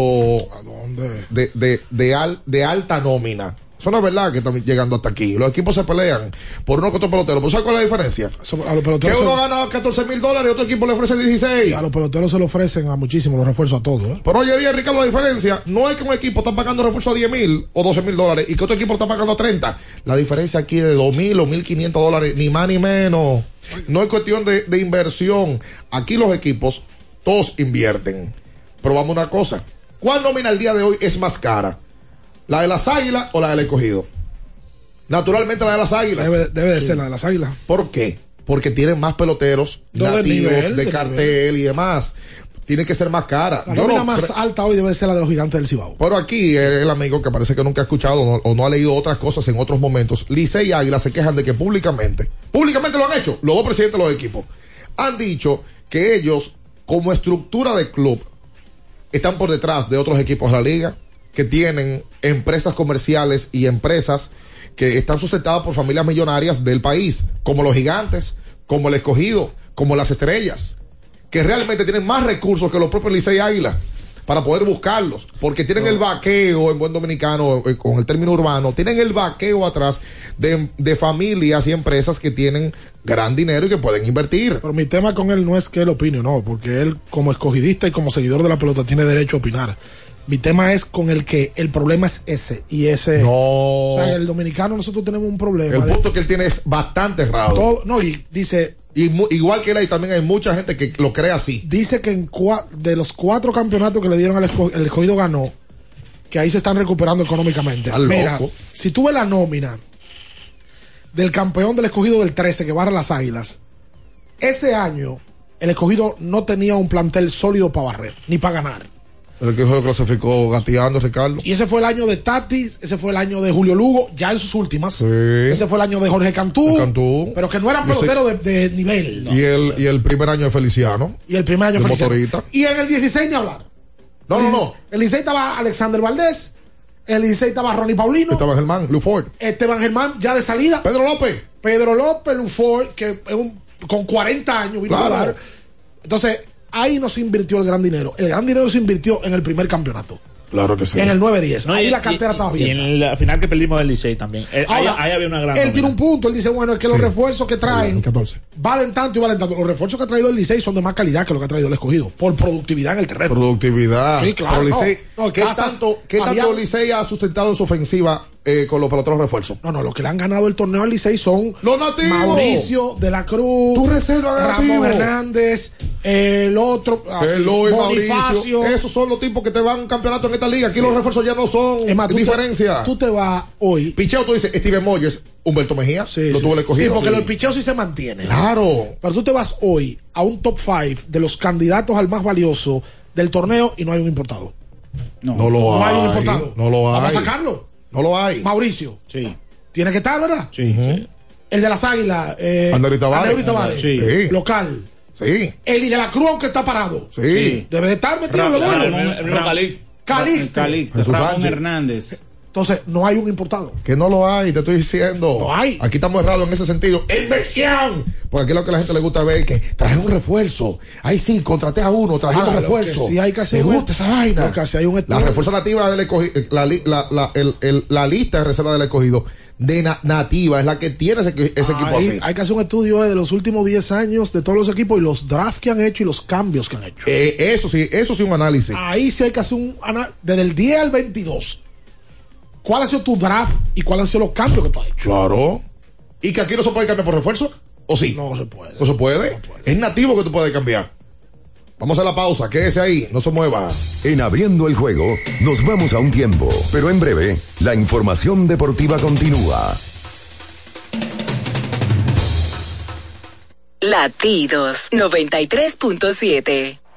Speaker 15: de, de, de, al- de alta nómina. Eso no es verdad que están llegando hasta aquí. Los equipos se pelean por uno que otro pelotero. ¿Pero sabes cuál es la diferencia?
Speaker 16: a los
Speaker 15: Que
Speaker 16: peloteros
Speaker 15: uno
Speaker 16: se-
Speaker 15: gana 14 mil dólares y otro equipo le ofrece 16.
Speaker 16: A los peloteros se lo ofrecen a muchísimos los refuerzos a todos. ¿eh?
Speaker 15: Pero oye bien, Ricardo, la diferencia no es que un equipo está pagando refuerzo a 10 mil o 12 mil dólares y que otro equipo está pagando a 30. La diferencia aquí es de 2 mil o 1.500 dólares, ni más ni menos. No es cuestión de, de inversión. Aquí los equipos, todos invierten. Pero vamos a una cosa. ¿Cuál nómina al día de hoy es más cara? ¿La de las águilas o la del escogido? Naturalmente la de las águilas.
Speaker 16: Debe, debe de ser la de las águilas.
Speaker 15: ¿Por qué? Porque tienen más peloteros nativos,
Speaker 16: nivel,
Speaker 15: de cartel y demás. Tiene que ser más cara.
Speaker 16: La
Speaker 15: Yo no
Speaker 16: más alta hoy debe ser la de los gigantes del Cibao.
Speaker 15: pero aquí el, el amigo que parece que nunca ha escuchado o no, o no ha leído otras cosas en otros momentos, Licey y Águila se quejan de que públicamente, públicamente lo han hecho, los dos presidentes de los equipos, han dicho que ellos, como estructura de club, están por detrás de otros equipos de la liga, que tienen empresas comerciales y empresas que están sustentadas por familias millonarias del país, como los gigantes, como el escogido, como las estrellas, que realmente tienen más recursos que los propios Licey y Águila para poder buscarlos, porque tienen el vaqueo en buen dominicano, eh, con el término urbano, tienen el vaqueo atrás de, de familias y empresas que tienen gran dinero y que pueden invertir.
Speaker 16: Pero mi tema con él no es que él opine, no, porque él como escogidista y como seguidor de la pelota tiene derecho a opinar. Mi tema es con el que el problema es ese y ese.
Speaker 15: No.
Speaker 16: O sea, el dominicano nosotros tenemos un problema.
Speaker 15: El
Speaker 16: de-
Speaker 15: punto que él tiene es bastante errado.
Speaker 16: todo- no, y dice.
Speaker 15: Y igual que él, hay también hay mucha gente que lo cree así.
Speaker 16: Dice que en cua- de los cuatro campeonatos que le dieron al esco- el escogido ganó, que ahí se están recuperando económicamente. Mira,
Speaker 15: loco.
Speaker 16: si tú ves la nómina del campeón del escogido del 13 que barra las águilas, ese año el escogido no tenía un plantel sólido para barrer, ni para ganar.
Speaker 15: El que se clasificó gateando, Ricardo.
Speaker 16: Y ese fue el año de Tatis, ese fue el año de Julio Lugo, ya en sus últimas. Ese fue el año de Jorge Cantú,
Speaker 15: Cantú.
Speaker 16: pero que no eran peloteros de, de nivel.
Speaker 15: Y, el, y el primer año de Feliciano.
Speaker 16: Y el primer año
Speaker 15: de
Speaker 16: fue Licey.
Speaker 15: motorista.
Speaker 16: Y en el 16 ni hablar.
Speaker 15: No,
Speaker 16: El
Speaker 15: no,
Speaker 16: 16 El Licey estaba Alexander Valdés, el 16 estaba Ronnie Paulino,
Speaker 15: Estaba Germán, Luford.
Speaker 16: Esteban Germán ya de salida.
Speaker 15: Pedro López.
Speaker 16: Pedro López, Luford, que es un- con 40 años vino
Speaker 15: Claro.
Speaker 16: a jugar. Entonces, ahí no se invirtió el gran dinero. El gran dinero se invirtió en el primer campeonato.
Speaker 15: Claro que sí.
Speaker 16: En el 9-10.
Speaker 17: No,
Speaker 16: ahí
Speaker 17: y-
Speaker 16: la cartera
Speaker 17: y-
Speaker 16: estaba
Speaker 17: Y
Speaker 16: bien.
Speaker 17: en la final que perdimos del Licey también. Eh, ahí, ahí había una gran.
Speaker 16: Él tiene un punto. Él dice, bueno, es que los refuerzos que traen
Speaker 15: 14.
Speaker 16: Valen tanto y valen tanto. Los refuerzos que ha traído el Licey son de más calidad que lo que ha traído el escogido. Por productividad en el terreno.
Speaker 15: Productividad.
Speaker 16: Sí, claro,
Speaker 15: Licey-
Speaker 16: no, no,
Speaker 15: ¿Qué,
Speaker 16: Casas,
Speaker 15: tanto, ¿qué tanto
Speaker 16: Fabián-
Speaker 15: Licey ha sustentado en su ofensiva eh, con los peloteros refuerzos?
Speaker 16: No, no, los que le han ganado el torneo al Licey son
Speaker 15: Los nativos.
Speaker 16: Mauricio de la Cruz,
Speaker 15: Tu reserva de
Speaker 16: Ramón
Speaker 15: nativos.
Speaker 16: Hernández, el otro, así,
Speaker 15: Eloy,
Speaker 16: Bonifacio.
Speaker 15: Mauricio. Esos son los tipos que te van a un campeonato en esta liga. Aquí los refuerzos ya no son
Speaker 16: Es más, tú te-
Speaker 15: diferencia.
Speaker 16: tú te vas hoy.
Speaker 15: Picheo, tú dices Steven Moyes, Humberto Mejía.
Speaker 16: Sí,
Speaker 15: lo
Speaker 16: sí,
Speaker 15: tuvo el
Speaker 16: sí.
Speaker 15: escogido.
Speaker 16: Sí, porque lo del picheo sí se mantiene.
Speaker 15: Claro.
Speaker 16: Pero tú te vas hoy a un top 5 de los candidatos al más valioso del torneo y no hay un importado.
Speaker 15: No, lo
Speaker 16: No hay
Speaker 15: hay.
Speaker 16: un importado.
Speaker 15: No lo hay.
Speaker 16: Vamos a sacarlo.
Speaker 15: No lo hay.
Speaker 16: Mauricio.
Speaker 7: Sí.
Speaker 16: Tiene que estar, ¿verdad?
Speaker 7: Sí.
Speaker 16: El de las águilas. Eh,
Speaker 15: Tavares.
Speaker 16: Tavares.
Speaker 15: Sí.
Speaker 16: Local.
Speaker 15: Sí.
Speaker 16: El de la Cruz, aunque está parado.
Speaker 15: Sí.
Speaker 16: Debe de estar metido en lo bueno.
Speaker 17: Calixto.
Speaker 15: Jesús
Speaker 7: Ramón. Hernández.
Speaker 16: Entonces, no hay un importado.
Speaker 15: Que no lo hay, te estoy diciendo.
Speaker 16: No hay.
Speaker 15: Aquí estamos errados en ese sentido. ¡Inversión! Porque aquí lo que a la gente le gusta ver es que traje un refuerzo. Ahí sí, contraté a uno, traje un
Speaker 16: lo
Speaker 15: refuerzo.
Speaker 16: sí hay que hacer
Speaker 15: Me
Speaker 16: un-
Speaker 15: gusta esa vaina.
Speaker 16: hay un
Speaker 15: la refuerza nativa del escogido, la, li- la, la, el- el- la lista de reserva del escogido de na- nativa es la que tiene ese, ese equipo así.
Speaker 16: hay que hacer un estudio eh, de los últimos 10 años de todos los equipos y los drafts que han hecho y los cambios que han hecho.
Speaker 15: Eh, eso sí, eso sí un análisis.
Speaker 16: Ahí sí hay que hacer un análisis. Desde el 10 al 22. ¿Cuál ha sido tu draft y cuáles han sido los cambios que tú has hecho?
Speaker 15: Claro. ¿Y que aquí no se puede cambiar por refuerzo? ¿O sí?
Speaker 16: No se puede.
Speaker 15: ¿No se puede? Es nativo que tú puedes cambiar. Vamos a la pausa, quédese ahí, no se mueva.
Speaker 2: En abriendo el juego, nos vamos a un tiempo, pero en breve, la información deportiva continúa.
Speaker 8: Latidos 93.7.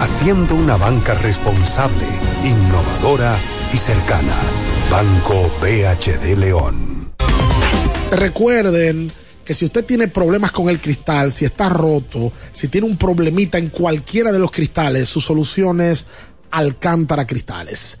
Speaker 41: haciendo una banca responsable, innovadora y cercana. Banco BHD León.
Speaker 16: Recuerden que si usted tiene problemas con el cristal, si está roto, si tiene un problemita en cualquiera de los cristales, su solución es Alcántara Cristales.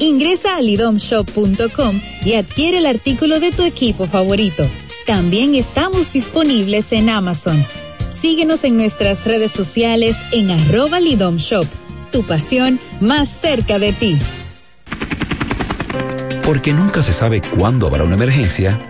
Speaker 26: Ingresa a lidomshop.com y adquiere el artículo de tu equipo favorito. También estamos disponibles en Amazon. Síguenos en nuestras redes sociales en arroba. Tu pasión más cerca de ti.
Speaker 42: Porque nunca se sabe cuándo habrá una emergencia,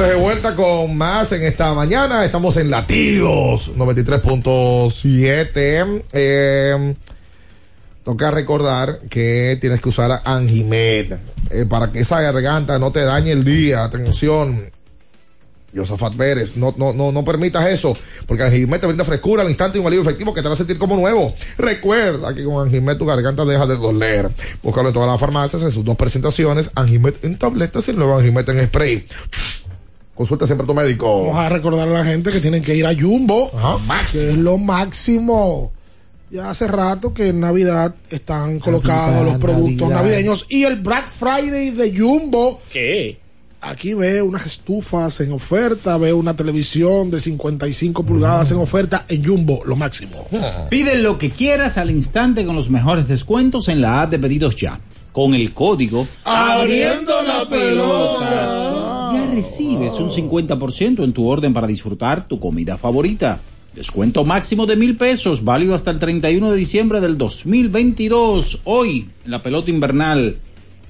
Speaker 15: Entonces, de vuelta con más en esta mañana. Estamos en Latidos 93.7. Eh, toca recordar que tienes que usar Anjimed eh, para que esa garganta no te dañe el día. Atención. Josafat Pérez, no, no, no, no permitas eso, porque Anjimet te brinda frescura al instante y un alivio efectivo que te hará sentir como nuevo. Recuerda que con Anjimet tu garganta deja de doler. Búscalo en todas las farmacias en sus dos presentaciones, Anjimet en tabletas y el nuevo Anjimet en spray. Consulta siempre a tu médico.
Speaker 16: Vamos a recordar a la gente que tienen que ir a Jumbo, que es lo máximo. Ya hace rato que en Navidad están colocados los productos
Speaker 17: Navidad.
Speaker 16: navideños y el Black Friday de Jumbo.
Speaker 17: ¿Qué?
Speaker 16: Aquí ve unas estufas en oferta, ve una televisión de 55 pulgadas en oferta en Jumbo, lo máximo.
Speaker 7: Pide lo que quieras al instante con los mejores descuentos en la app de pedidos ya. Con el código
Speaker 16: Abriendo la pelota.
Speaker 7: Recibes un 50% en tu orden para disfrutar tu comida favorita. Descuento máximo de mil pesos, válido hasta el 31 de diciembre del 2022. Hoy, en la pelota invernal,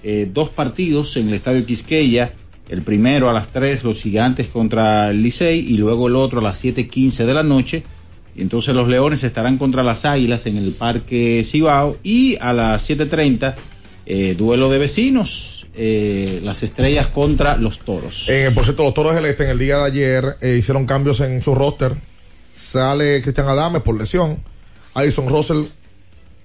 Speaker 7: eh, dos partidos en el Estadio Quisqueya. El primero a las 3, los gigantes contra el Licey, y luego el otro a las 7.15 de la noche. Y entonces los Leones estarán contra las Águilas en el Parque Cibao. Y a las 7.30, eh, duelo de vecinos, eh, las estrellas contra los toros.
Speaker 15: Eh, por cierto, los toros del este en el día de ayer eh, hicieron cambios en su roster. Sale Cristian Adames por lesión. Addison Russell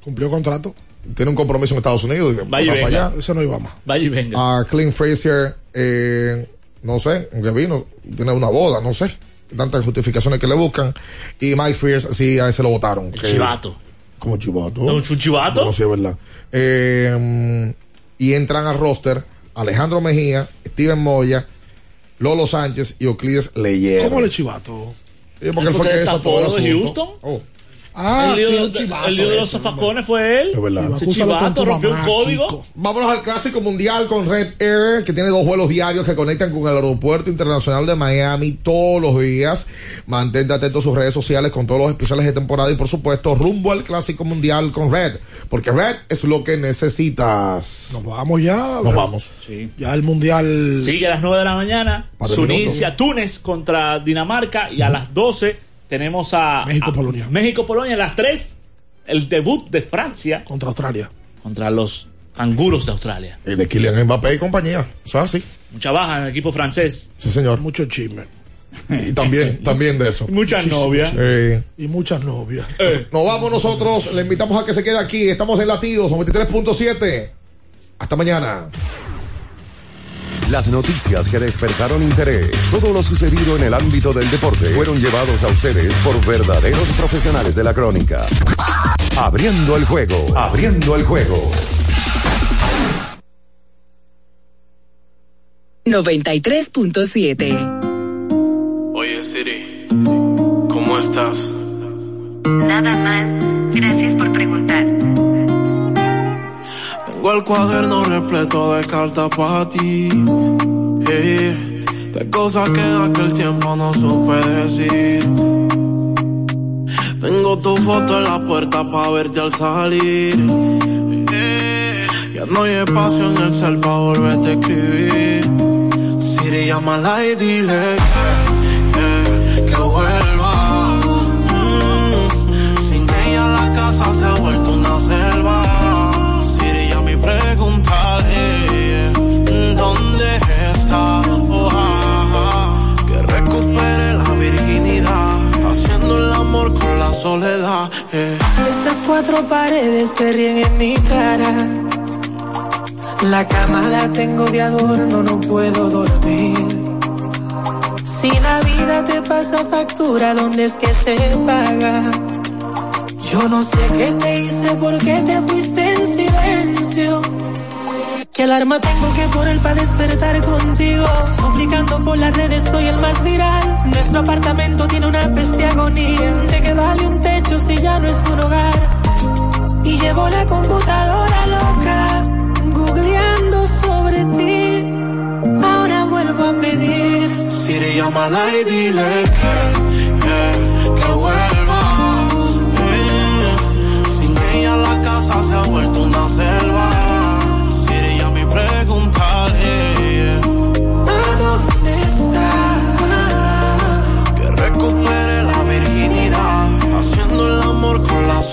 Speaker 16: cumplió contrato.
Speaker 15: Tiene un compromiso en Estados Unidos.
Speaker 17: Vaya y venga.
Speaker 15: allá.
Speaker 16: Eso no iba más.
Speaker 17: Vaya y venga.
Speaker 15: A Clint Frazier, eh, no sé, que vino, tiene una boda, no sé. Tantas justificaciones que le buscan. Y Mike Fierce, sí, a ese lo votaron. que-
Speaker 17: chivato.
Speaker 15: Como chivato.
Speaker 17: ¿No, un chivato?
Speaker 15: No, sí, es verdad. Eh, y entran al roster Alejandro Mejía, Steven Moya, Lolo Sánchez y Euclides Leyer.
Speaker 16: ¿Cómo le chivato?
Speaker 15: Sí, porque él fue que desató el
Speaker 17: de
Speaker 15: asunto.
Speaker 17: Houston?
Speaker 15: Oh.
Speaker 16: Ah,
Speaker 17: el lío,
Speaker 16: sí,
Speaker 17: de-
Speaker 16: un chivato
Speaker 17: el lío de los zafacones fue él.
Speaker 15: Es verdad.
Speaker 17: Ese chivato rompió un código.
Speaker 15: Vámonos al clásico mundial con Red Air, que tiene dos vuelos diarios que conectan con el aeropuerto internacional de Miami todos los días. Mantente atento a sus redes sociales con todos los especiales de temporada y por supuesto rumbo al clásico mundial con Red, porque Red es lo que necesitas.
Speaker 16: Nos vamos ya.
Speaker 15: Nos vamos.
Speaker 16: Ya el mundial.
Speaker 17: Sigue a las 9 de la mañana. Tunisia, Túnez contra Dinamarca. Y a las 12 tenemos a
Speaker 16: México-Polonia.
Speaker 17: México-Polonia. Las 3, el debut de Francia
Speaker 16: Contra Australia.
Speaker 17: contra los canguros de Australia.
Speaker 15: Y de Kylian Mbappé y compañía. Eso es así.
Speaker 17: Mucha baja en el equipo francés.
Speaker 15: Sí, señor.
Speaker 16: Mucho chisme.
Speaker 15: Y también, también de eso.
Speaker 17: Muchas novias.
Speaker 15: Sí.
Speaker 16: Y muchas novias.
Speaker 15: Nos vamos nosotros. Le invitamos a que se quede aquí. Estamos en Latidos 93.7. Hasta mañana.
Speaker 2: Las noticias que despertaron interés, todo lo sucedido en el ámbito del deporte, fueron llevados a ustedes por verdaderos profesionales de la crónica. Abriendo el juego, abriendo el juego.
Speaker 8: 93.7.
Speaker 43: Oye Siri, ¿cómo estás?
Speaker 44: Nada mal. Gracias por preguntar.
Speaker 43: Tengo el cuaderno repleto de cartas para ti. eh, de cosas que en aquel tiempo no supe decir. Tengo tu foto en la puerta para verte al salir. eh, ya no hay espacio en el cel para volverte a escribir. Siri, llámala y dile eh.
Speaker 45: Estas cuatro paredes se ríen en mi cara. La cama la tengo de adorno, no puedo dormir. Si la vida te pasa factura, ¿dónde es que se paga? Yo no sé qué te hice, por qué te fuiste en silencio. ¿Qué alarma tengo que poner para despertar contigo? Suplicando por las redes soy el más viral. Nuestro apartamento tiene una peste agonía. ¿De qué vale un techo si ya no es un hogar? Y llevo la computadora loca, googleando sobre ti. Ahora vuelvo a pedir.
Speaker 43: Siri, llámala y dile que, que, que vuelva. Eh, sin ella la casa se ha vuelto una selva.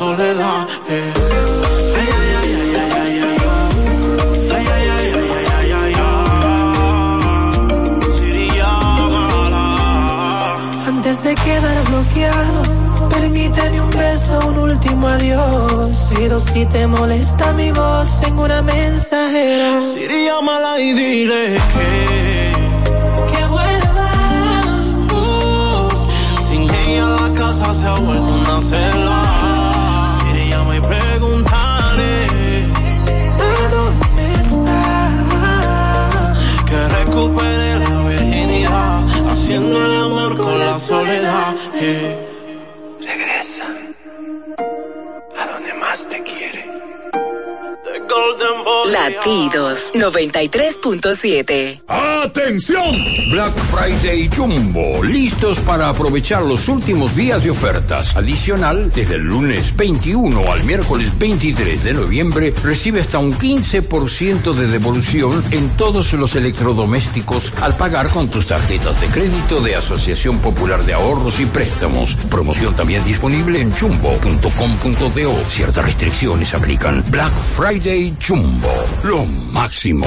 Speaker 45: soledad. Antes de quedar bloqueado, permíteme un beso, un último adiós. Pero si te molesta mi voz, tengo una mensajera.
Speaker 43: Siri, llámala y dile que.
Speaker 45: que vuelva.
Speaker 43: Uh, sin ella la casa se ha vuelto una celda soledad. eh.
Speaker 8: Latidos 93.7.
Speaker 46: ¡Atención! Black Friday Jumbo, listos para aprovechar los últimos días de ofertas. Adicional, desde el lunes 21 al miércoles 23 de noviembre, recibe hasta un 15% de devolución en todos los electrodomésticos al pagar con tus tarjetas de crédito de Asociación Popular de Ahorros y Préstamos. Promoción también disponible en jumbo.com.do. Ciertas restricciones aplican. Black Friday Jumbo, lo máximo.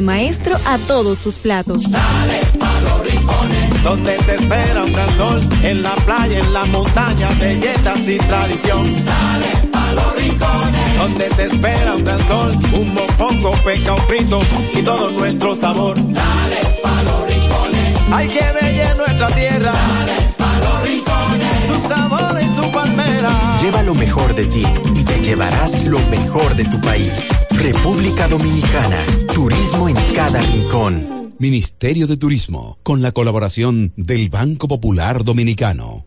Speaker 14: maestro a todos tus platos.
Speaker 47: Donde te espera un gran sol, en la playa, en la montaña, belletas y tradición. Dale pa' los rincones. Donde te espera un gran sol, un mopongo, peca, un frito y todo nuestro sabor. Dale pa' los rincones. Hay que bella en nuestra tierra. Dale pa' los rincones. Su sabor y su palmera.
Speaker 48: Lleva lo mejor de ti y te llevarás lo mejor de tu país. República Dominicana. Turismo en cada rincón.
Speaker 49: Ministerio de Turismo, con la colaboración del Banco Popular Dominicano.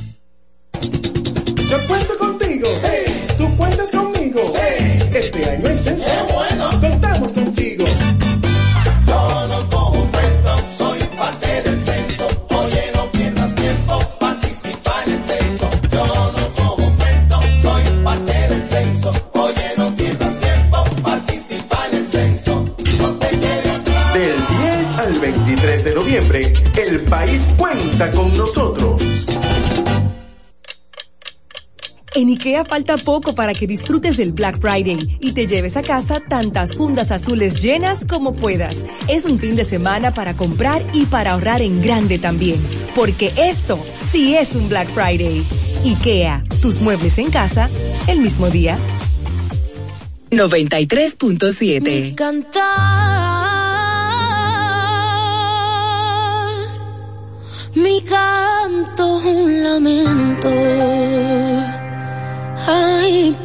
Speaker 50: Yo cuento contigo. Sí. Tú cuentas conmigo. Sí. Este año es censo.
Speaker 51: Qué bueno.
Speaker 50: Contamos contigo.
Speaker 51: Yo no como cuento, soy parte del censo. Oye, no pierdas tiempo, participa en el censo. Yo no como cuento, soy parte del censo. Oye, no pierdas tiempo, participa en el censo. No te quedes.
Speaker 50: Del 10 al 23 de noviembre, el país cuenta con nosotros.
Speaker 14: En IKEA falta poco para que disfrutes del Black Friday y te lleves a casa tantas fundas azules llenas como puedas. Es un fin de semana para comprar y para ahorrar en grande también, porque esto sí es un Black Friday. IKEA, tus muebles en casa el mismo día.
Speaker 8: 93.7
Speaker 52: Mi canto un lamento.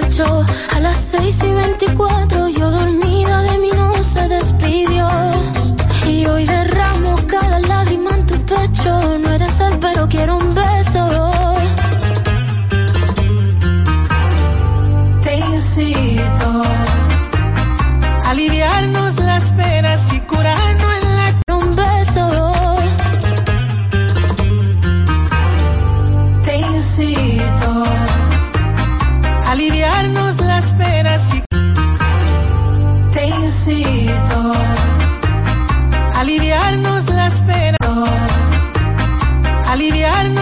Speaker 52: marchó. A las seis y veinticuatro yo dormida de mí no se despidió.
Speaker 45: Y hoy derramo cada lágrima en tu pecho. No eres él, pero quiero un beso. A